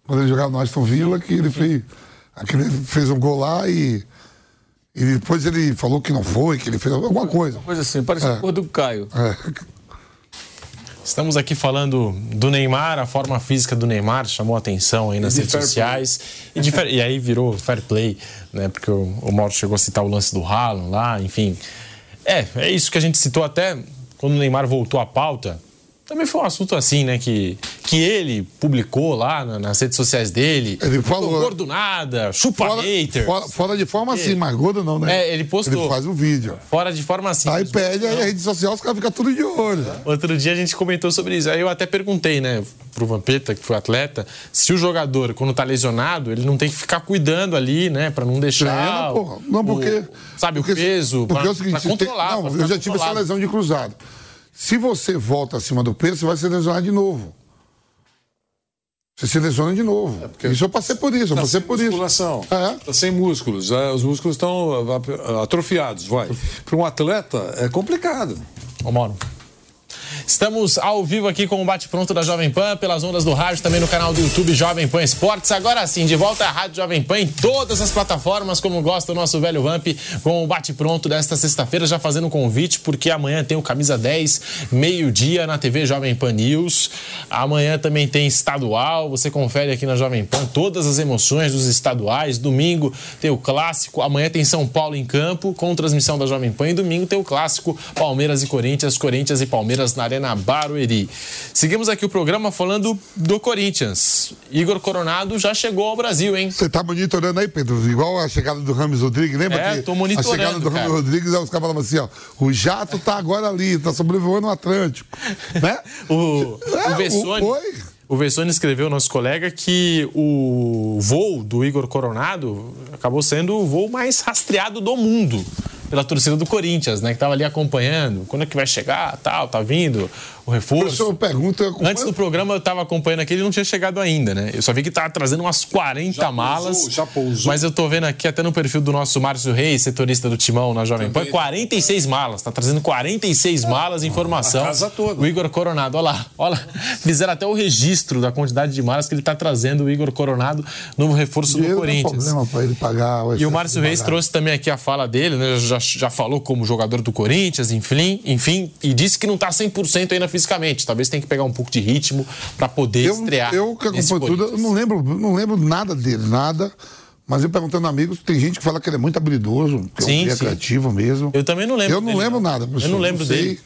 Quando ele jogava no Aston Villa, que ele fez, aquele, fez um gol lá e, e depois ele falou que não foi, que ele fez alguma coisa. Uma coisa assim, parece é. do Caio. É. Estamos aqui falando do Neymar, a forma física do Neymar chamou atenção aí nas redes sociais. E, de, e, aí virou fair play, né? Porque o, o Mauro chegou a citar o lance do Haaland lá, enfim. É, é isso que a gente citou até quando o Neymar voltou à pauta também foi um assunto assim, né? Que, que ele publicou lá na, nas redes sociais dele. Ele falou. Gordo nada, chupa fora, haters. Fora, fora de forma assim, mas gordo não, né? É, ele postou. Ele faz um vídeo. Fora de forma assim. Aí pede, aí a rede social, os caras ficam tudo de olho. Outro dia a gente comentou sobre isso. Aí eu até perguntei, né, pro Vampeta, que foi atleta, se o jogador, quando tá lesionado, ele não tem que ficar cuidando ali, né, pra não deixar. Treina, porra. Não, porque. O, sabe, porque, o peso. Porque pra, é o seguinte, pra controlar. Tem, não, eu já tive essa lesão de cruzado. Se você volta acima do peso, você vai se lesionar de novo. Você se lesiona de novo. É isso eu passei por isso, eu tá passei por musculação. isso. É. Tá sem músculos. É, os músculos estão atrofiados, vai. Para um atleta é complicado. Ô, Mauro. Estamos ao vivo aqui com o bate-pronto da Jovem Pan, pelas ondas do rádio, também no canal do YouTube Jovem Pan Esportes. Agora sim, de volta à Rádio Jovem Pan em todas as plataformas, como gosta o nosso velho Vamp, com o bate-pronto desta sexta-feira, já fazendo um convite, porque amanhã tem o Camisa 10, meio-dia, na TV Jovem Pan News. Amanhã também tem estadual. Você confere aqui na Jovem Pan todas as emoções dos estaduais. Domingo tem o clássico. Amanhã tem São Paulo em campo com transmissão da Jovem Pan. E domingo tem o clássico Palmeiras e Corinthians, Corinthians e Palmeiras na Arena Barueri. Seguimos aqui o programa falando do Corinthians. Igor Coronado já chegou ao Brasil, hein? Você tá monitorando aí, Pedro? Igual a chegada do Rames Rodrigues, lembra? É, que tô monitorando, A chegada do cara. Rames Rodrigues, os caras falavam assim, ó, o jato tá agora ali, tá sobrevoando o Atlântico, né? O, É, o oi. O Vessone escreveu, nosso colega, que o voo do Igor Coronado acabou sendo o voo mais rastreado do mundo pela torcida do Corinthians, né? Que tava ali acompanhando. Quando é que vai chegar, tal, tá vindo o O reforço. pergunta... Antes do programa eu tava acompanhando aqui, ele não tinha chegado ainda, né? Eu só vi que tava trazendo umas 40 Já pousou, malas. já pousou. Mas eu tô vendo aqui até no perfil do nosso Márcio Reis, setorista do Timão na Jovem Pan, 46 malas. Tá trazendo 46 malas, informação. a casa toda. O Igor Coronado, olha lá, olha lá. Fizeram até o registro da quantidade de malas que ele tá trazendo, o Igor Coronado, novo reforço do Dinheiro não é Corinthians. problema pra ele pagar E o Márcio Reis trouxe também aqui a fala dele, né? Já, já falou como jogador do Corinthians, enfim, enfim, e disse que não tá 100% ainda fisicamente. Talvez tenha que pegar um pouco de ritmo para poder Eu, estrear. eu que acompanho tudo, eu não lembro, não lembro nada dele, nada. Mas eu perguntando a amigos, tem gente que fala que ele é muito habilidoso, que Sim, é um sim. criativo mesmo. Eu também não lembro Eu não dele, lembro não. nada, Eu professor. não lembro sei. dele.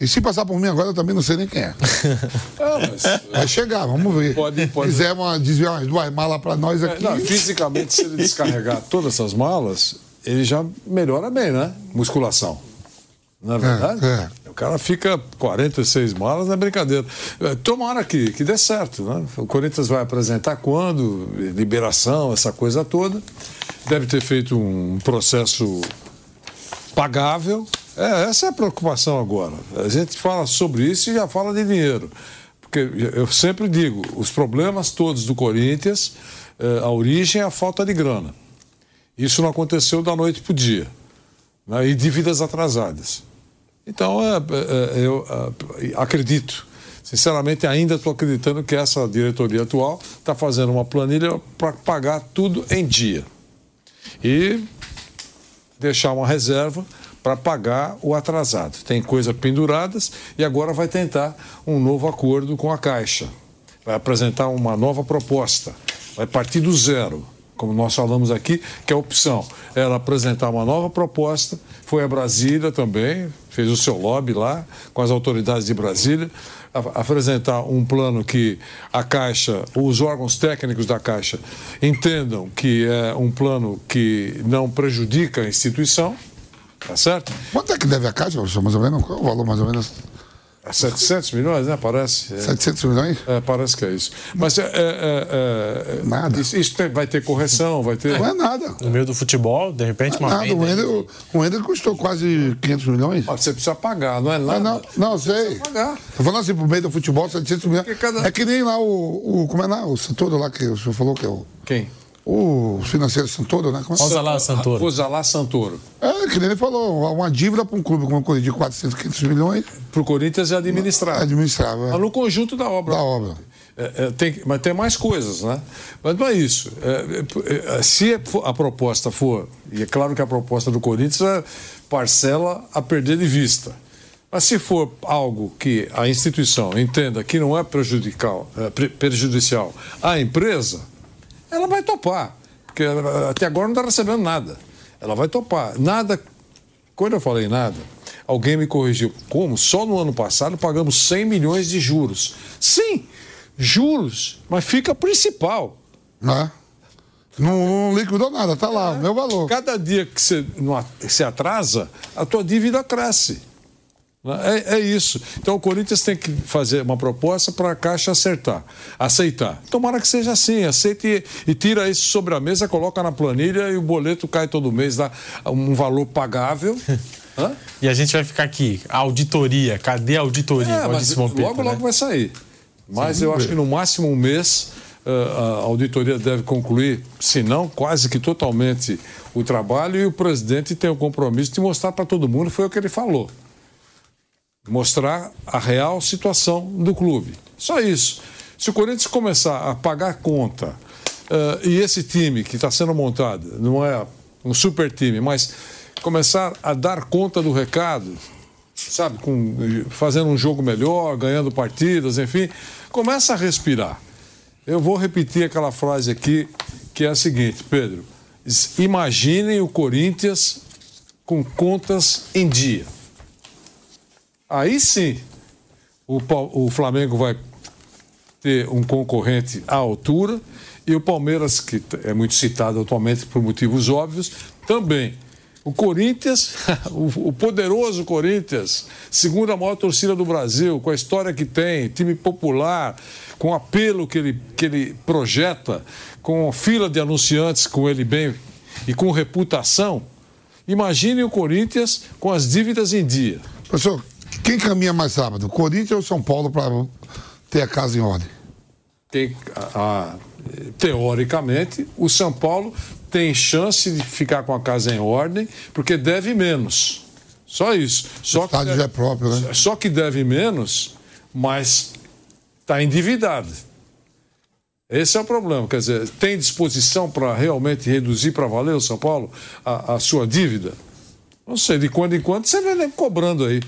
E se passar por mim agora, eu também não sei nem quem é. Ah, mas, Vai chegar, vamos ver. Pode- pode- Se quiser uma, desviar umas duas malas pra nós é, aqui. não, fisicamente, se ele descarregar todas essas malas, ele já melhora bem, né? Musculação. Não é verdade? é. O cara fica 46 malas, não é brincadeira. É, Tomara que, que dê certo, né? O Corinthians vai apresentar quando, liberação, essa coisa toda. Deve ter feito um processo pagável. É, essa é a preocupação agora. A gente fala sobre isso e já fala de dinheiro. Porque eu sempre digo, os problemas todos do Corinthians, eh, a origem é a falta de grana. Isso não aconteceu da noite para o dia. Né? E dívidas atrasadas. Então, é, é, é, eu acredito, sinceramente, ainda estou acreditando que essa diretoria atual está fazendo uma planilha para pagar tudo em dia. E deixar uma reserva para pagar o atrasado. Tem coisas penduradas e agora vai tentar um novo acordo com a Caixa. Vai apresentar uma nova proposta. Vai partir do zero, como nós falamos aqui, que a opção. Era apresentar uma nova proposta, foi a Brasília também, fez o seu lobby lá com as autoridades de Brasília, a- apresentar um plano que a Caixa, os órgãos técnicos da Caixa entendam que é um plano que não prejudica a instituição, tá certo? Quanto é que deve a Caixa, professor, mais ou menos? Qual é o valor, mais ou menos? É 700 milhões, né? Parece. É. 700 milhões? É, parece que é isso. Mas é, é, é, é, Nada. Isso, isso tem- vai ter correção, vai ter. Não é nada. No meio do futebol, de repente, uma Nada. O venda. Wendel, o Wendel custou quase 500 milhões. Ó, Você precisa pagar, não é nada. Não, não, sei. pagar. Tô falando assim, pro meio do futebol, 700 milhões. Cada- É que nem lá o, o. Como é lá? O Santoro lá que o senhor falou que é o. Quem? O financeiro Santoro, né? Como é? Osalá Santoro. Osalá Santoro. É, que nem ele falou, uma dívida para um clube como o Corinthians de 400, 500 milhões, Para o Corinthians é administrar. administrável. Mas no conjunto da obra. Da obra. É, é, tem, mas tem mais coisas, né? Mas não é isso. É, é, é, se a proposta for, e é claro que a proposta do Corinthians é parcela a perder de vista. Mas se for algo que a instituição entenda que não é prejudicial, é, pre- prejudicial à empresa, ela vai topar. Porque até agora não está recebendo nada. Ela vai topar. Nada. Quando eu falei nada, alguém me corrigiu. Como? Só no ano passado pagamos 100 milhões de juros. Sim, juros, mas fica principal. Né? Não, não liquidou nada, tá lá, o meu valor. Cada dia que você se atrasa, a tua dívida cresce. É, é isso. Então o Corinthians tem que fazer uma proposta para a Caixa acertar, aceitar. Tomara que seja assim, aceite e, e tira isso sobre a mesa, coloca na planilha e o boleto cai todo mês, dá um valor pagável. Hã? E a gente vai ficar aqui. A auditoria. Cadê a auditoria? É, mas Vampeta, logo, logo né? vai sair. Mas eu acho que no máximo um mês eh, a auditoria deve concluir, se não, quase que totalmente o trabalho e o presidente tem o compromisso de mostrar para todo mundo, foi o que ele falou. Mostrar a real situação do clube. Só isso. Se o Corinthians começar a pagar conta eh, e esse time que está sendo montado não é um super time, mas começar a dar conta do recado, sabe, com, fazendo um jogo melhor, ganhando partidas, enfim, começa a respirar. Eu vou repetir aquela frase aqui, que é a seguinte, Pedro. Imaginem o Corinthians com contas em dia. Aí sim, o, o Flamengo vai ter um concorrente à altura e o Palmeiras, que é muito citado atualmente por motivos óbvios, também. O Corinthians, o poderoso Corinthians, segunda maior torcida do Brasil, com a história que tem, time popular, com o apelo que ele, que ele projeta, com fila de anunciantes com ele bem e com reputação. Imagine o Corinthians com as dívidas em dia. Professor, quem caminha mais rápido, Corinthians ou São Paulo para ter a casa em ordem? Tem, a, a, teoricamente, o São Paulo tem chance de ficar com a casa em ordem, porque deve menos. Só isso. Só o estádio deve, já é próprio, né? Só que deve menos, mas está endividado. Esse é o problema. Quer dizer, tem disposição para realmente reduzir para valer o São Paulo a, a, sua dívida? Não sei, de quando em quando você vem cobrando aí.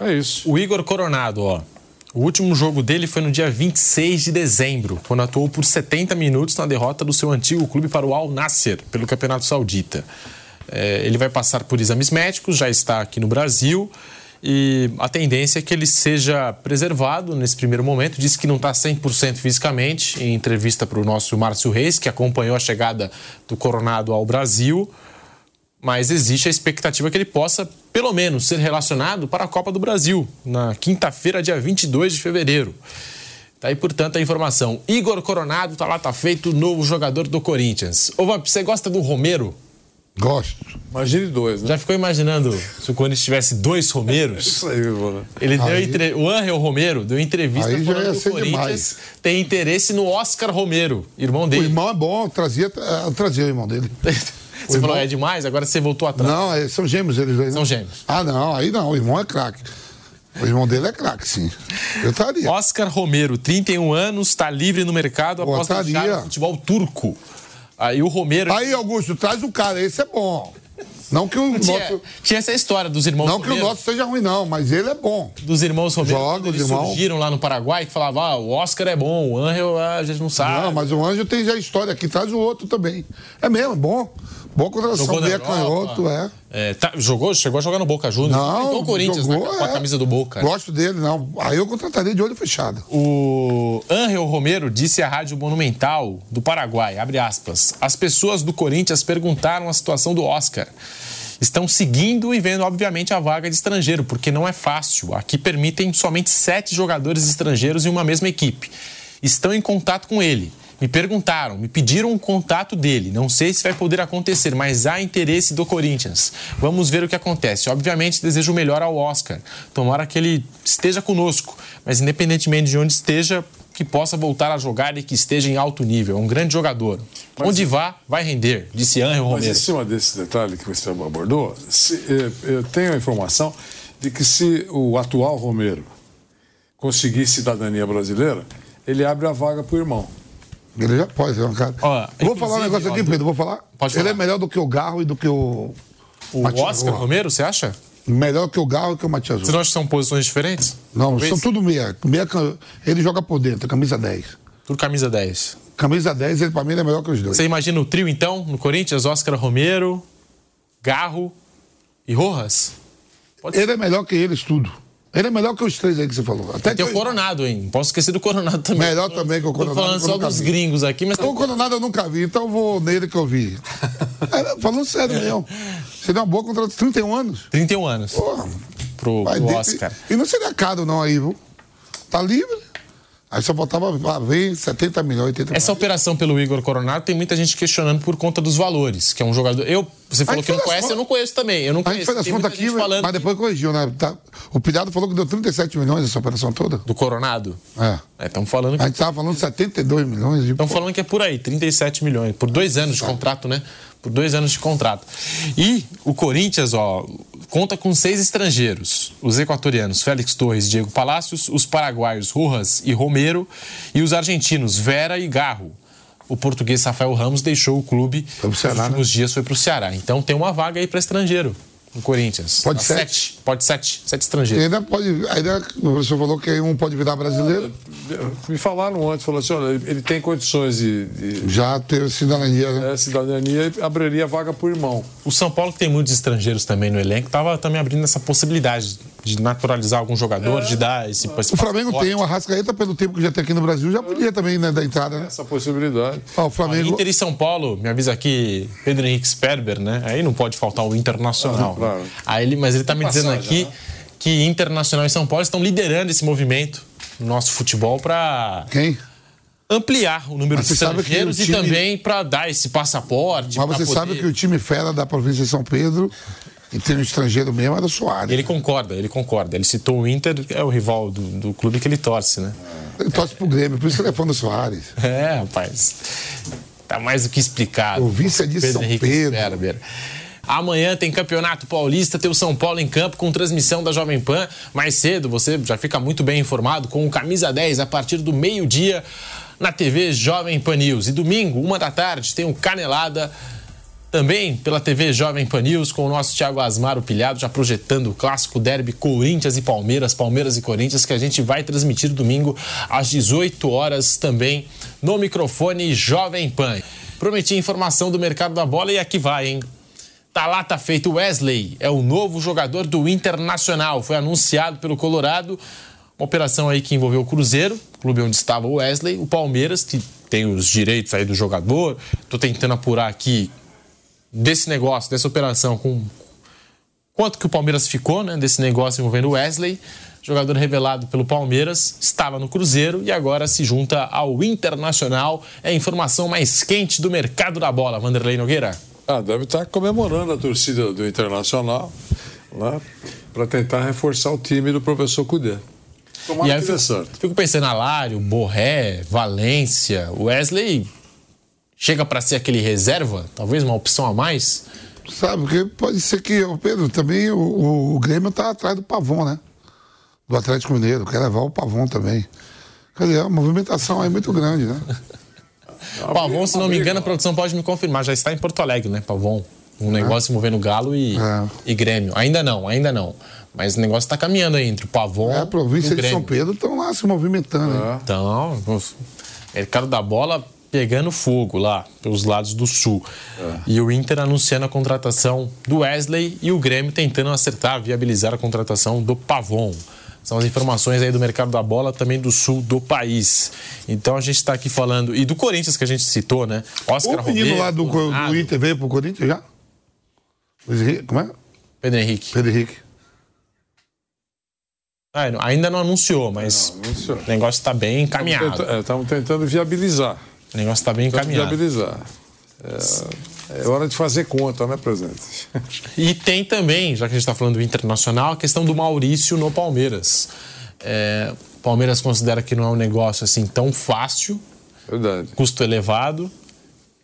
É isso. O Igor Coronado, ó. O último jogo dele foi no dia 26 de dezembro, quando atuou por 70 minutos na derrota do seu antigo clube para o Al Nasser, pelo Campeonato Saudita. É, ele vai passar por exames médicos, já está aqui no Brasil e a tendência é que ele seja preservado nesse primeiro momento. Disse que não está 100% fisicamente, em entrevista para o nosso Márcio Reis, que acompanhou a chegada do Coronado ao Brasil. Mas existe a expectativa que ele possa, pelo menos, ser relacionado para a Copa do Brasil, na quinta-feira, dia 22 de fevereiro. Tá aí, portanto, a informação. Igor Coronado, tá lá, tá feito, novo jogador do Corinthians. Ô, Vamp, você gosta do Romero? Gosto. Imagine dois, né? Já ficou imaginando se o Corinthians tivesse dois Romeros? Isso aí, mano. Ele deu entre... O Angel Romero deu entrevista aí falando que o Corinthians demais. tem interesse no Oscar Romero, irmão dele. O irmão é bom, trazia, trazia o irmão dele. você irmão... falou é demais, agora você voltou atrás. Não, é, são gêmeos eles dois. Né? São gêmeos. Ah, não, aí não, o irmão é craque. O irmão dele é craque, sim. Eu estaria. Oscar Romero, 31 anos, está livre no mercado após deixar o futebol turco. Aí o Romero. Aí, Augusto, traz o cara, esse é bom. Não que o tinha, nosso. Tinha essa história dos irmãos Não Romero. que o nosso seja ruim, não, mas ele é bom. Dos irmãos Romero. Joga, eles irmão. surgiram lá no Paraguai que falavam, ah, o Oscar é bom, o Angel a gente não sabe. Não, mas o Angel tem já história aqui, traz o outro também. É mesmo, é bom. Boa contratação, meia canhoto, é. é tá, jogou, chegou a jogar no Boca Juniors. Não, então o Corinthians jogou, né, com a é. camisa do Boca. Gosto dele, não. Aí eu contrataria de olho fechado. O Angel Romero disse à Rádio Monumental do Paraguai, abre aspas, as pessoas do Corinthians perguntaram a situação do Oscar. Estão seguindo e vendo, obviamente, a vaga de estrangeiro, porque não é fácil. Aqui permitem somente sete jogadores estrangeiros em uma mesma equipe. Estão em contato com ele. Me perguntaram, me pediram um contato dele. Não sei se vai poder acontecer, mas há interesse do Corinthians. Vamos ver o que acontece. Obviamente, desejo o melhor ao Oscar. Tomara que ele esteja conosco, mas independentemente de onde esteja, que possa voltar a jogar e que esteja em alto nível. É um grande jogador. Mas, onde vá, vai render, disse Angel Romero. Mas em cima desse detalhe que você abordou, se, eu, eu tenho a informação de que se o atual Romero conseguir cidadania brasileira, ele abre a vaga para o irmão. Ele já pode, é um cara. Vou falar um negócio aqui, ó, Pedro, vou falar. Pode Ele falar. é melhor do que o Garro e do que o. O Oscar Roa. Romero, você acha? Melhor que o Garro e que o Matias Você não acha que são posições diferentes? Não, Talvez? são tudo meia. meia. Ele joga por dentro, camisa 10. Tudo camisa 10. Camisa 10, ele pra mim ele é melhor que os dois. Você imagina o trio, então, no Corinthians, Oscar Romero, Garro e Rojas? Pode ele ser. é melhor que eles, tudo. Ele é melhor que os três aí que você falou. Até tem que... o Coronado, hein? Posso esquecer do Coronado também. Melhor também que o Coronado. Tô falando só dos vi. gringos aqui, mas. Então, o Coronado eu nunca vi, então eu vou nele que eu vi. é, falando sério mesmo. Seria uma boa contratação. 31 anos? 31 anos. Porra. Pro, pro Oscar. E não seria caro, não, aí, viu? Tá livre. Aí só faltava ver 70 milhões, 80 milhões. Essa operação pelo Igor Coronado tem muita gente questionando por conta dos valores, que é um jogador. Eu, você falou que não conhece, eu não conheço também. Eu não conheço. A gente fez as contas aqui, mas depois corrigiu, né? Tá, o Pilhado falou que deu 37 milhões essa operação toda. Do Coronado? É. Estamos é, falando que... A gente estava falando 72 milhões. Estamos falando que é por aí, 37 milhões. Por dois anos de contrato, né? Por dois anos de contrato. E o Corinthians, ó, conta com seis estrangeiros: os equatorianos Félix Torres e Diego Palácios, os paraguaios Rojas e Romero e os argentinos Vera e Garro. O português Rafael Ramos deixou o clube nos últimos né? dias, foi para o Ceará. Então tem uma vaga aí para estrangeiro. no Corinthians. Pode Tá sete? Pode sete. Sete E estrangeiros. ainda pode. Ainda o professor falou que um pode virar brasileiro. Me falaram antes, falou assim, olha, ele tem condições de, de Já ter cidadania, né? é, cidadania e abriria vaga por irmão. O São Paulo, que tem muitos estrangeiros também no elenco, estava também abrindo essa possibilidade de naturalizar algum jogador, de dar esse, esse O Flamengo passaporte. tem o Arrascaeta, pelo tempo que já tem aqui no Brasil, já podia também né, dar entrada, né? Essa possibilidade. Ó, o Flamengo. Inter e São Paulo, me avisa aqui Pedro Henrique Sperber, né? Aí não pode faltar o Internacional. Ah, claro. Aí ele, mas ele tá me dizendo passagem, aqui que Internacional e São Paulo estão liderando esse movimento no nosso futebol para Quem? ampliar o número Mas de estrangeiros o e time- também para dar esse passaporte. Mas você poder- sabe que o time fera da província de São Pedro, e tem um estrangeiro mesmo, era o Soares. Ele concorda, ele concorda. Ele citou o Inter, é o rival do, do clube que ele torce, né? Ele torce pro Grêmio, por isso ele é fã do Soares. É, rapaz. Tá mais do que explicado. O vice é de São Pedro. Sperber. Amanhã tem Campeonato Paulista, tem o São Paulo em campo com transmissão da Jovem Pan. Mais cedo você já fica muito bem informado com o Camisa 10 a partir do meio-dia na TV Jovem Pan News. E domingo, uma da tarde, tem o Canelada também pela TV Jovem Pan News, com o nosso Thiago Asmaro Pilhado, já projetando o clássico derby Corinthians e Palmeiras, Palmeiras e Corinthians, que a gente vai transmitir domingo às 18 horas também no microfone Jovem Pan. Prometi informação do mercado da bola e aqui vai, hein? Tá lá, tá feito. Wesley é o novo jogador do Internacional. Foi anunciado pelo Colorado. Uma operação aí que envolveu o Cruzeiro, clube onde estava o Wesley, o Palmeiras, que tem os direitos aí do jogador. Tô tentando apurar aqui desse negócio, dessa operação, com quanto que o Palmeiras ficou, né, desse negócio envolvendo o Wesley. Jogador revelado pelo Palmeiras, estava no Cruzeiro e agora se junta ao Internacional. É a informação mais quente do mercado da bola, Vanderlei Nogueira. Ah, deve estar comemorando a torcida do Internacional né, para tentar reforçar o time do professor Cudê. E Tomara aí que eu fico, fico pensando, Alário, Borré, Valência, Wesley chega para ser aquele reserva, talvez uma opção a mais. Sabe, porque pode ser que, ô Pedro, também o, o, o Grêmio tá atrás do Pavon, né? Do Atlético Mineiro, quer levar o Pavon também. Quer dizer, é uma movimentação aí muito grande, né? Pavon, se não me engano, a produção pode me confirmar, já está em Porto Alegre, né, Pavon? Um negócio envolvendo Galo e, É. e Grêmio. Ainda não, ainda não. Mas o negócio está caminhando aí entre o Pavon É, a e província o de São Grêmio. Pedro estão lá se movimentando. Então, o mercado da bola pegando fogo lá, pelos lados do sul. E o Inter anunciando a contratação do Wesley e o Grêmio tentando acertar, viabilizar a contratação do Pavon. São as informações aí do mercado da bola, também do sul do país. Então a gente está aqui falando. E do Corinthians que a gente citou, né? Oscar O menino Romero, lá do, do Inter veio pro Corinthians já? Como é? Pedro Henrique. Pedro Henrique. Ah, ainda não anunciou, mas Não, anunciou. o negócio está bem encaminhado. Estamos tentando viabilizar. O negócio está bem encaminhado. viabilizar. É, é hora de fazer conta, né, presidente? E tem também, já que a gente está falando do Internacional, a questão do Maurício no Palmeiras. É, o Palmeiras considera que não é um negócio assim tão fácil, Verdade. custo elevado,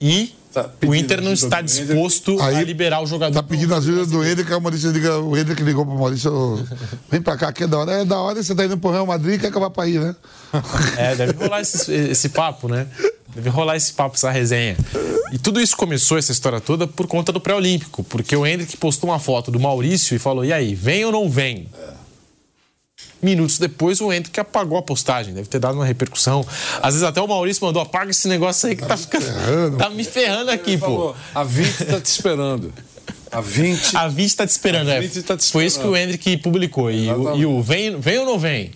e Tá o Inter não está disposto a Aí liberar o jogador. Tá pedindo ajuda do Ender, que o Maurício liga, o Ender que ligou pro Maurício, vem pra cá, que é da hora. É da hora, você tá indo pro Real Madrid, quer vá pra aí, né? É, deve rolar esse, esse papo, né? Deve rolar esse papo, essa resenha. E tudo isso começou, essa história toda, por conta do pré-olímpico. Porque o Hendrick postou uma foto do Maurício e falou: e aí, vem ou não vem? Minutos depois, o Hendrick apagou a postagem. Deve ter dado uma repercussão. Às vezes até o Maurício mandou: apaga esse negócio aí que tá ficando. Tá me ferrando aqui, pô. A 20 está te esperando. A 20. A 20 tá te esperando, A é. 20 tá te Foi isso que o Hendrick publicou. E, o, e o vem, vem ou não vem?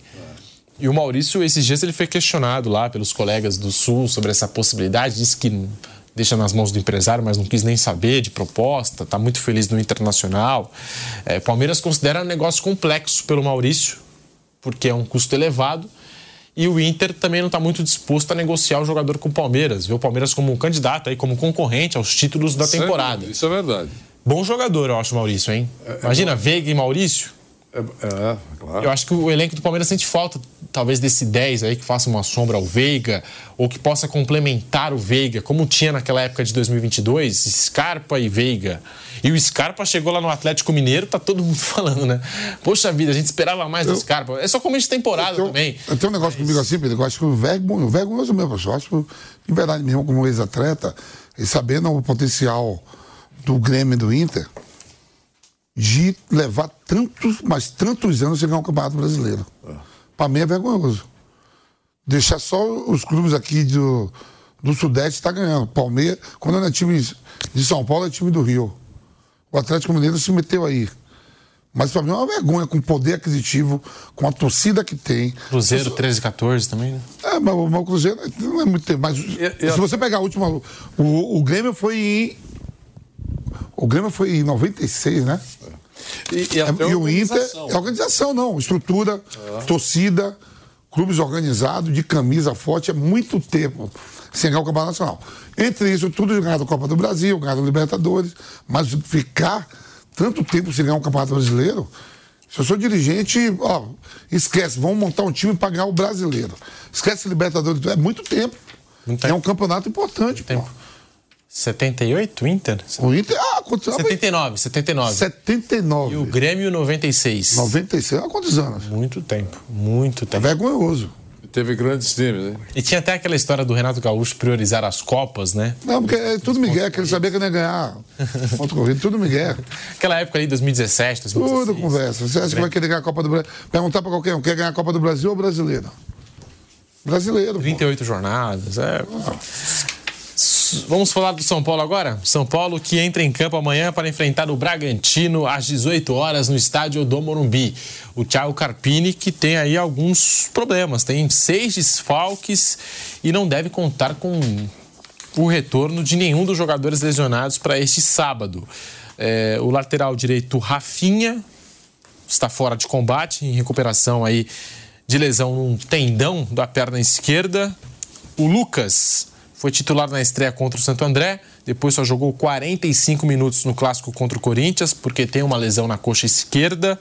E o Maurício, esses dias, ele foi questionado lá pelos colegas do Sul sobre essa possibilidade. Disse que deixa nas mãos do empresário, mas não quis nem saber de proposta. Tá muito feliz no Internacional. É, Palmeiras considera um negócio complexo pelo Maurício, porque é um custo elevado. E o Inter também não está muito disposto a negociar o jogador com o Palmeiras. Vê o Palmeiras como um candidato, aí, como concorrente aos títulos da temporada. Isso é verdade. Bom jogador, eu acho, Maurício, hein? Imagina, Veiga e Maurício. É, é, claro. Eu acho que o elenco do Palmeiras sente falta, talvez, desse 10 aí que faça uma sombra ao Veiga, ou que possa complementar o Veiga, como tinha naquela época de 2022, Scarpa e Veiga. E o Scarpa chegou lá no Atlético Mineiro, tá todo mundo falando, né? Poxa vida, a gente esperava mais do Scarpa. É só começo de temporada Tem um- também. Tem um negócio comigo assim, Pedro, eu acho que o Vergo, o Vergo mesmo, meu eu acho que, de verdade mesmo, como ex-atleta, e sabendo o potencial do Grêmio e do Inter, de levar tantos, mas tantos anos sem ganhar um campeonato brasileiro. Para mim é vergonhoso. Deixar só os clubes aqui do, do Sudeste tá ganhando. Palmeiras, quando não é time de São Paulo, é time do Rio. O Atlético Mineiro se meteu aí. Mas para mim é uma vergonha com o poder aquisitivo, com a torcida que tem. Cruzeiro 13 14 também, né? É, mas o o Cruzeiro não é muito tempo. Mas e se você pegar a última. O, o Grêmio foi em. O Grêmio foi em 96, né? E, e, É, e o Inter é organização, não. Estrutura, torcida, clubes organizados, de camisa forte, é muito tempo sem ganhar o Campeonato Nacional. Entre isso, tudo ganhar a Copa do Brasil, ganhar a Libertadores, mas ficar tanto tempo sem ganhar um Campeonato Brasileiro, se eu sou dirigente, ó, esquece, vamos montar um time para ganhar o brasileiro. Esquece Libertadores, é muito tempo. Muito É tempo. um campeonato importante, pô. Tempo. 78, Inter? O Inter, ah, quantos anos? 79, 79. 79. E o Grêmio 96. 96, há quantos anos? Muito tempo, muito É tempo. vergonhoso. Teve grandes times, né? E tinha até aquela história do Renato Gaúcho priorizar as Copas, né? Não, porque é tudo Miguel, que ele sabia que não ia ganhar. Ponto corrido, tudo Miguel. Aquela época ali, 2017, 2016. Tudo conversa. Você acha que vai querer ganhar a Copa do Brasil? Perguntar pra qualquer um, quer ganhar a Copa do Brasil ou brasileiro? Brasileiro. pô. 38 jornadas, é. S- Vamos falar do São Paulo agora? São Paulo que entra em campo amanhã para enfrentar o Bragantino às 18 horas no estádio do Morumbi. O Thiago Carpini que tem aí alguns problemas, tem seis desfalques e não deve contar com o retorno de nenhum dos jogadores lesionados para este sábado. É, o lateral direito Rafinha está fora de combate, em recuperação aí de lesão num tendão da perna esquerda. O Lucas foi titular na estreia contra o Santo André, depois só jogou 45 minutos no clássico contra o Corinthians, porque tem uma lesão na coxa esquerda.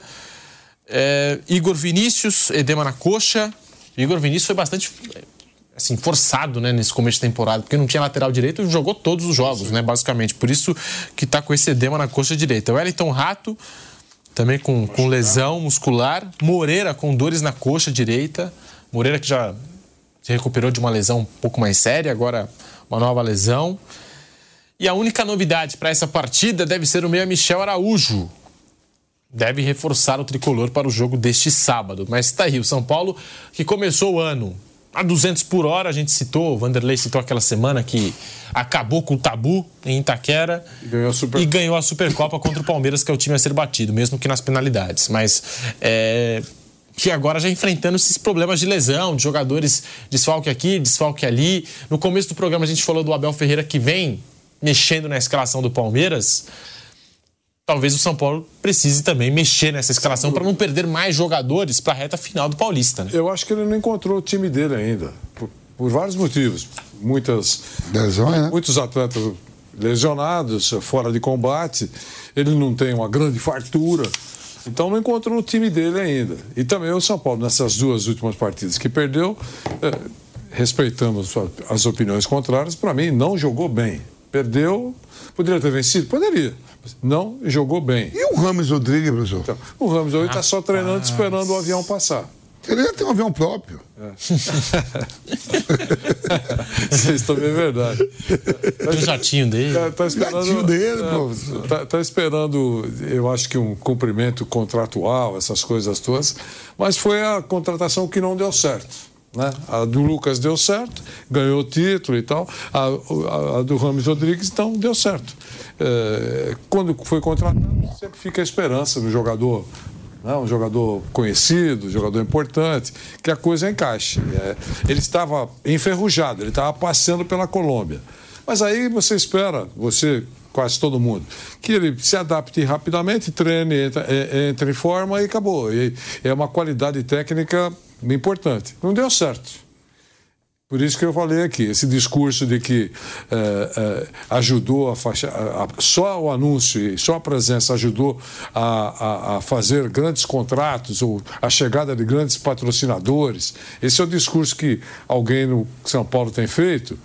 É, Igor Vinícius, edema na coxa. Igor Vinícius foi bastante assim, forçado né, nesse começo de temporada, porque não tinha lateral direito e jogou todos os jogos, né, basicamente. Por isso que tá com esse edema na coxa direita. O Wellington Rato, também com, com lesão muscular. Moreira com dores na coxa direita. Moreira que já se recuperou de uma lesão um pouco mais séria, agora uma nova lesão. E a única novidade para essa partida deve ser o meia Michel Araújo. Deve reforçar o tricolor para o jogo deste sábado. Mas está aí, o São Paulo que começou o ano a 200 por hora, a gente citou, o Vanderlei citou aquela semana que acabou com o tabu em Itaquera E ganhou a Super- e ganhou a Supercopa contra o Palmeiras, que é o time a ser batido, mesmo que nas penalidades. Mas é, que agora já enfrentando esses problemas de lesão, de jogadores desfalque aqui, desfalque ali. No começo do programa a gente falou do Abel Ferreira que vem mexendo na escalação do Palmeiras. Talvez o São Paulo precise também mexer nessa escalação para não perder mais jogadores para a reta final do Paulista. Né? Eu acho que ele não encontrou o time dele ainda. Por, por vários motivos. Muitas, Lesões, né? muitos atletas lesionados, fora de combate. Ele não tem uma grande fartura. Então não encontrou o time dele ainda. E também o São Paulo, nessas duas últimas partidas que perdeu, respeitamos a- as opiniões contrárias, para mim não jogou bem. Perdeu, poderia ter vencido? Poderia. Não jogou bem. E o Rames Rodrigues, professor? Então, o Ramos hoje está só treinando, esperando o avião passar. Ele já tem um avião próprio. Isso também é verdade. O jatinho dele. Tá, tá esperando, Gatinho dele, é, professor. tá, tá esperando, eu acho que um cumprimento contratual, essas coisas todas, mas foi a contratação que não deu certo. Né? A do Lucas deu certo, ganhou o título e tal. A, a- a do Ramos Rodrigues, então, deu certo. É, quando foi contratado, sempre fica a esperança do jogador né, um jogador conhecido, um jogador importante, que a coisa encaixe. É, ele estava enferrujado, ele estava passeando pela Colômbia. Mas aí você espera, você, quase todo mundo, que ele se adapte rapidamente, treine, entra, é, entre em forma e acabou. E é uma qualidade técnica importante. Não deu certo. Por isso que eu falei aqui, esse discurso de que eh, eh, ajudou a, faixa, a- a- só o anúncio e só a presença ajudou a, a- fazer grandes contratos ou a chegada de grandes patrocinadores. Esse é o discurso que alguém no São Paulo tem feito.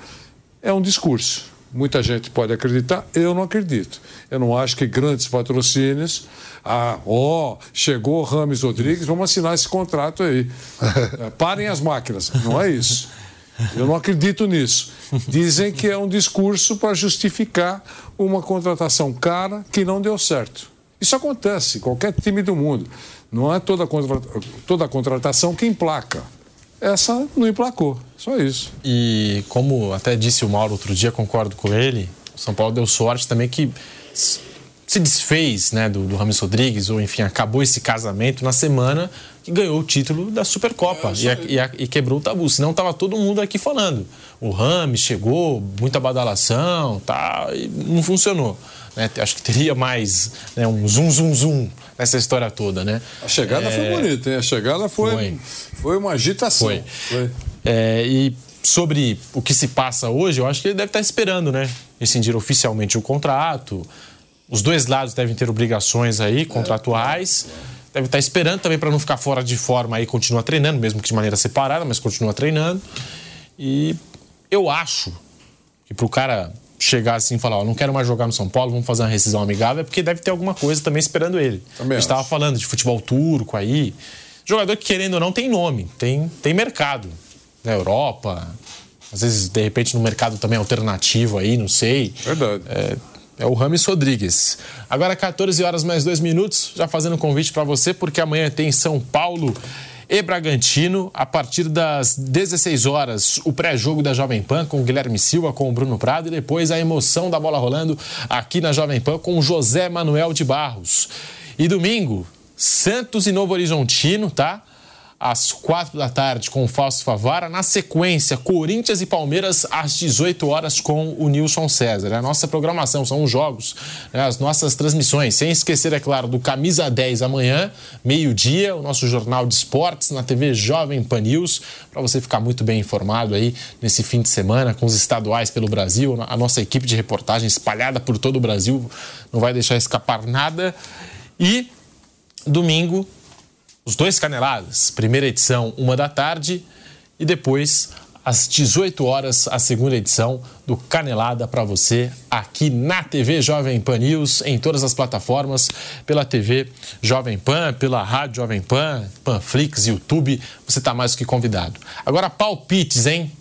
É um discurso. Muita gente pode acreditar, eu não acredito. Eu não acho que grandes patrocínios. Ah, ó, chegou Rames Rodrigues, vamos assinar esse contrato aí. Eh, Parem as máquinas. Não é isso. Eu não acredito nisso. Dizem que é um discurso para justificar uma contratação cara que não deu certo. Isso acontece, qualquer time do mundo. Não é toda, contra... toda contratação que emplaca. Essa não emplacou, só isso. E como até disse o Mauro outro dia, concordo com ele, o São Paulo deu sorte também que se desfez né, do, do Rames Rodrigues, ou enfim, acabou esse casamento na semana que ganhou o título da Supercopa é, e, e, e, quebrou o tabu. Senão estava todo mundo aqui falando. O Rames chegou, muita badalação, tá, e não funcionou. Né? Acho que teria mais né, um zum, zum, zum nessa história toda, né? A chegada é... foi bonita, hein? A chegada foi, foi. foi uma agitação. Foi. foi. É, e sobre o que se passa hoje, eu acho que ele deve estar esperando, né? Rescindir oficialmente o contrato, os dois lados devem ter obrigações aí contratuais. Deve estar esperando também para não ficar fora de forma aí, continua treinando, mesmo que de maneira separada, mas continua treinando. E eu acho que para o cara chegar assim e falar, ó, não quero mais jogar no São Paulo, vamos fazer uma rescisão amigável, é porque deve ter alguma coisa também esperando ele. Também a gente estava falando de futebol turco aí. Jogador que, querendo ou não, tem nome, tem, tem mercado. Na Europa, às vezes, de repente, no mercado também alternativo aí, não sei. Verdade. É, é o Rames Rodrigues. Agora 14 horas mais dois minutos, já fazendo um convite para você, porque amanhã tem São Paulo e Bragantino, a partir das 16 horas, o pré-jogo da Jovem Pan com o Guilherme Silva, com o Bruno Prado e depois a emoção da bola rolando aqui na Jovem Pan com o José Manuel de Barros. E domingo, Santos e Novo Horizontino, tá? Às quatro da tarde com o Fausto Favara. Na sequência, Corinthians e Palmeiras às 18 horas com o Nilson César. A nossa programação, são os jogos, né, as nossas transmissões. Sem esquecer, é claro, do Camisa 10 amanhã, meio-dia, o nosso jornal de esportes na TV Jovem Pan News, para você ficar muito bem informado aí nesse fim de semana com os estaduais pelo Brasil. A nossa equipe de reportagem espalhada por todo o Brasil não vai deixar escapar nada. E domingo, os dois Caneladas, primeira edição, uma da tarde, e depois, às 18 horas, a segunda edição do Canelada para você, aqui na TV Jovem Pan News, em todas as plataformas, pela TV Jovem Pan, pela Rádio Jovem Pan, Panflix, YouTube, você está mais que convidado. Agora, palpites, hein?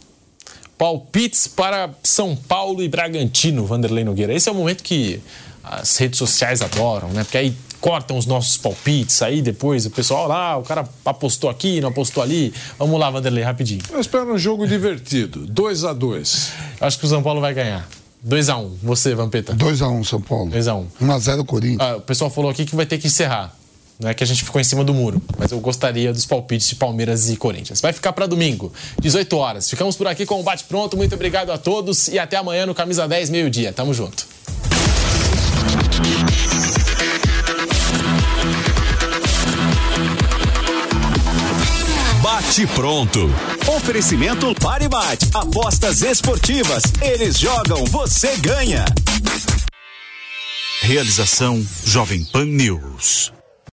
Palpites para São Paulo e Bragantino, Vanderlei Nogueira. Esse é o momento que as redes sociais adoram, né? Porque aí cortam os nossos palpites, aí depois o pessoal, lá, o cara apostou aqui, não apostou ali. Vamos lá, Vanderlei, rapidinho. Eu espero um jogo divertido, 2 a 2 Acho que o São Paulo vai ganhar. 2x1. Um. Você, Vampeta? 2x1 um, São Paulo. 2x1. 1x0 Corinthians. Ah, o pessoal falou aqui que vai ter que encerrar. Não é que a gente ficou em cima do muro, mas eu gostaria dos palpites de Palmeiras e Corinthians. Vai ficar para domingo, 18 horas. Ficamos por aqui com o Bate Pronto. Muito obrigado a todos e até amanhã no Camisa 10, meio-dia. Tamo junto. Bate pronto. Oferecimento Paribate. Apostas esportivas. Eles jogam, você ganha. Realização Jovem Pan News.